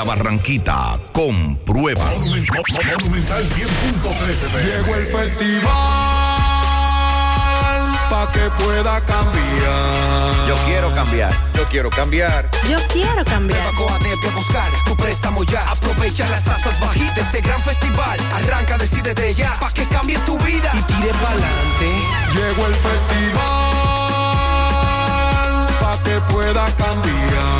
La Barranquita, comprueba. Monumental 100.13 Llegó el festival pa' que pueda cambiar. Yo quiero cambiar. Yo quiero cambiar. Yo quiero cambiar. Coatete a buscar tu préstamo ya. Aprovecha las tasas bajitas de este gran festival. Arranca, decídete ya, pa' que cambie tu vida y tire pa'lante. Llegó el festival pa' que pueda cambiar.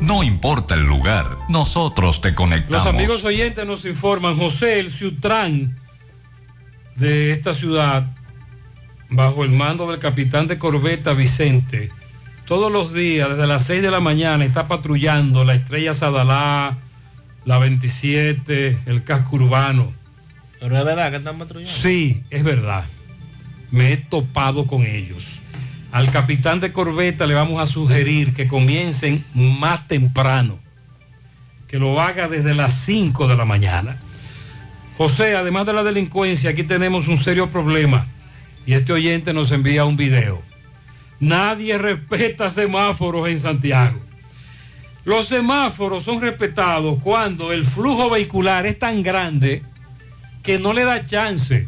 No importa el lugar, nosotros te conectamos. Los amigos oyentes nos informan, José, el Ciutrán de esta ciudad, bajo el mando del capitán de corbeta Vicente, todos los días, desde las 6 de la mañana, está patrullando la estrella Sadalá, la 27, el casco urbano. Pero es verdad que están patrullando. Sí, es verdad. Me he topado con ellos. Al capitán de corbeta le vamos a sugerir que comiencen más temprano, que lo haga desde las 5 de la mañana. José, además de la delincuencia, aquí tenemos un serio problema y este oyente nos envía un video. Nadie respeta semáforos en Santiago. Los semáforos son respetados cuando el flujo vehicular es tan grande que no le da chance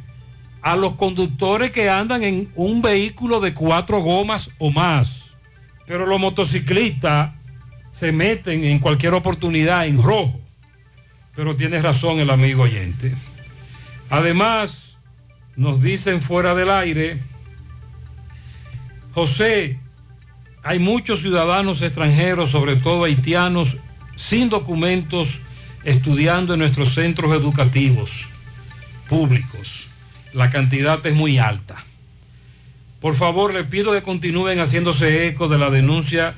a los conductores que andan en un vehículo de cuatro gomas o más. Pero los motociclistas se meten en cualquier oportunidad en rojo. Pero tiene razón el amigo oyente. Además, nos dicen fuera del aire, José, hay muchos ciudadanos extranjeros, sobre todo haitianos, sin documentos, estudiando en nuestros centros educativos públicos la cantidad es muy alta. Por favor, le pido que continúen haciéndose eco de la denuncia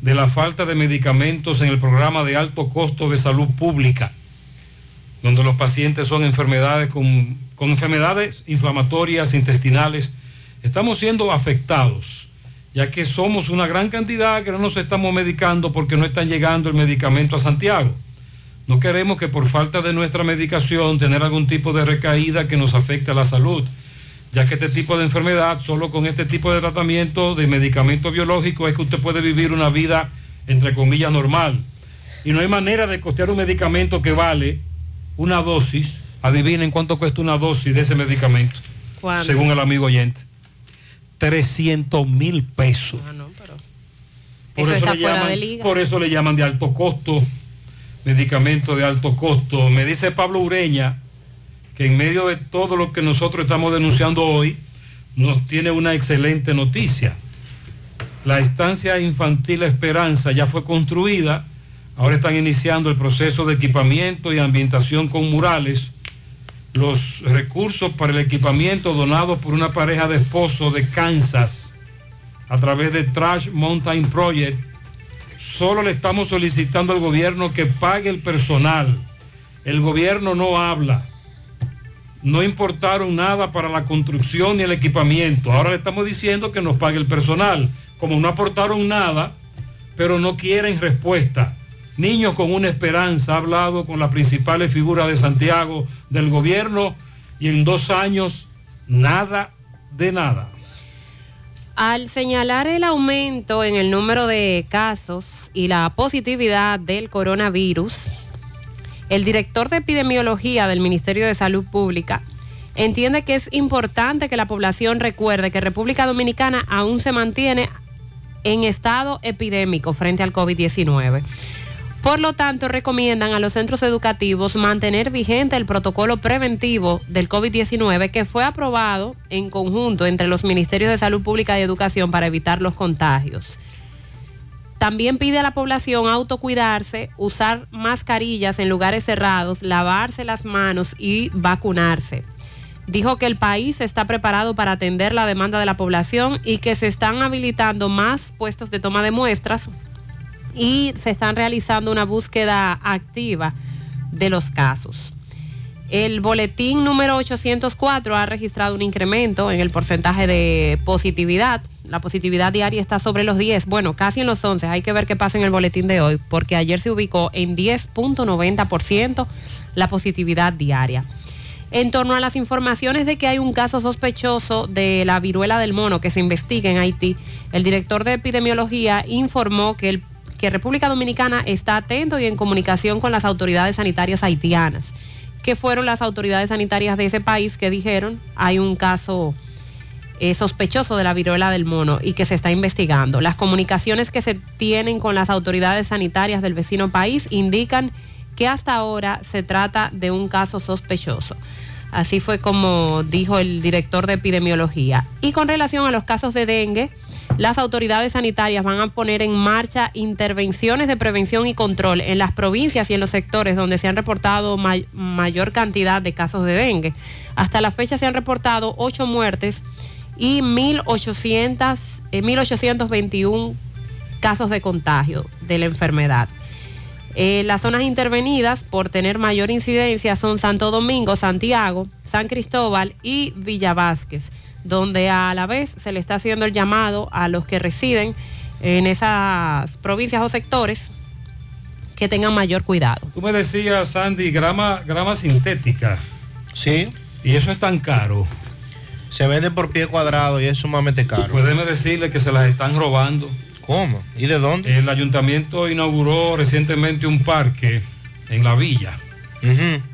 de la falta de medicamentos en el programa de alto costo de salud pública, donde los pacientes son enfermedades con, con enfermedades inflamatorias intestinales. Estamos siendo afectados, ya que somos una gran cantidad que no nos estamos medicando porque no están llegando el medicamento a Santiago. No queremos que por falta de nuestra medicación tener algún tipo de recaída que nos afecte a la salud, ya que este tipo de enfermedad, solo con este tipo de tratamiento de medicamento biológico, es que usted puede vivir una vida, entre comillas, normal. Y no hay manera de costear un medicamento que vale una dosis. Adivinen cuánto cuesta una dosis de ese medicamento, ¿Cuánto? según el amigo oyente. 300 mil pesos. Eso le llaman- de liga. por eso le llaman de alto costo, medicamentos de alto costo. Me dice Pablo Ureña que en medio de todo lo que nosotros estamos denunciando hoy, nos tiene una excelente noticia. La estancia infantil Esperanza ya fue construida, ahora están iniciando el proceso de equipamiento y ambientación con murales. Los recursos para el equipamiento donados por una pareja de esposos de Kansas a través de Trash Mountain Project solo le estamos solicitando al gobierno que pague el personal. El gobierno no habla. no importaron nada para la construcción ni el equipamiento. Ahora le estamos diciendo que nos pague el personal. Como no aportaron nada, pero no quieren respuesta. Niños con una esperanza ha hablado con las principales figuras de Santiago del gobierno y en dos años nada de nada. Al señalar el aumento en el número de casos y la positividad del coronavirus, el director de epidemiología del Ministerio de Salud Pública entiende que es importante que la población recuerde que República Dominicana aún se mantiene en estado epidémico frente al COVID-19. Por lo tanto, recomiendan a los centros educativos mantener vigente el protocolo preventivo del COVID-19 que fue aprobado en conjunto entre los Ministerios de Salud Pública y Educación para evitar los contagios. También pide a la población autocuidarse, usar mascarillas en lugares cerrados, lavarse las manos y vacunarse. Dijo que el país está preparado para atender la demanda de la población y que se están habilitando más puestos de toma de muestras y se están realizando una búsqueda activa de los casos. El boletín número 804 ha registrado un incremento en el porcentaje de positividad. La positividad diaria está sobre los 10, bueno, casi en los 11. Hay que ver qué pasa en el boletín de hoy, porque ayer se ubicó en 10.90% la positividad diaria. En torno a las informaciones de que hay un caso sospechoso de la viruela del mono que se investiga en Haití, el director de epidemiología informó que, el, que República Dominicana está atento y en comunicación con las autoridades sanitarias haitianas, que fueron las autoridades sanitarias de ese país que dijeron hay un caso eh, sospechoso de la viruela del mono y que se está investigando. Las comunicaciones que se tienen con las autoridades sanitarias del vecino país indican que hasta ahora se trata de un caso sospechoso. Así fue como dijo el director de epidemiología. Y con relación a los casos de dengue, las autoridades sanitarias van a poner en marcha intervenciones de prevención y control en las provincias y en los sectores donde se han reportado may mayor cantidad de casos de dengue. Hasta la fecha se han reportado ocho muertes y 1.800, eh, 1.821 casos de contagio de la enfermedad. Eh, las zonas intervenidas por tener mayor incidencia son Santo Domingo, Santiago, San Cristóbal y Villa Vázquez, donde a la vez se le está haciendo el llamado a los que residen en esas provincias o sectores que tengan mayor cuidado. Tú me decías, Sandy, grama, grama sintética. Sí. Y eso es tan caro. Se vende por pie cuadrado y es sumamente caro. Pueden decirle que se las están robando. ¿Cómo? ¿Y de dónde? El ayuntamiento inauguró recientemente un parque en la villa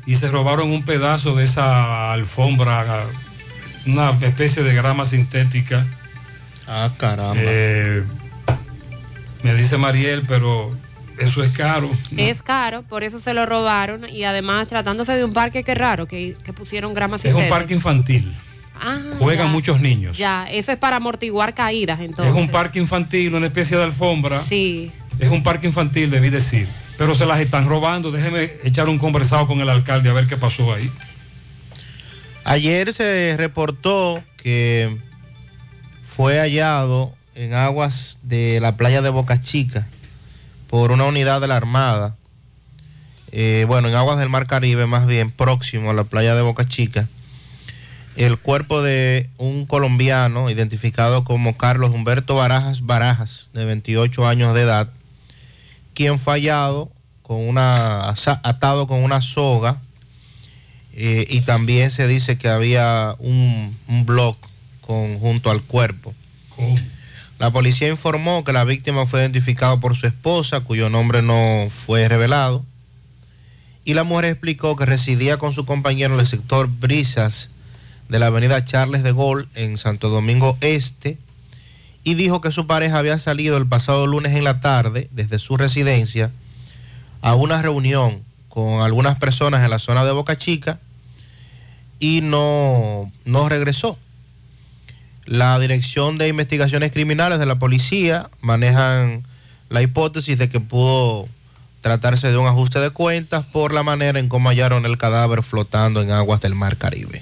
y se robaron un pedazo de esa alfombra, una especie de grama sintética. Ah, caramba. Eh, me dice Mariel, pero eso es caro. ¿no? Es caro, por eso se lo robaron y además tratándose de un parque que raro, que, que pusieron grama Es sintética. un parque infantil. Ah, Juegan ya. muchos niños. Ya, eso es para amortiguar caídas entonces. Es un parque infantil, una especie de alfombra. Sí. Es un parque infantil, debí decir. Pero se las están robando. Déjeme echar un conversado con el alcalde a ver qué pasó ahí. Ayer se reportó que fue hallado en aguas de la playa de Boca Chica por una unidad de la Armada. eh, bueno, en aguas del Mar Caribe, más bien próximo a la playa de Boca Chica, el cuerpo de un colombiano identificado como Carlos Humberto Barajas Barajas, de 28 años de edad, quien fue hallado con una, atado con una soga eh, y también se dice que había un, un blog con, junto al cuerpo. La policía informó que la víctima fue identificada por su esposa, cuyo nombre no fue revelado, y la mujer explicó que residía con su compañero en el sector Brisas de la avenida Charles de Gaulle en Santo Domingo Este, y dijo que su pareja había salido el pasado lunes en la tarde desde su residencia a una reunión con algunas personas en la zona de Boca Chica y no, no regresó. La Dirección de Investigaciones Criminales de la Policía manejan la hipótesis de que pudo tratarse de un ajuste de cuentas por la manera en cómo hallaron el cadáver flotando en aguas del Mar Caribe.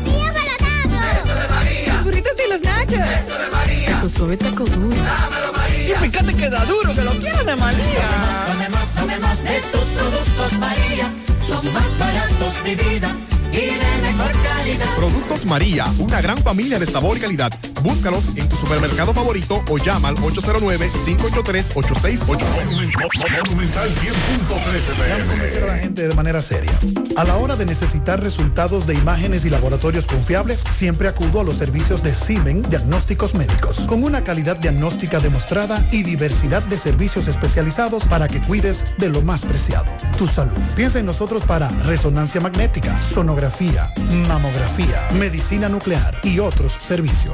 Eso de María. Tu suave taco duro. Dámelo, María. Y fíjate que da duro, que lo quiero de María. Tomemos, tomemos de tus productos María, son más baratos de vida y de mejor calidad. Productos María, una gran familia de sabor y calidad. Búscalos en tu supermercado favorito o llama al 809-583-8689. Déjame convencer a la gente de manera seria. A la hora de necesitar resultados de imágenes y laboratorios confiables, siempre acudo a los servicios de Simen Diagnósticos Médicos, con una calidad diagnóstica demostrada y diversidad de servicios especializados para que cuides de lo más preciado, tu salud. Piensa en nosotros para resonancia magnética, sonografía, mamografía, medicina nuclear y otros servicios.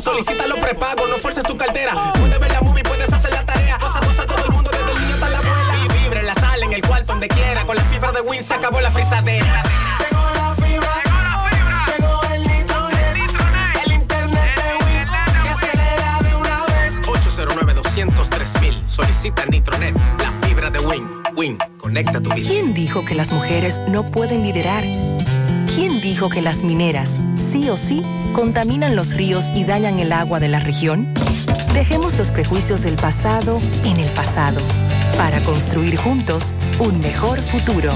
Solicita los prepagos, no fuerces tu cartera. Puedes ver la movie, puedes hacer la tarea. Cosa, cosa, todo el mundo, desde el niño hasta la abuela. Y vibre en la sala, en el cuarto, donde quiera. Con la fibra de Win se acabó la frisadera. Llegó la fibra, llegó el nitronet, el internet de Win que acelera de una vez. 809-203 Solicita Nitronet, la fibra de Win. Win, conecta tu vida. ¿Quién dijo que las mujeres no pueden liderar? ¿Quién dijo que las mineras, sí o sí, contaminan los ríos y dañan el agua de la región? Dejemos los prejuicios del pasado en el pasado para construir juntos un mejor futuro.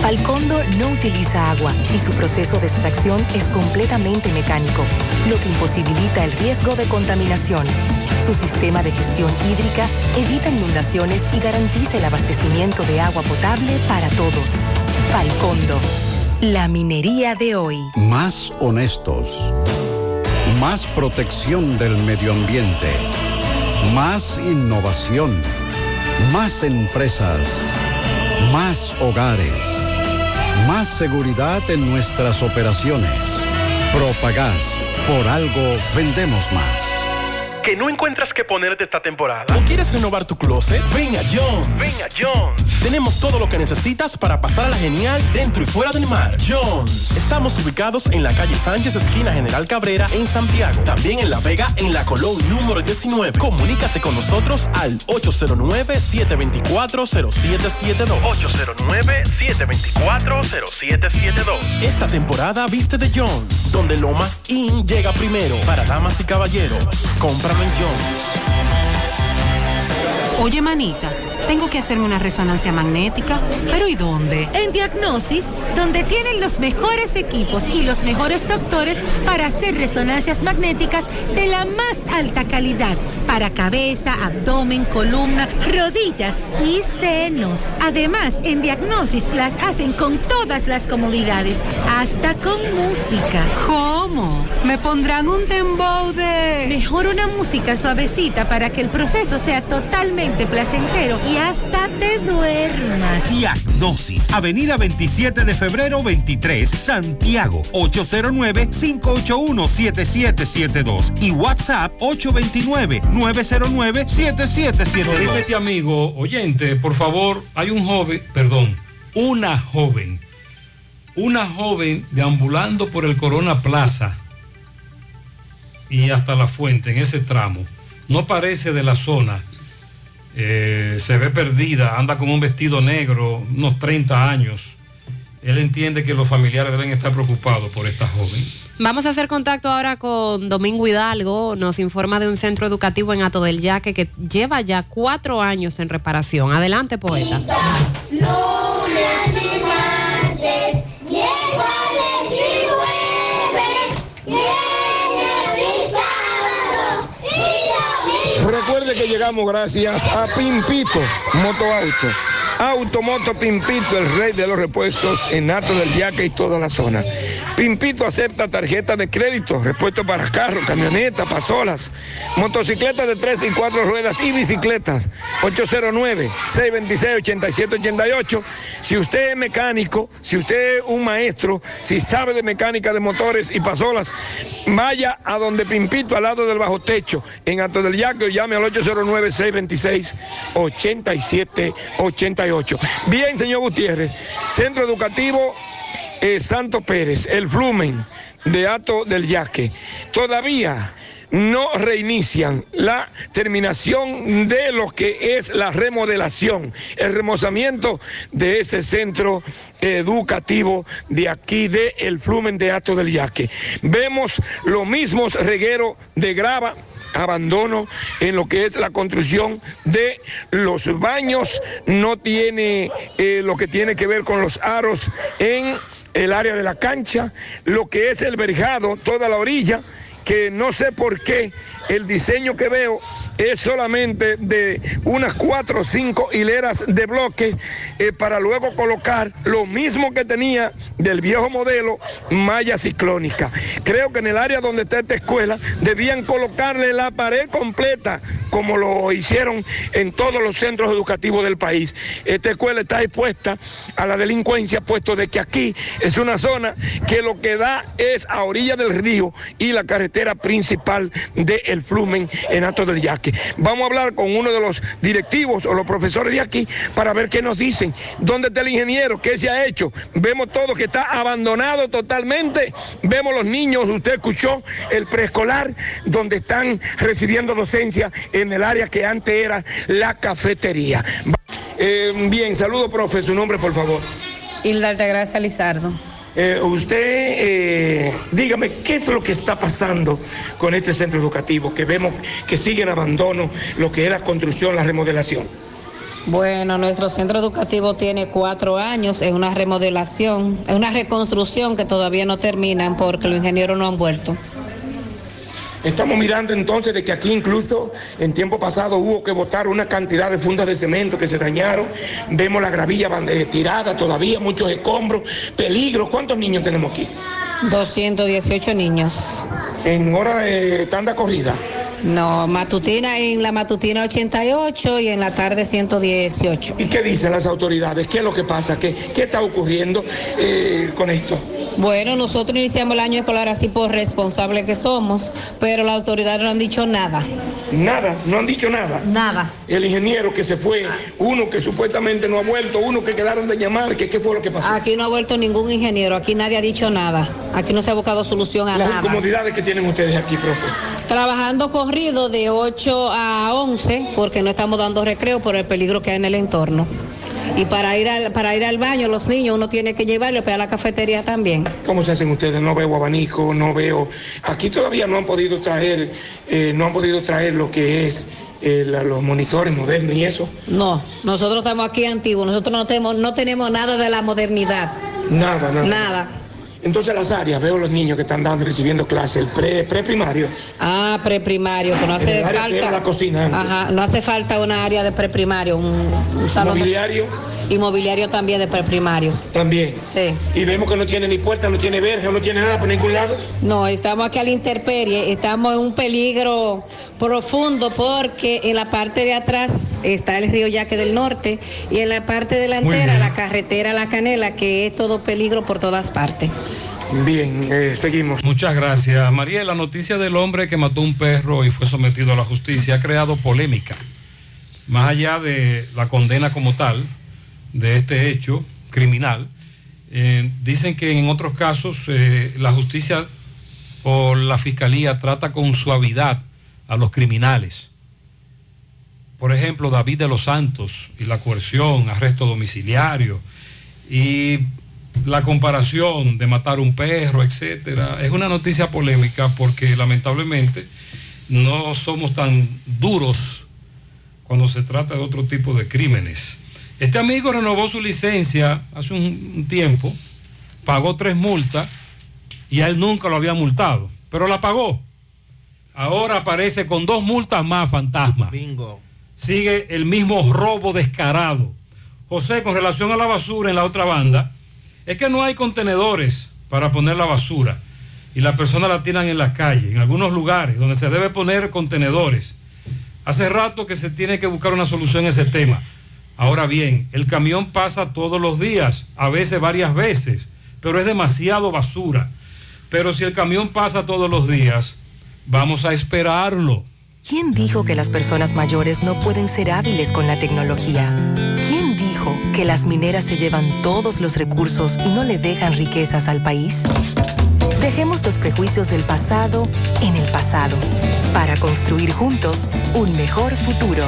Falcondo no utiliza agua y su proceso de extracción es completamente mecánico, lo que imposibilita el riesgo de contaminación. Su sistema de gestión hídrica evita inundaciones y garantiza el abastecimiento de agua potable para todos. Falcondo, la minería de hoy. Más honestos. Más protección del medio ambiente. Más innovación. Más empresas. Más hogares. Más seguridad en nuestras operaciones. Propagás. Por algo vendemos más. ¿Que no encuentras qué ponerte esta temporada? ¿O quieres renovar tu closet? Ven a Jones. Ven a Jones. Tenemos todo lo que necesitas para pasar a la genial dentro y fuera del mar. Jones. Estamos ubicados en la calle Sánchez, esquina General Cabrera, en Santiago. También en La Vega, en la Colón número 19. Comunícate con nosotros al 809-724-0772. 809-724-0772. Esta temporada viste de Jones, donde lo más in llega primero. Para damas y caballeros, Jones. Oye, manita, tengo que hacerme una resonancia magnética. ¿Pero y dónde? En Diagnosis, donde tienen los mejores equipos y los mejores doctores para hacer resonancias magnéticas de la más alta calidad para cabeza, abdomen, columna, rodillas y senos. Además, en Diagnosis las hacen con todas las comodidades, hasta con música. ¿Cómo? ¿Me pondrán un dembow de...? Mejor una música suavecita para que el proceso sea totalmente placentero y hasta te duermas. Diagnosis, Avenida 27 de febrero 23, Santiago, 809-581-7772 y WhatsApp 829-909-7772. Como dice este amigo, oyente, por favor, hay un joven, perdón, una joven, una joven deambulando por el Corona Plaza y hasta la fuente en ese tramo. No parece de la zona. Eh, se ve perdida, anda con un vestido negro, unos 30 años. Él entiende que los familiares deben estar preocupados por esta joven. Vamos a hacer contacto ahora con Domingo Hidalgo. Nos informa de un centro educativo en Ato del Yaque que lleva ya cuatro años en reparación. Adelante, poeta. Lunes Que llegamos gracias a Pimpito Motoauto. Automoto Pimpito, el rey de los repuestos en Alto del Yaque y toda la zona. Pimpito acepta tarjeta de crédito, repuesto para carros, camionetas, pasolas, motocicletas de tres y cuatro ruedas y bicicletas. 809-626-8788. Si usted es mecánico, si usted es un maestro, si sabe de mecánica de motores y pasolas, vaya a donde Pimpito, al lado del bajo techo, en Alto del Yaque, llame al 809-626-8788. Bien, señor Gutiérrez, Centro Educativo eh, Santo Pérez, el Flumen de Ato del Yaque, todavía no reinician la terminación de lo que es la remodelación, el remozamiento de este centro educativo de aquí de el Flumen de Ato del Yaque. Vemos los mismos regueros de grava abandono en lo que es la construcción de los baños, no tiene eh, lo que tiene que ver con los aros en el área de la cancha, lo que es el verjado, toda la orilla, que no sé por qué el diseño que veo es solamente de unas cuatro o cinco hileras de bloques eh, para luego colocar lo mismo que tenía del viejo modelo malla ciclónica. Creo que en el área donde está esta escuela debían colocarle la pared completa como lo hicieron en todos los centros educativos del país. Esta escuela está expuesta a la delincuencia, puesto de que aquí es una zona que lo que da es a orilla del río y la carretera principal de El Flumen en Alto del Vamos a hablar con uno de los directivos o los profesores de aquí para ver qué nos dicen. ¿Dónde está el ingeniero? ¿Qué se ha hecho? Vemos todo que está abandonado totalmente. Vemos los niños, usted escuchó el preescolar, donde están recibiendo docencia en el área que antes era la cafetería. Eh, bien, saludo, profe. Su nombre, por favor. Hilda Altagracia Lizardo. Eh, usted, eh, dígame, ¿qué es lo que está pasando con este centro educativo? Que vemos que sigue en abandono lo que es la construcción, la remodelación. Bueno, nuestro centro educativo tiene cuatro años, es una remodelación, es una reconstrucción que todavía no terminan porque los ingenieros no han vuelto. Estamos mirando entonces de que aquí incluso en tiempo pasado hubo que botar una cantidad de fundas de cemento que se dañaron. Vemos la gravilla eh, tirada todavía, muchos escombros, peligros. ¿Cuántos niños tenemos aquí? 218 niños. ¿En hora de tanda corrida? No, matutina en la matutina 88 y en la tarde 118. ¿Y qué dicen las autoridades? ¿Qué es lo que pasa? ¿Qué, qué está ocurriendo eh, con esto? Bueno, nosotros iniciamos el año escolar así por responsable que somos, pero las autoridades no han dicho nada. Nada, no han dicho nada. Nada. El ingeniero que se fue, uno que supuestamente no ha vuelto, uno que quedaron de llamar, que qué fue lo que pasó. Aquí no ha vuelto ningún ingeniero, aquí nadie ha dicho nada. Aquí no se ha buscado solución a Las nada. incomodidades que tienen ustedes aquí, profe. Trabajando corrido de 8 a 11 porque no estamos dando recreo por el peligro que hay en el entorno. Y para ir al, para ir al baño, los niños uno tiene que llevarlos para la cafetería también. ¿Cómo se hacen ustedes? No veo abanico, no veo. Aquí todavía no han podido traer, eh, no han podido traer lo que es eh, la- los monitores modernos y eso. No, nosotros estamos aquí antiguos, nosotros no tenemos, no tenemos nada de la modernidad. Nada, nada. Nada. Entonces las áreas, veo los niños que están dando, recibiendo clases, el pre, preprimario. Ah, preprimario, que no hace falta. la cocina antes. Ajá, no hace falta una área de preprimario, un, un salón. de- Mobiliario. Inmobiliario también de preprimario. También. Sí. Y vemos que no tiene ni puerta, no tiene verja, no tiene nada por ningún lado. No, estamos aquí a la intemperie, estamos en un peligro profundo porque en la parte de atrás está el río Yaque del Norte y en la parte delantera la carretera La Canela, que es todo peligro por todas partes. Bien, eh, seguimos. Muchas gracias. María, la noticia del hombre que mató un perro y fue sometido a la justicia ha creado polémica. Más allá de la condena como tal de este hecho criminal, eh, dicen que en otros casos eh, la justicia o la fiscalía trata con suavidad a los criminales. Por ejemplo, David de los Santos y la coerción, arresto domiciliario y la comparación de matar un perro, etcétera, es una noticia polémica porque lamentablemente no somos tan duros cuando se trata de otro tipo de crímenes. Este amigo renovó su licencia hace un, tiempo, pagó tres multas y a él nunca lo había multado, pero la pagó. Ahora aparece con dos multas más, fantasma. Bingo. Sigue el mismo robo descarado. José, con relación a la basura en la otra banda, es que no hay contenedores para poner la basura y las personas la tiran en la calle, en algunos lugares donde se debe poner contenedores. Hace rato que se tiene que buscar una solución a ese tema. Ahora bien, el camión pasa todos los días, a veces varias veces, pero es demasiado basura. Pero si el camión pasa todos los días, vamos a esperarlo. ¿Quién dijo que las personas mayores no pueden ser hábiles con la tecnología? ¿Quién dijo que las mineras se llevan todos los recursos y no le dejan riquezas al país? Dejemos los prejuicios del pasado en el pasado para construir juntos un mejor futuro.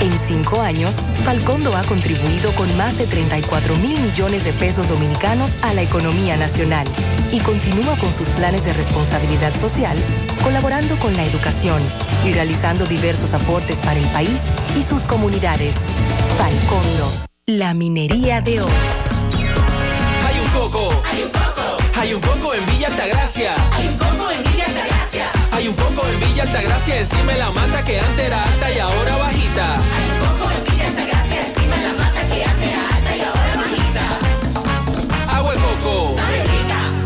En cinco años, Falcondo ha contribuido con más de 34 mil millones de pesos dominicanos a la economía nacional y continúa con sus planes de responsabilidad social, colaborando con la educación y realizando diversos aportes para el país y sus comunidades. Falcondo, la minería de oro. Hay un coco. Hay un coco. Hay un coco en Villa Altagracia. Hay un coco en Villa Altagracia. Hay un coco en Villa Altagracia encima de la mata que antes era alta y ahora bajita. Hay un coco en Villa Altagracia encima de la mata que antes era alta y ahora bajita. Agua de coco.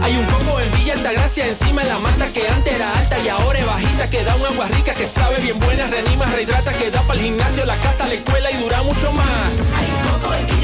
Hay un coco en Villa Altagracia encima de la mata que antes era alta y ahora es bajita que da un agua rica que sabe bien buena, reanima, rehidrata, que da para el gimnasio, la casa, la escuela y dura mucho más. Hay un en Villa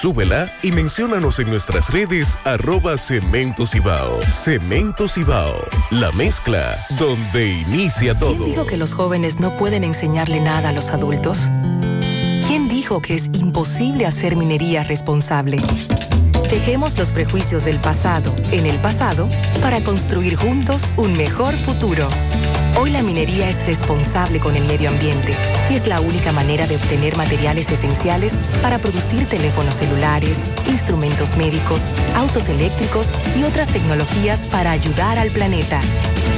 Súbela y menciónanos en nuestras redes arroba Cemento Cibao. Cemento Cibao, la mezcla donde inicia todo. ¿Quién dijo que los jóvenes no pueden enseñarle nada a los adultos? ¿Quién dijo que es imposible hacer minería responsable? Dejemos los prejuicios del pasado en el pasado para construir juntos un mejor futuro. Hoy la minería es responsable con el medio ambiente y es la única manera de obtener materiales esenciales para producir teléfonos celulares, instrumentos médicos, autos eléctricos y otras tecnologías para ayudar al planeta.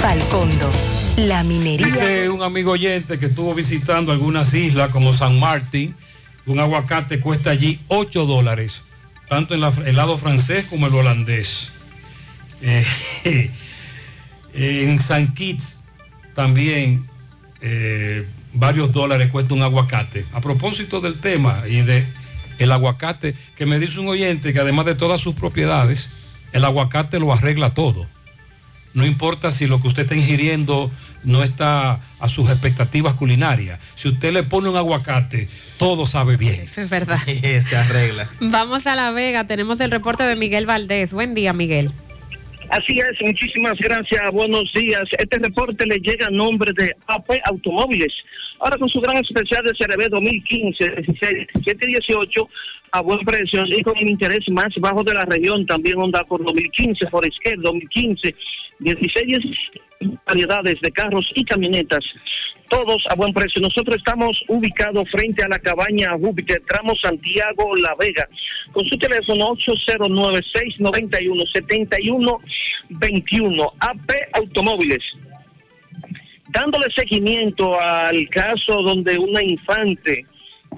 Falcondo, la minería. Dice un amigo oyente que estuvo visitando algunas islas como San Martín, un aguacate cuesta allí 8 dólares, tanto en el lado francés como el holandés. Eh, en San Kitts también eh, varios dólares cuesta un aguacate. A propósito del tema y de el aguacate, que me dice un oyente que además de todas sus propiedades, el aguacate lo arregla todo. No importa si lo que usted está ingiriendo no está a sus expectativas culinarias. Si usted le pone un aguacate, todo sabe bien. Eso es verdad. Se arregla. Vamos a La Vega, tenemos el reporte de Miguel Valdés. Buen día, Miguel. Así es, muchísimas gracias, buenos días. Este reporte le llega a nombre de AP Automóviles. Ahora con su gran especial de CRB 2015, 16, 17 y 18 a buen precio y con el interés más bajo de la región. También Honda por 2015, Forescare 2015, 16 y variedades de carros y camionetas, todos a buen precio. Nosotros estamos ubicados frente a la cabaña Júpiter, tramo Santiago La Vega, con su teléfono 809-691-7121, AP Automóviles. Dándole seguimiento al caso donde una infante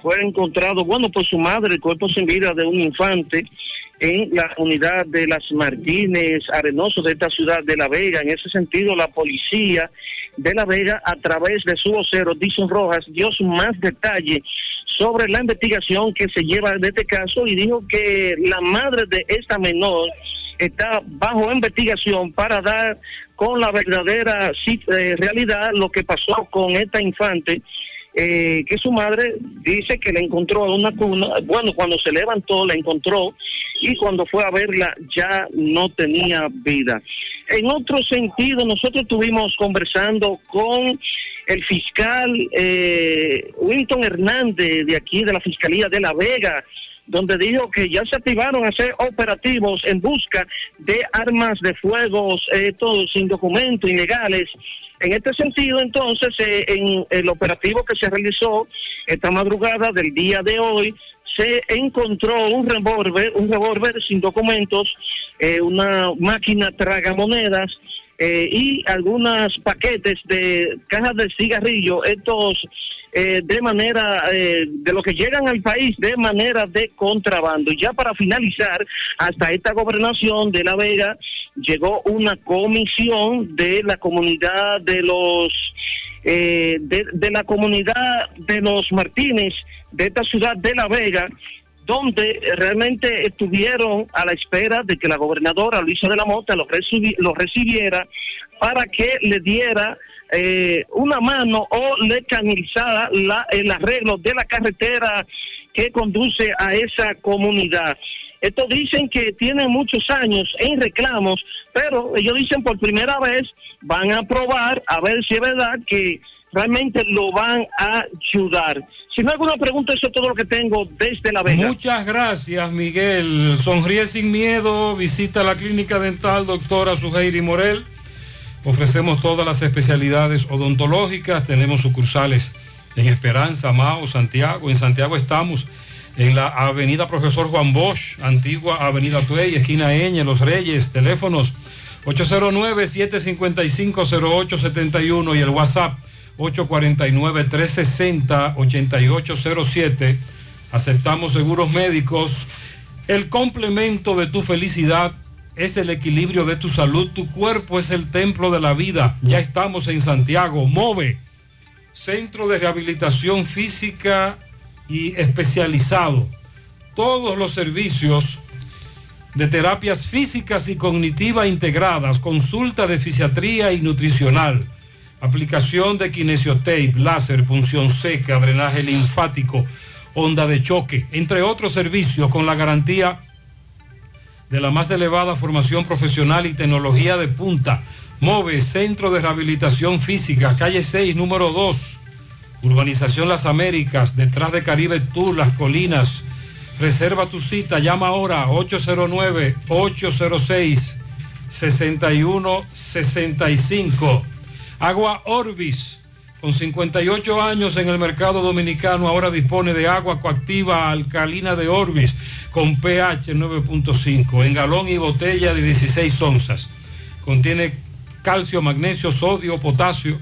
fue encontrado, bueno, por su madre, el cuerpo sin vida de un infante en la unidad de las Martínez Arenoso de esta ciudad de La Vega. En ese sentido, la policía de La Vega, a través de su vocero, Dixon Rojas, dio más detalle sobre la investigación que se lleva de este caso y dijo que la madre de esta menor está bajo investigación para dar con la verdadera eh, realidad lo que pasó con esta infante eh, que su madre dice que la encontró en una cuna, bueno, cuando se levantó la encontró y cuando fue a verla ya no tenía vida. En otro sentido, nosotros estuvimos conversando con el fiscal eh, Winton Hernández de aquí de la Fiscalía de La Vega, donde dijo que ya se activaron a hacer operativos en busca de armas de fuego, eh, sin documentos, ilegales. En este sentido, entonces, eh, en el operativo que se realizó esta madrugada del día de hoy, se encontró un revólver, un revólver sin documentos, eh, una máquina tragamonedas eh, y algunos paquetes de cajas de cigarrillo, estos eh, de manera, eh, de lo que llegan al país de manera de contrabando. Y ya para finalizar, hasta esta gobernación de La Vega llegó una comisión de la comunidad de los, eh, de, de la comunidad de los Martínez de esta ciudad de La Vega, donde realmente estuvieron a la espera de que la gobernadora Luisa de la Mota los, recibi- los recibiera para que le diera eh, una mano o le canalizara la, el arreglo de la carretera que conduce a esa comunidad. Estos dicen que tienen muchos años en reclamos, pero ellos dicen por primera vez van a probar a ver si es verdad que realmente lo van a ayudar. Si no hay alguna pregunta, eso es todo lo que tengo desde La Vega. Muchas gracias, Miguel. Sonríe sin miedo. Visita la clínica dental doctora Suheiri Morel. Ofrecemos todas las especialidades odontológicas. Tenemos sucursales en Esperanza, Mao, Santiago. En Santiago estamos en la avenida Profesor Juan Bosch, antigua avenida Tuey, esquina Eñe, Los Reyes. Teléfonos 809-755-0871 y el WhatsApp 849-360-8807. Aceptamos seguros médicos. El complemento de tu felicidad es el equilibrio de tu salud. Tu cuerpo es el templo de la vida. Ya estamos en Santiago. Move. Centro de Rehabilitación Física y especializado. Todos los servicios de terapias físicas y cognitivas integradas, consulta de fisiatría y nutricional, aplicación de kinesiotape, láser, punción seca, drenaje linfático, onda de choque, entre otros servicios con la garantía de la más elevada formación profesional y tecnología de punta. MOVE, Centro de Rehabilitación Física, calle 6, número 2, Urbanización Las Américas, detrás de Caribe Tour, Las Colinas. Reserva tu cita, llama ahora 809-806-6165. Agua Orbis, con 58 años en el mercado dominicano, ahora dispone de agua coactiva alcalina de Orbis con pH 9.5 en galón y botella de 16 onzas. Contiene calcio, magnesio, sodio, potasio.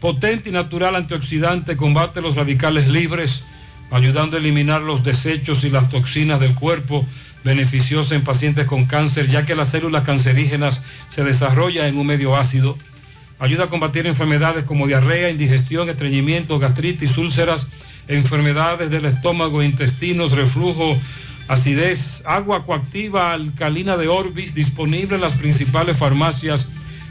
Potente y natural antioxidante, combate los radicales libres, ayudando a eliminar los desechos y las toxinas del cuerpo, beneficiosa en pacientes con cáncer, ya que las células cancerígenas se desarrollan en un medio ácido. Ayuda a combatir enfermedades como diarrea, indigestión, estreñimiento, gastritis, úlceras, enfermedades del estómago, intestinos, reflujo, acidez, agua coactiva alcalina de Orbis, disponible en las principales farmacias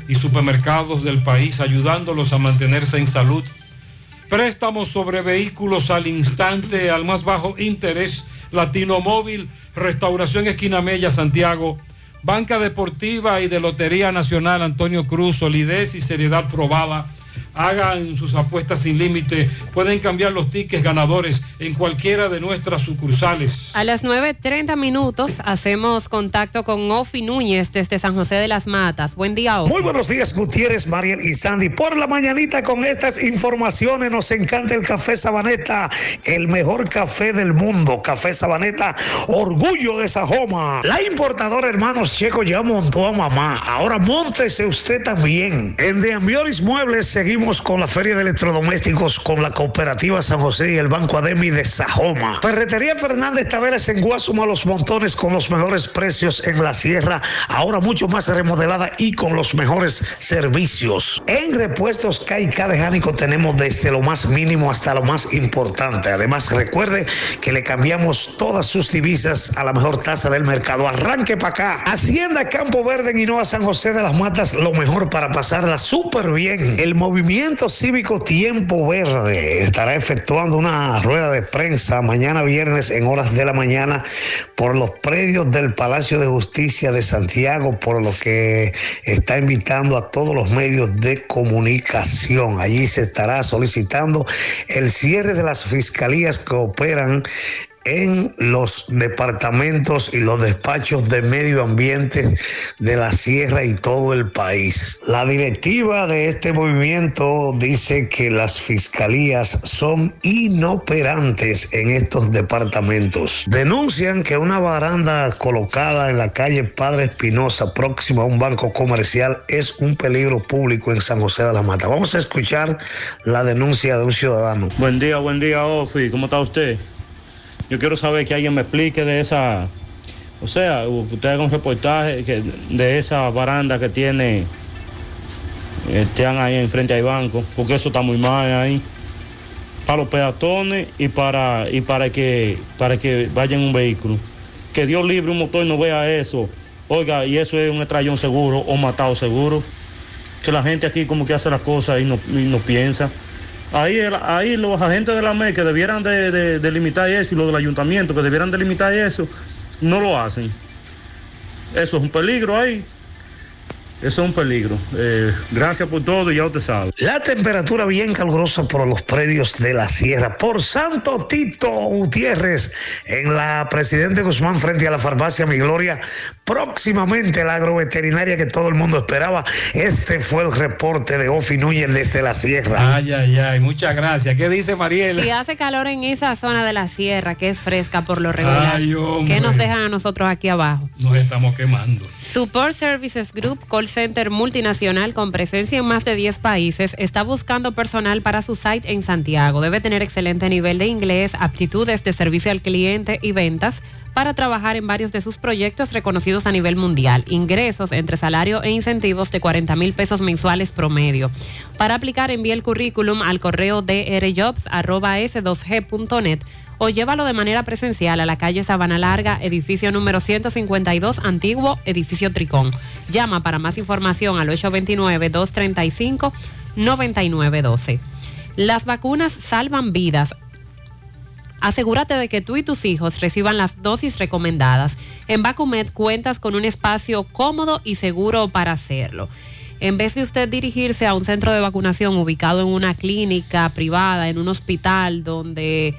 y supermercados del país, ayudándolos a mantenerse en salud. Préstamos sobre vehículos al instante, al más bajo interés, Latino Móvil, Restauración Esquina Mella, Santiago, Banca Deportiva y de Lotería Nacional Antonio Cruz, solidez y seriedad probada. Hagan sus apuestas sin límite. Pueden cambiar los tickets ganadores en cualquiera de nuestras sucursales. A las 9.30 minutos hacemos contacto con Ofi Núñez desde San José de las Matas. Buen día, Ofi. Muy buenos días, Gutiérrez, Mariel y Sandy. Por la mañanita con estas informaciones nos encanta el café Sabaneta, el mejor café del mundo. Café Sabaneta, orgullo de Sajoma. La importadora Hermanos Checo ya montó a mamá. Ahora móntese usted también. En De Ambioris Muebles seguimos con la Feria de Electrodomésticos con la Cooperativa San José y el Banco Ademi de Sajoma. Ferretería Fernández Taveras en Guasuma Los Montones con los mejores precios en la sierra. Ahora mucho más remodelada y con los mejores servicios. En repuestos Caica de Jánico tenemos desde lo más mínimo hasta lo más importante. Además, recuerde que le cambiamos todas sus divisas a la mejor tasa del mercado. Arranque para acá. Hacienda Campo Verde en Hinoa San José de las Matas, lo mejor para pasarla súper bien. El movimiento Cívico Tiempo Verde estará efectuando una rueda de prensa mañana viernes en horas de la mañana por los predios del Palacio de Justicia de Santiago, por lo que está invitando a todos los medios de comunicación. Allí se estará solicitando el cierre de las fiscalías que operan en los departamentos y los despachos de medio ambiente de la sierra y todo el país. La directiva de este movimiento dice que las fiscalías son inoperantes en estos departamentos. Denuncian que una baranda colocada en la calle Padre Espinosa próxima a un banco comercial es un peligro público en San José de la Mata. Vamos a escuchar la denuncia de un ciudadano. Buen día, buen día, Ofi. ¿Cómo está usted? Yo quiero saber que alguien me explique de esa, o sea, que usted haga un reportaje de esa baranda que tiene, están ahí enfrente al banco, porque eso está muy mal ahí. Para los peatones y para, y para que para que vayan un vehículo. Que Dios libre un motor no vea eso. Oiga, y eso es un estrellón seguro o matado seguro. Que la gente aquí como que hace las cosas y no, y no piensa. Ahí, ahí los agentes de la MEC que debieran de, de- limitar eso y los del ayuntamiento que debieran de limitar eso, no lo hacen. Eso es un peligro ahí. Eso es un peligro. Eh, gracias por todo y ya usted sabe. La temperatura bien calurosa por los predios de la sierra. Por Santo Tito Gutiérrez, en la Presidente Guzmán frente a la farmacia Mi Gloria. Próximamente la agroveterinaria que todo el mundo esperaba. Este fue el reporte de Ofi Núñez desde la sierra. Ay, ay, ay, muchas gracias. ¿Qué dice Mariela? Si hace calor en esa zona de la sierra, que es fresca por lo regular, Ay. ¿qué nos dejan a nosotros aquí abajo? Nos estamos quemando. Support Services Group, call center multinacional con presencia en más de 10 países, está buscando personal para su site en Santiago. Debe tener excelente nivel de inglés, aptitudes de servicio al cliente y ventas para trabajar en varios de sus proyectos reconocidos a nivel mundial. Ingresos entre salario e incentivos de 40 mil pesos mensuales promedio. Para aplicar, envíe el currículum al correo drjobs.s2g.net o llévalo de manera presencial a la calle Sabana Larga, edificio número 152, antiguo edificio Tricón. Llama para más información al 829-235-9912. Las vacunas salvan vidas. Asegúrate de que tú y tus hijos reciban las dosis recomendadas. En Vacumet cuentas con un espacio cómodo y seguro para hacerlo. En vez de usted dirigirse a un centro de vacunación ubicado en una clínica privada, en un hospital donde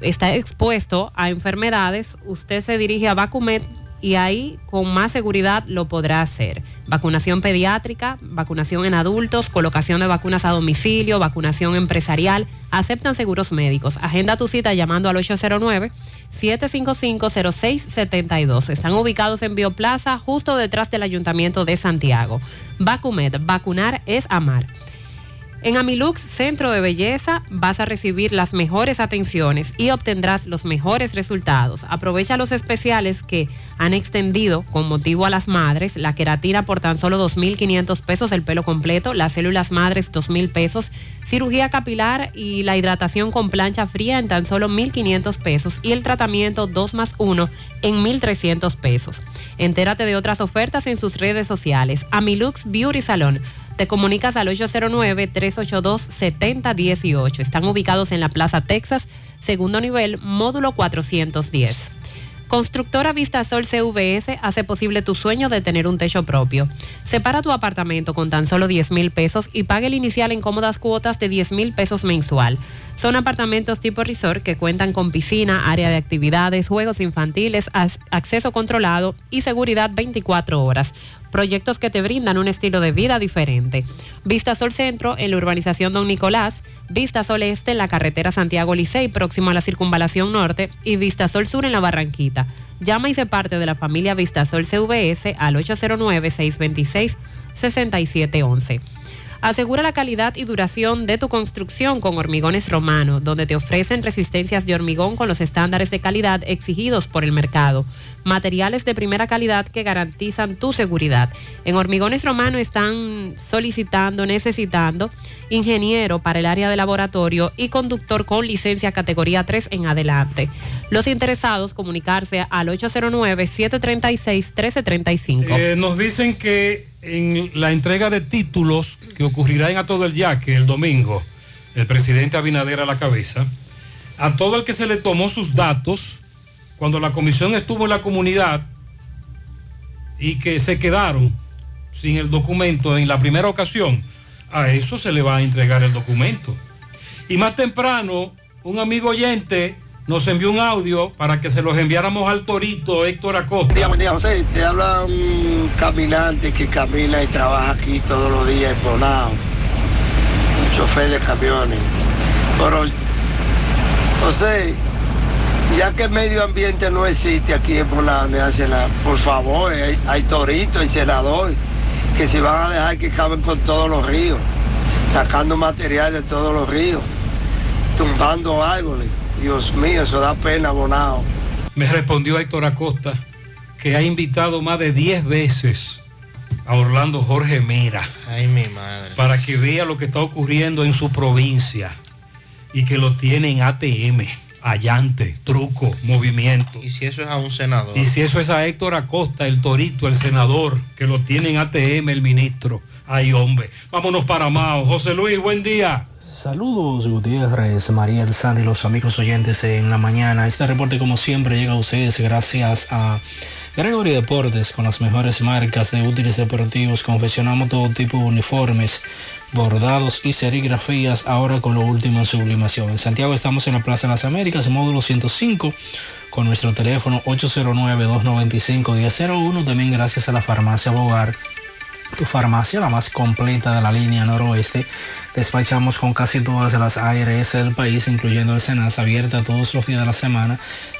está expuesto a enfermedades, usted se dirige a Vacumet y ahí con más seguridad lo podrá hacer. Vacunación pediátrica, vacunación en adultos, colocación de vacunas a domicilio, vacunación empresarial, aceptan seguros médicos. Agenda tu cita llamando al 809-755-0672. Están ubicados en Bioplaza, justo detrás del Ayuntamiento de Santiago. Vacumet, vacunar es amar. En Amilux Centro de Belleza vas a recibir las mejores atenciones y obtendrás los mejores resultados. Aprovecha los especiales que han extendido con motivo a las madres, la queratina por tan solo 2.500 pesos el pelo completo, las células madres 2.000 pesos, cirugía capilar y la hidratación con plancha fría en tan solo 1.500 pesos y el tratamiento 2 más 1 en 1.300 pesos. Entérate de otras ofertas en sus redes sociales. Amilux Beauty Salon. Te comunicas al 809-382-7018. Están ubicados en la Plaza Texas, segundo nivel, módulo 410. Constructora Vistasol CVS hace posible tu sueño de tener un techo propio. Separa tu apartamento con tan solo 10 mil pesos y pague el inicial en cómodas cuotas de 10 mil pesos mensual. Son apartamentos tipo resort que cuentan con piscina, área de actividades, juegos infantiles, acceso controlado y seguridad 24 horas. Proyectos que te brindan un estilo de vida diferente. Vistasol Centro en la urbanización Don Nicolás, Vistasol Este en la carretera Santiago Licey próximo a la circunvalación norte y Vistasol Sur en la Barranquita. Llama y se parte de la familia Vistasol CVS al 809-626-6711. Asegura la calidad y duración de tu construcción con Hormigones Romano, donde te ofrecen resistencias de hormigón con los estándares de calidad exigidos por el mercado. Materiales de primera calidad que garantizan tu seguridad. En Hormigones Romano están solicitando, necesitando ingeniero para el área de laboratorio y conductor con licencia categoría 3 en adelante. Los interesados comunicarse al 809-736-1335. Eh, nos dicen que en la entrega de títulos que ocurrirá en A Todo el Yaque el domingo, el presidente Abinader a la cabeza, a todo el que se le tomó sus datos cuando la comisión estuvo en la comunidad y que se quedaron sin el documento en la primera ocasión, a eso se le va a entregar el documento. Y más temprano, un amigo oyente nos envió un audio para que se los enviáramos al torito Héctor Acosta. Buen día, José. Te habla un caminante que camina y trabaja aquí todos los días en Bonao. Un chofer de camiones. Pero, José, ya que el medio ambiente no existe aquí en la- por favor, hay, hay toritos y senador que se van a dejar que caben con todos los ríos, sacando material de todos los ríos, tumbando árboles. Dios mío, eso da pena, Bonao. Me respondió Héctor Acosta que ha invitado más de 10 veces a Orlando Jorge Mera Ay, mi madre. para que vea lo que está ocurriendo en su provincia y que lo tiene en ATM, allante, truco, movimiento. Y si eso es a un senador. Y si eso es a Héctor Acosta, el torito, el senador, que lo tiene en ATM, el ministro. Ay, hombre. Vámonos para Mao. José Luis, buen día. Saludos Gutiérrez, María del San y los amigos oyentes en la mañana. Este reporte como siempre llega a ustedes gracias a Gregory Deportes con las mejores marcas de útiles deportivos. Confeccionamos todo tipo de uniformes, bordados y serigrafías ahora con lo último en sublimación. En Santiago estamos en la Plaza de las Américas, módulo 105 con nuestro teléfono 809-295-1001. También gracias a la farmacia Bogar tu farmacia, la más completa de la línea noroeste. Despachamos con casi todas las ARS del país, incluyendo el Senasa, abierta todos los días de la semana,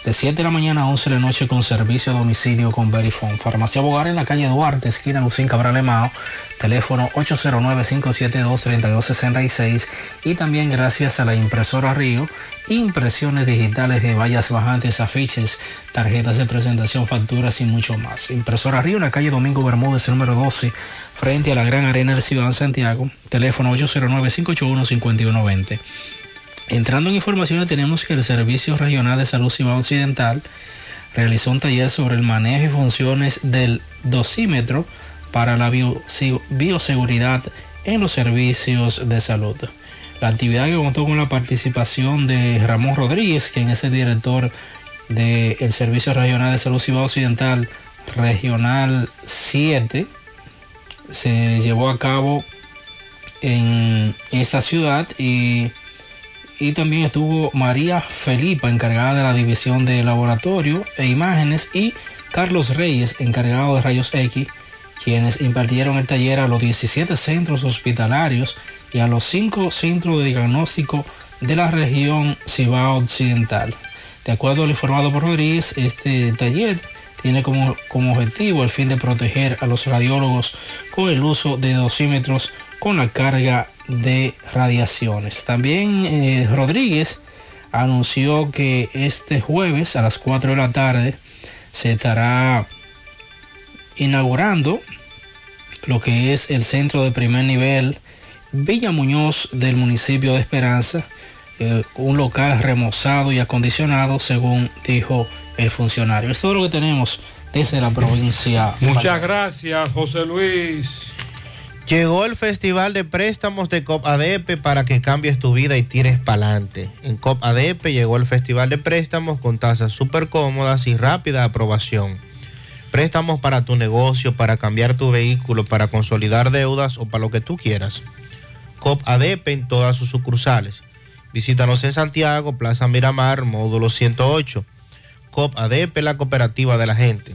de 7 de la mañana a 11 de la noche con servicio a domicilio con Verifone. Farmacia Bogar en la calle Duarte, esquina Lucín Cabral Emao, teléfono 809-572-3266 y también gracias a la impresora Río, impresiones digitales de vallas bajantes, afiches, tarjetas de presentación, facturas y mucho más. Impresora Río en la calle Domingo Bermúdez, número 12, frente a la Gran Arena del Ciudad Santiago, teléfono 809-581-5120. Entrando en informaciones tenemos que el Servicio Regional de Salud Cibao Occidental realizó un taller sobre el manejo y funciones del dosímetro para la bioseguridad en los servicios de salud. La actividad que contó con la participación de Ramón Rodríguez, quien es el director del Servicio Regional de Salud Cibao Occidental Regional 7, se llevó a cabo en esta ciudad y, y también estuvo María Felipa, encargada de la división de laboratorio e imágenes, y Carlos Reyes, encargado de rayos X, quienes impartieron el taller a los 17 centros hospitalarios y a los 5 centros de diagnóstico de la región Cibao Occidental. De acuerdo al informado por Rodríguez, este taller tiene como, como objetivo el fin de proteger a los radiólogos con el uso de dosímetros con la carga de radiaciones. También eh, Rodríguez anunció que este jueves a las 4 de la tarde se estará inaugurando lo que es el centro de primer nivel Villa Muñoz del municipio de Esperanza, eh, un local remozado y acondicionado según dijo el funcionario. Es todo lo que tenemos desde la provincia. Muchas gracias, José Luis. Llegó el Festival de Préstamos de COP ADP para que cambies tu vida y tires para adelante. En COP ADP llegó el Festival de Préstamos con tasas súper cómodas y rápida aprobación. Préstamos para tu negocio, para cambiar tu vehículo, para consolidar deudas o para lo que tú quieras. COP ADP en todas sus sucursales. Visítanos en Santiago, Plaza Miramar, módulo 108. COP ADP, la cooperativa de la gente.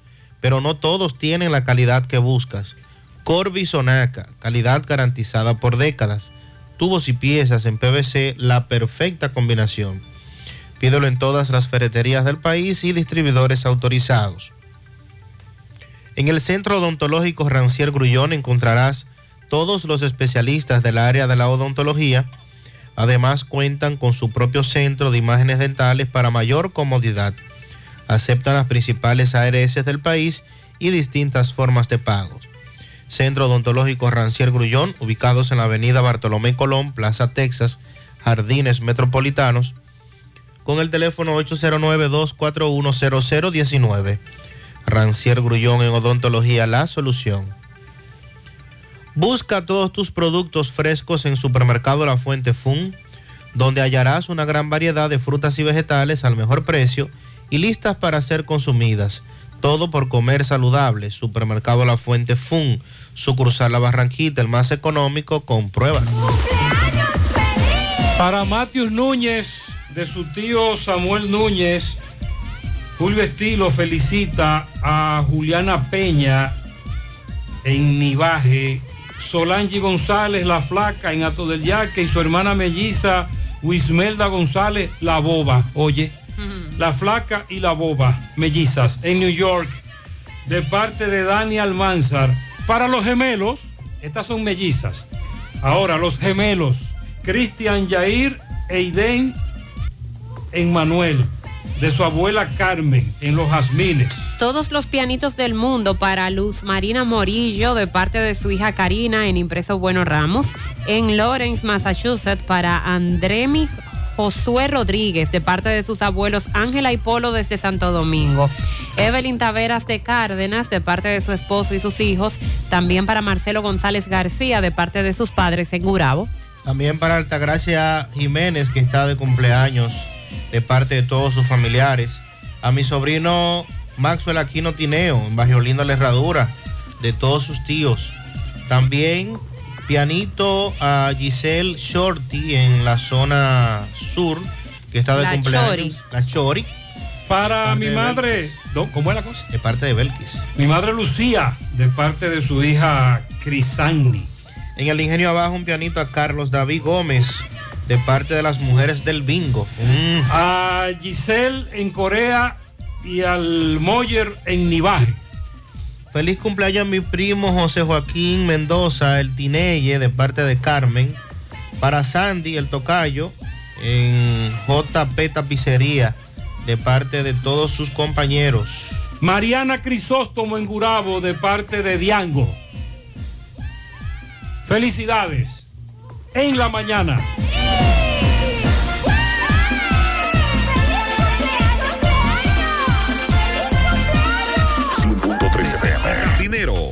pero no todos tienen la calidad que buscas. Corby Sonaca, calidad garantizada por décadas. Tubos y piezas en PVC, la perfecta combinación. Pídelo en todas las ferreterías del país y distribuidores autorizados. En el Centro Odontológico Rancier Grullón encontrarás todos los especialistas del área de la odontología. Además cuentan con su propio centro de imágenes dentales para mayor comodidad aceptan las principales ARS del país y distintas formas de pagos. Centro Odontológico Rancier Grullón, ubicados en la avenida Bartolomé Colón, Plaza Texas, Jardines Metropolitanos, con el teléfono 809-241-0019. Rancier Grullón en Odontología La Solución. Busca todos tus productos frescos en Supermercado La Fuente Fun, donde hallarás una gran variedad de frutas y vegetales al mejor precio y listas para ser consumidas. Todo por comer saludable. Supermercado La Fuente Fun. Sucursal La Barranquita, el más económico, con pruebas. Para Matius Núñez, de su tío Samuel Núñez, Julio Estilo felicita a Juliana Peña en Nivaje, Solange González, la flaca en Ato del Yaque y su hermana melliza Wismelda González, la boba. Oye, la flaca y la boba, mellizas, en New York, de parte de Dani Almanzar. Para los gemelos, estas son mellizas. Ahora, los gemelos, Cristian Yair Eiden en Manuel, de su abuela Carmen, en Los Jazmines. Todos los pianitos del mundo para Luz Marina Morillo de parte de su hija Karina en Impreso Bueno Ramos. En Lawrence, Massachusetts para Andremi Josué Rodríguez de parte de sus abuelos Ángela y Polo desde Santo Domingo. Evelyn Taveras de Cárdenas de parte de su esposo y sus hijos. También para Marcelo González García de parte de sus padres en Gurabo. También para Altagracia Jiménez, que está de cumpleaños, de parte de todos sus familiares. A mi sobrino Maxwell Aquino Tineo, en Barrio Lindo La Herradura, de todos sus tíos. También pianito a Giselle Shorty en la zona sur, que está de La cumpleaños. Chori. La Chori. Para mi madre, ¿cómo es la cosa? De parte de Belkis. Mi madre Lucía, de parte de su hija Crisani. En el ingenio abajo un pianito a Carlos David Gómez, de parte de las mujeres del bingo. Mm. A Giselle en Corea y al Moyer en Nivaje. Feliz cumpleaños a mi primo José Joaquín Mendoza, el Tineye, de parte de Carmen. Para Sandy, el tocayo, en JP Tapicería, de parte de todos sus compañeros. Mariana Crisóstomo en Gurabo, de parte de Diango. Felicidades. En la mañana.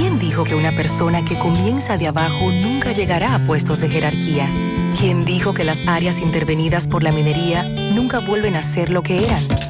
¿Quién dijo que una persona que comienza de abajo nunca llegará a puestos de jerarquía? ¿Quién dijo que las áreas intervenidas por la minería nunca vuelven a ser lo que eran?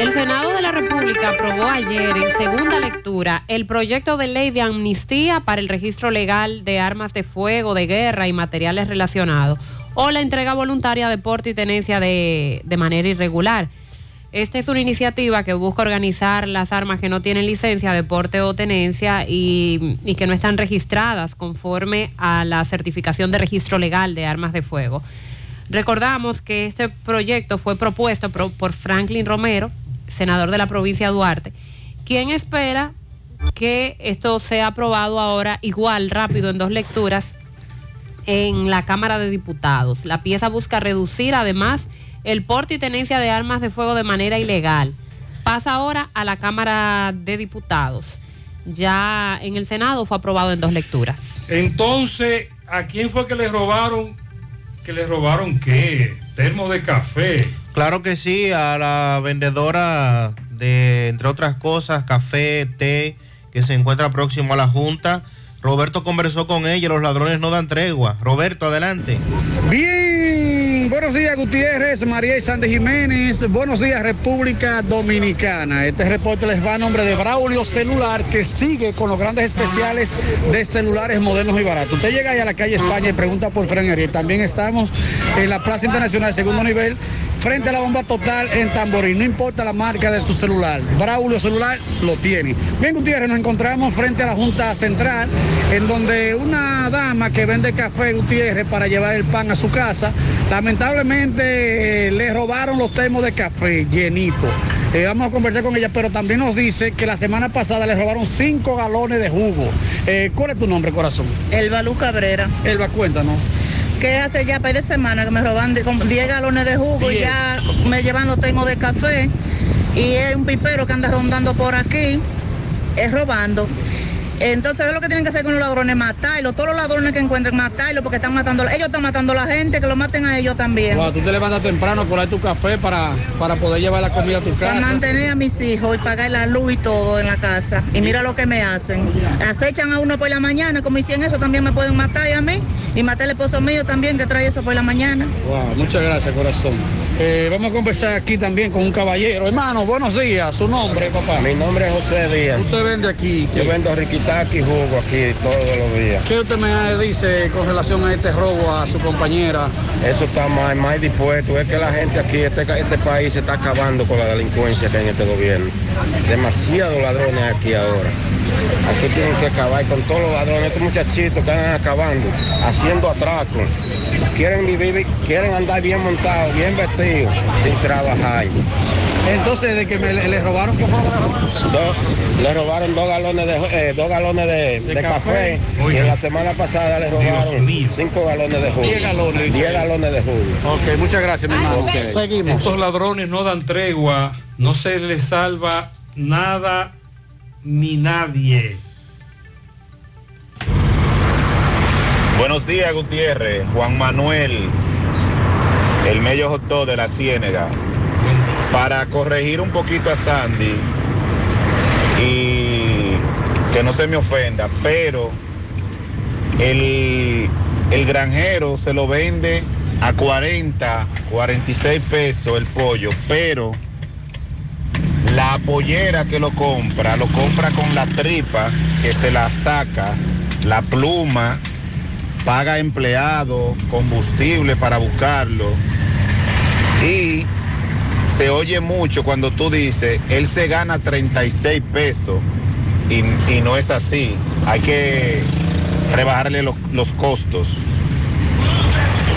El Senado de la República aprobó ayer en segunda lectura el proyecto de ley de amnistía para el registro legal de armas de fuego, de guerra y materiales relacionados o la entrega voluntaria de porte y tenencia de, de manera irregular. Esta es una iniciativa que busca organizar las armas que no tienen licencia de porte o tenencia y, y que no están registradas conforme a la certificación de registro legal de armas de fuego. Recordamos que este proyecto fue propuesto por Franklin Romero, senador de la provincia de Duarte, quien espera que esto sea aprobado ahora igual, rápido, en dos lecturas en la Cámara de Diputados. La pieza busca reducir además el porte y tenencia de armas de fuego de manera ilegal. Pasa ahora a la Cámara de Diputados. Ya en el Senado fue aprobado en dos lecturas. Entonces, ¿a quién fue que le robaron? ¿Que le robaron qué? Termo de café. Claro que sí, a la vendedora de, entre otras cosas, café, té, que se encuentra próximo a la Junta. Roberto conversó con ella, los ladrones no dan tregua. Roberto, adelante. Bien, buenos días Gutiérrez, María y Sandy Jiménez, buenos días República Dominicana. Este reporte les va a nombre de Braulio Celular que sigue con los grandes especiales de celulares modernos y baratos. Usted llega ahí a la calle España y pregunta por Fran Ariel. También estamos en la Plaza Internacional Segundo Nivel frente a la bomba total en Tamborín. No importa la marca de tu celular. Braulio Celular lo tiene. Bien, Gutiérrez, nos encontramos frente a la Junta Central, en donde una dama que vende café, Gutiérrez, para llevar el pan a su casa, lamentablemente eh, le robaron los termos de café llenitos. Eh, vamos a conversar con ella, pero también nos dice que la semana pasada le robaron cinco galones de jugo. Eh, ¿Cuál es tu nombre, corazón? Elba Luz Cabrera. Elba, cuéntanos. Que hace ya par de semanas que me roban de, como 10 galones de jugo y ya me llevan los termos de café y es un pipero que anda rondando por aquí, es robando. Entonces es lo que tienen que hacer con los ladrones, matarlos, todos los ladrones que encuentren, matarlos porque están matando, ellos están matando a la gente, que lo maten a ellos también. Wow, tú te levantas temprano a colar tu café para, para poder llevar la comida a tu Para casa. mantener a mis hijos y pagar la luz y todo en la casa. Y mira lo que me hacen. Acechan a uno por la mañana, como hicieron eso, también me pueden matar y a mí. Y matar al esposo mío también, que trae eso por la mañana. Wow, muchas gracias, corazón. Eh, vamos a conversar aquí también con un caballero. Hermano, buenos días. ¿Su nombre, papá? Mi nombre es José Díaz. Usted vende aquí. Yo vendo riquitaki jugo aquí todos los días. ¿Qué usted me dice con relación a este robo a su compañera? Eso está más, más dispuesto. Es que la gente aquí, este, este país se está acabando con la delincuencia que hay en este gobierno. Demasiados ladrones aquí ahora. Aquí tienen que acabar con todos los ladrones, estos muchachitos que andan acabando. haciendo atraco. Quieren vivir, quieren andar bien montados, bien vestidos, sin trabajar. Entonces, de que me, le, le robaron, ¿qué fue? Do- le robaron dos galones de, eh, dos galones de, de café, y en la semana pasada le robaron cinco galones de jugo. Diez galones. Diez galones de jugo. Ok, muchas gracias, mi hermano. Seguimos. Estos ladrones no dan tregua, no se les salva nada ni nadie. Buenos días, Gutiérrez. Juan Manuel, el medio Jotó de la Ciénega. Para corregir un poquito a Sandy y que no se me ofenda, pero el, el granjero se lo vende a 40, 46 pesos el pollo, pero la pollera que lo compra, lo compra con la tripa que se la saca, la pluma, paga empleado, combustible para buscarlo. Y se oye mucho cuando tú dices, él se gana 36 pesos y, y no es así. Hay que rebajarle los, los costos.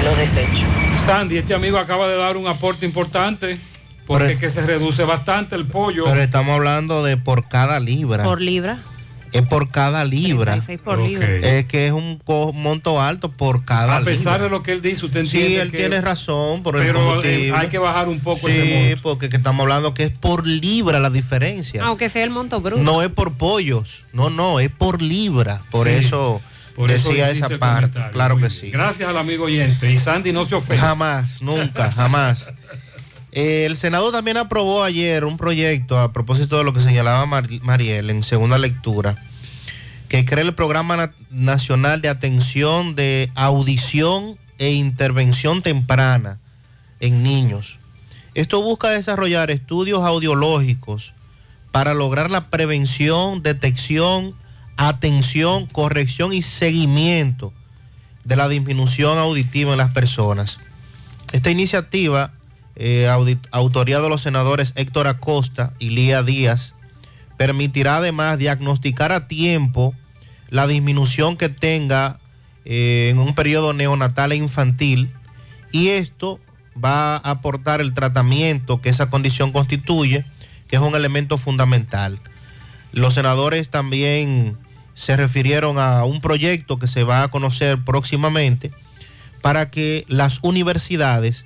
Lo desecho. Sandy, este amigo acaba de dar un aporte importante porque que se reduce bastante el pollo. Pero estamos hablando de por cada libra. Por libra. Es por cada libra. 36 por libra. Es que es un monto alto por cada A pesar libra. de lo que él dice, usted Sí, entiende él que- tiene razón por pero, eh, combustible. hay que bajar un poco sí, ese monto. porque que estamos hablando que es por libra la diferencia. Aunque sea el monto bruto. No es por pollos, no, no, es por libra. Por Sí, eso por eso decía esa parte. Claro Muy que bien. sí. Gracias al amigo oyente. Y Sandy no se ofende. Jamás, nunca, jamás. Eh, El Senado también aprobó ayer un proyecto a propósito de lo que señalaba Mar- Mariel en segunda lectura, que crea el Programa Na- Nacional de Atención de Audición e Intervención Temprana en Niños. Esto busca desarrollar estudios audiológicos para lograr la prevención, detección, atención, corrección y seguimiento de la disminución auditiva en las personas. Esta iniciativa, eh, autoría de los senadores Héctor Acosta y Lía Díaz, permitirá además diagnosticar a tiempo la disminución que tenga eh, en un periodo neonatal e infantil y esto va a aportar el tratamiento que esa condición constituye, que es un elemento fundamental. Los senadores también se refirieron a un proyecto que se va a conocer próximamente para que las universidades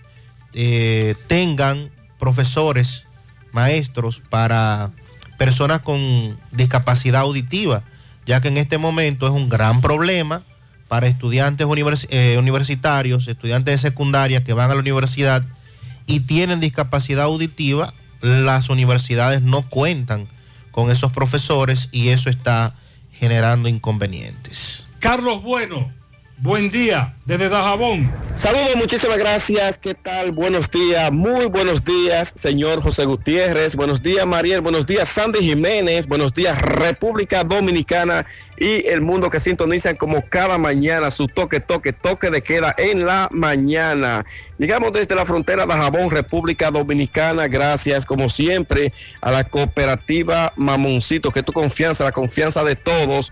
eh, tengan profesores, maestros para personas con discapacidad auditiva, ya que en este momento es un gran problema para estudiantes eh, universitarios, estudiantes de secundaria que van a la universidad y tienen discapacidad auditiva, las universidades no cuentan con esos profesores y eso está generando inconvenientes. Carlos Bueno, buen día desde Dajabón. Saludos, muchísimas gracias. ¿Qué tal? Buenos días, muy buenos días, señor José Gutiérrez. Buenos días, Mariel. Buenos días, Sandy Jiménez. Buenos días, República Dominicana y el mundo que sintonizan como cada mañana su toque, toque, toque de queda en la mañana. Llegamos desde la frontera de Jabón, República Dominicana. Gracias, como siempre, a la cooperativa Mamoncito, que tu confianza, la confianza de todos.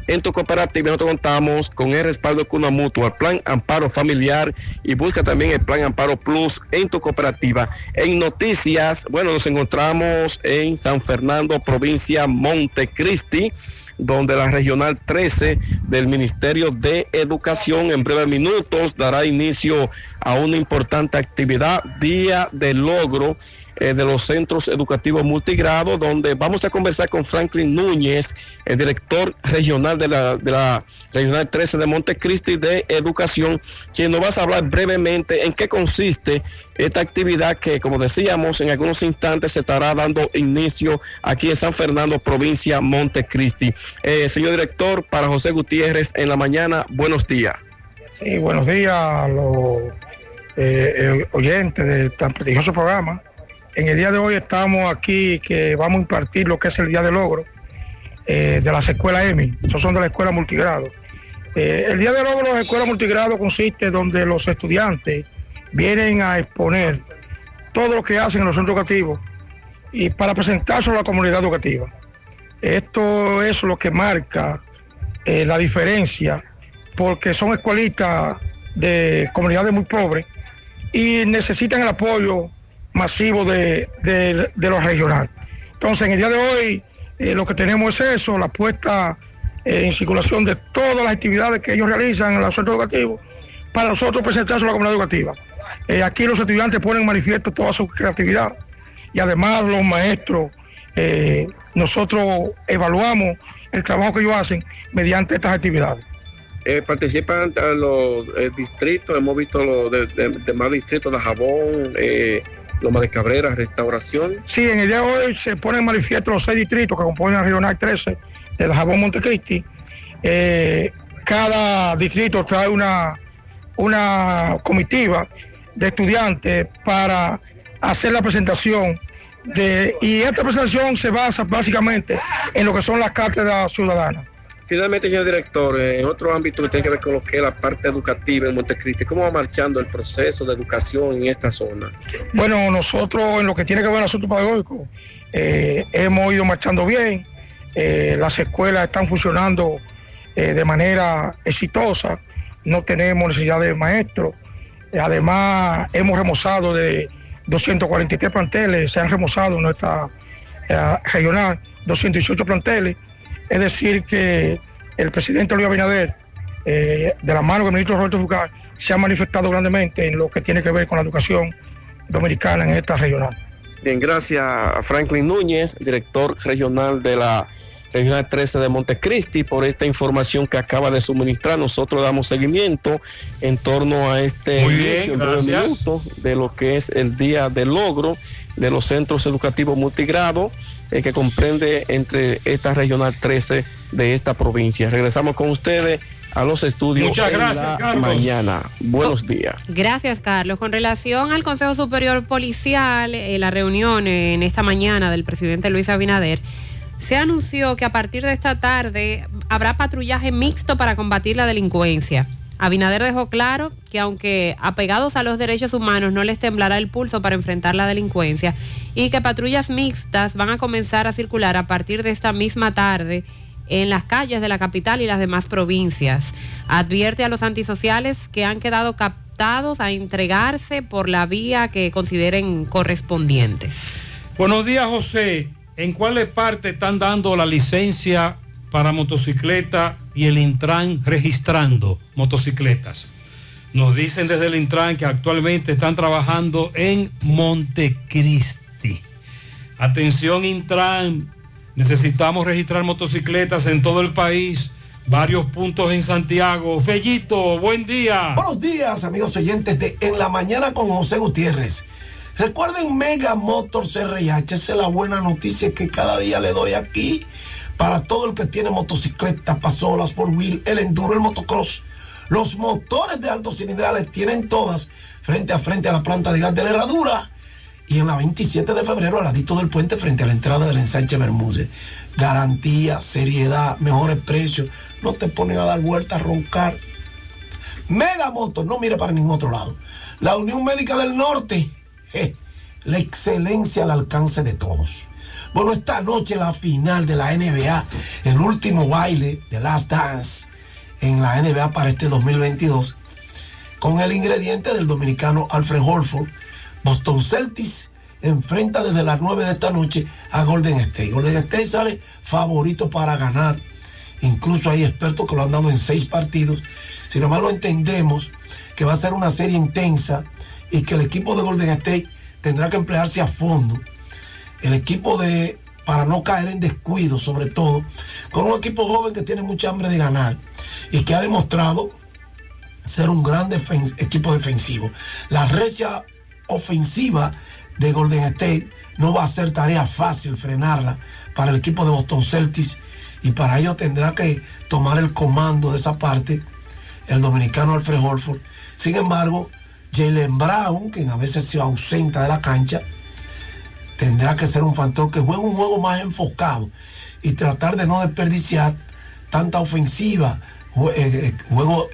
En tu cooperativa nosotros contamos con el respaldo de Cuna Mutua, Plan Amparo Familiar y busca también el Plan Amparo Plus en tu cooperativa. En noticias, bueno, nos encontramos en San Fernando, provincia Montecristi donde la regional 13 del Ministerio de Educación en breves minutos dará inicio a una importante actividad, Día de Logro eh, de los centros educativos multigrado, donde vamos a conversar con Franklin Núñez, el director regional de la, de la Regional 13 de Montecristi de Educación, quien nos va a hablar brevemente en qué consiste esta actividad que, como decíamos, en algunos instantes se estará dando inicio aquí en San Fernando, provincia Montecristi. Eh, señor director, para José Gutiérrez en la mañana, buenos días. Sí, buenos días a los eh, oyentes de tan prestigioso programa. En el día de hoy estamos aquí que vamos a impartir lo que es el día de logro eh, de las escuelas EMI. Esos son de la escuela multigrado. Eh, el día de logro de la escuela multigrado consiste donde los estudiantes vienen a exponer todo lo que hacen en los centros educativos y para presentarse a la comunidad educativa. Esto es lo que marca eh, la diferencia, porque son escuelitas de comunidades muy pobres y necesitan el apoyo masivo de, de, de los regionales. Entonces, en el día de hoy, eh, lo que tenemos es eso, la puesta eh, en circulación de todas las actividades que ellos realizan en los centros educativos para nosotros presentarse a la comunidad educativa. Eh, aquí los estudiantes ponen en manifiesto toda su creatividad y además los maestros, nosotros evaluamos el trabajo que ellos hacen mediante estas actividades. Eh, participan los distritos, hemos visto los de, de- de distritos de Jabón, Loma de Cabrera, Restauración. Sí, en el día de hoy se ponen en manifiesto los seis distritos que componen la Regional 13 de Jabón Montecristi. Eh, cada distrito trae una, una comitiva de estudiantes para hacer la presentación de, y esta presentación se basa básicamente en lo que son las cátedras ciudadanas. Finalmente, señor director, eh, en otro ámbito que tiene que ver con lo que es la parte educativa en Montecristi, ¿cómo va marchando el proceso de educación en esta zona? Bueno, nosotros en lo que tiene que ver el asunto pedagógico, eh, hemos ido marchando bien, eh, las escuelas están funcionando de manera exitosa, no tenemos necesidad de maestros, además hemos remozado de 243 planteles, se han remozado en nuestra regional 218 planteles, es decir que el presidente Luis Abinader, eh, de la mano del ministro Roberto Fucar, se ha manifestado grandemente en lo que tiene que ver con la educación dominicana en esta regional. Bien, gracias a Franklin Núñez, director regional de la Regional 13 de Montecristi, por esta información que acaba de suministrar. Nosotros damos seguimiento en torno a este Muy bien, inicio de lo que es el día de logro de los centros educativos multigrado eh, que comprende entre esta Regional 13 de esta provincia. Regresamos con ustedes a los estudios Muchas gracias, Carlos. mañana. Buenos días. Gracias, Carlos. Con relación al Consejo Superior Policial, eh, la reunión en esta mañana del presidente Luis Abinader, se anunció que a partir de esta tarde habrá patrullaje mixto para combatir la delincuencia. Abinader dejó claro que aunque apegados a los derechos humanos no les temblará el pulso para enfrentar la delincuencia y que patrullas mixtas van a comenzar a circular a partir de esta misma tarde en las calles de la capital y las demás provincias. Advierte a los antisociales que han quedado captados a entregarse por la vía que consideren correspondientes. Buenos días, José. ¿En cuáles partes están dando la licencia para motocicleta y el Intran registrando motocicletas? Nos dicen desde el Intran que actualmente están trabajando en Montecristi. Atención, Intran. Necesitamos registrar motocicletas en todo el país. Varios puntos en Santiago. Fellito, buen día. Buenos días, amigos oyentes de En la Mañana con José Gutiérrez. Recuerden Mega Motors RIH, esa es la buena noticia que cada día le doy aquí para todo el que tiene motocicleta, pasolas, four wheel, el enduro, el motocross. Los motores de altos cilindrales tienen todas frente a frente a la planta de gas de la herradura y en la 27 de febrero al ladito del puente frente a la entrada del ensanche Bermúdez. Garantía, seriedad, mejores precios, no te ponen a dar vueltas a roncar. Mega Motor, no mire para ningún otro lado. La Unión Médica del Norte, la excelencia al alcance de todos. Bueno, esta noche la final de la NBA, el último baile de Last Dance en la NBA para este 2022, con el ingrediente del dominicano Alfred Holford, Boston Celtics enfrenta desde las 9 de esta noche a Golden State. Golden State sale favorito para ganar. Incluso hay expertos que lo han dado en seis partidos. Sin embargo, entendemos que va a ser una serie intensa y que el equipo de Golden State tendrá que emplearse a fondo. El equipo de, para no caer en descuido, sobre todo, con un equipo joven que tiene mucha hambre de ganar y que ha demostrado ser un gran equipo defensivo. La recia ofensiva de Golden State no va a ser tarea fácil frenarla para el equipo de Boston Celtics y para ello tendrá que tomar el comando de esa parte el dominicano Alfred Holford. Sin embargo, Jalen Brown, quien a veces se ausenta de la cancha, tendrá que ser un factor que juegue un juego más enfocado y tratar de no desperdiciar tanta ofensiva, eh, eh, juego,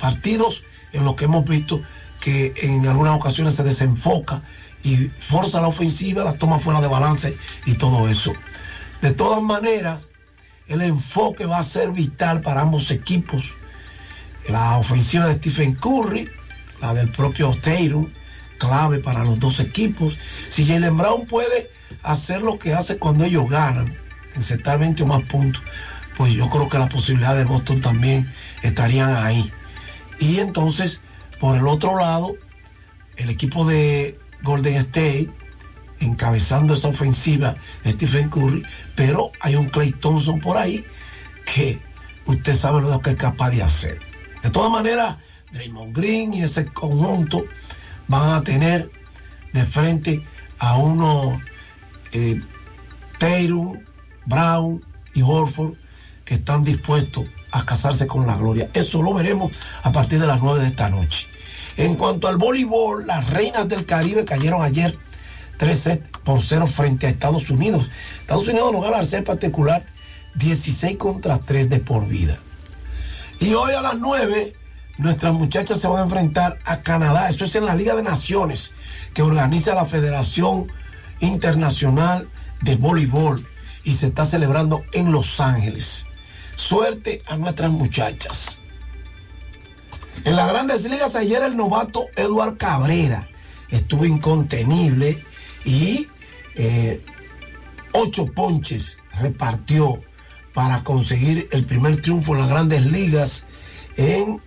partidos en los que hemos visto que en algunas ocasiones se desenfoca y forza la ofensiva, la toma fuera de balance y todo eso. De todas maneras, el enfoque va a ser vital para ambos equipos. La ofensiva de Stephen Curry, la del propio Tatum, clave para los dos equipos. Si Jalen Brown puede hacer lo que hace cuando ellos ganan, insertar 20 o más puntos, pues yo creo que las posibilidades de Boston también estarían ahí. Y entonces, por el otro lado, el equipo de Golden State encabezando esa ofensiva Stephen Curry, pero hay un Clay Thompson por ahí que usted sabe lo que es capaz de hacer. De todas maneras, Draymond Green y ese conjunto van a tener de frente a uno eh, Tatum, Brown y Horford que están dispuestos a casarse con la gloria. Eso lo veremos a partir de las 9 de esta noche. En cuanto al voleibol, las reinas del Caribe cayeron ayer 3 sets por 0 frente a Estados Unidos. Estados Unidos gana al ser particular 16 contra 3 de por vida. Y hoy a las 9, nuestras muchachas se van a enfrentar a Canadá. Eso es en la Liga de Naciones que organiza la Federación Internacional de Voleibol y se está celebrando en Los Ángeles. Suerte a nuestras muchachas. En las grandes ligas ayer el novato Eduard Cabrera estuvo incontenible y eh, ocho ponches repartió para conseguir el primer triunfo en las grandes ligas en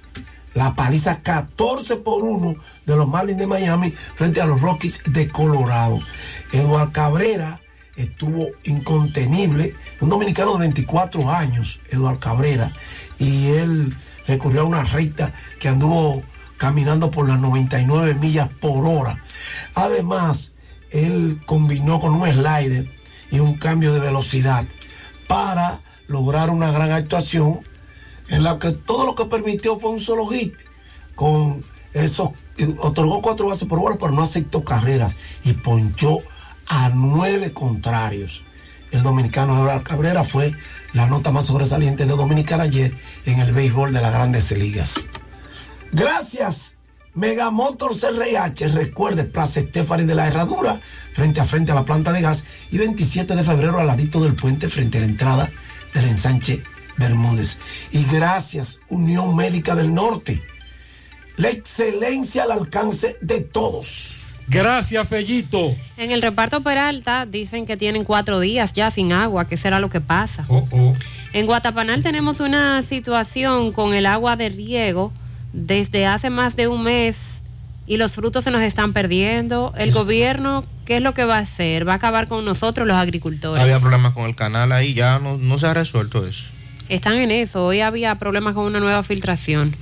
la paliza 14 por 1 de los Marlins de Miami frente a los Rockies de Colorado. Eduard Cabrera estuvo incontenible, un dominicano de 24 años, Eduard Cabrera, y él recurrió a una recta que anduvo caminando por las 99 millas por hora. Además, él combinó con un slider y un cambio de velocidad para lograr una gran actuación en la que todo lo que permitió fue un solo hit con eso otorgó cuatro bases por bola pero no aceptó carreras y ponchó a nueve contrarios. El dominicano Eduardo Cabrera fue la nota más sobresaliente de Dominicana ayer en el béisbol de las grandes ligas. Gracias Megamotors RIH, recuerde, Plaza Estefani de la Herradura, frente a frente a la planta de gas, y 27 de febrero al ladito del puente, frente a la entrada del ensanche Bermúdez. Y gracias, Unión Médica del Norte, la excelencia al alcance de todos. Gracias, Fellito. En el reparto Peralta dicen que tienen cuatro días ya sin agua, que será lo que pasa. Oh, oh. En Guatapanal tenemos una situación con el agua de riego desde hace más de un mes y los frutos se nos están perdiendo. El gobierno, ¿qué es lo que va a hacer? Va a acabar con nosotros los agricultores. Había problemas con el canal ahí, ya no, no se ha resuelto eso. Están en eso. Hoy había problemas con una nueva filtración.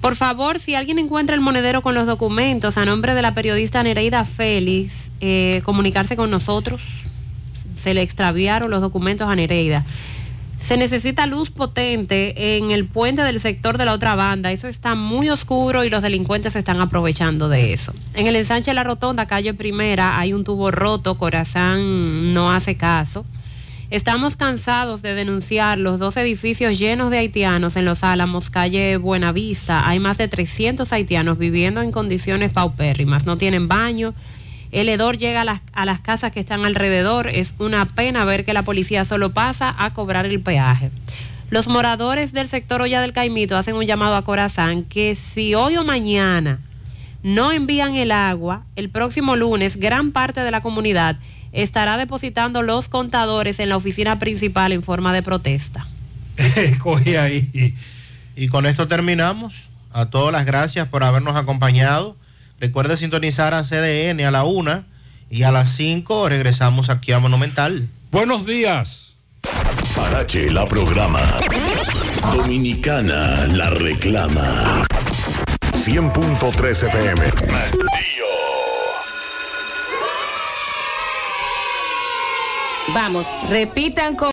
Por favor, si alguien encuentra el monedero con los documentos a nombre de la periodista Nereida Félix, eh, comunicarse con nosotros. Se le extraviaron los documentos a Nereida. Se necesita luz potente en el puente del sector de la otra banda. Eso está muy oscuro y los delincuentes se están aprovechando de eso. En el ensanche de la rotonda, calle primera, hay un tubo roto. Corazán no hace caso. Estamos cansados de denunciar los dos edificios llenos de haitianos en Los Álamos, calle Buenavista. Hay más de 300 haitianos viviendo en condiciones paupérrimas. No tienen baño. El hedor llega a las, a las casas que están alrededor. Es una pena ver que la policía solo pasa a cobrar el peaje. Los moradores del sector Olla del Caimito hacen un llamado a Corazán que si hoy o mañana no envían el agua, el próximo lunes gran parte de la comunidad estará depositando los contadores en la oficina principal en forma de protesta. Coge ahí. Y con esto terminamos. A todas las gracias por habernos acompañado. Recuerde sintonizar a CDN a la una y a las 5 regresamos aquí a Monumental. Buenos días. Parache la programa. Dominicana la reclama. 100.3 FM. Vamos, repitan con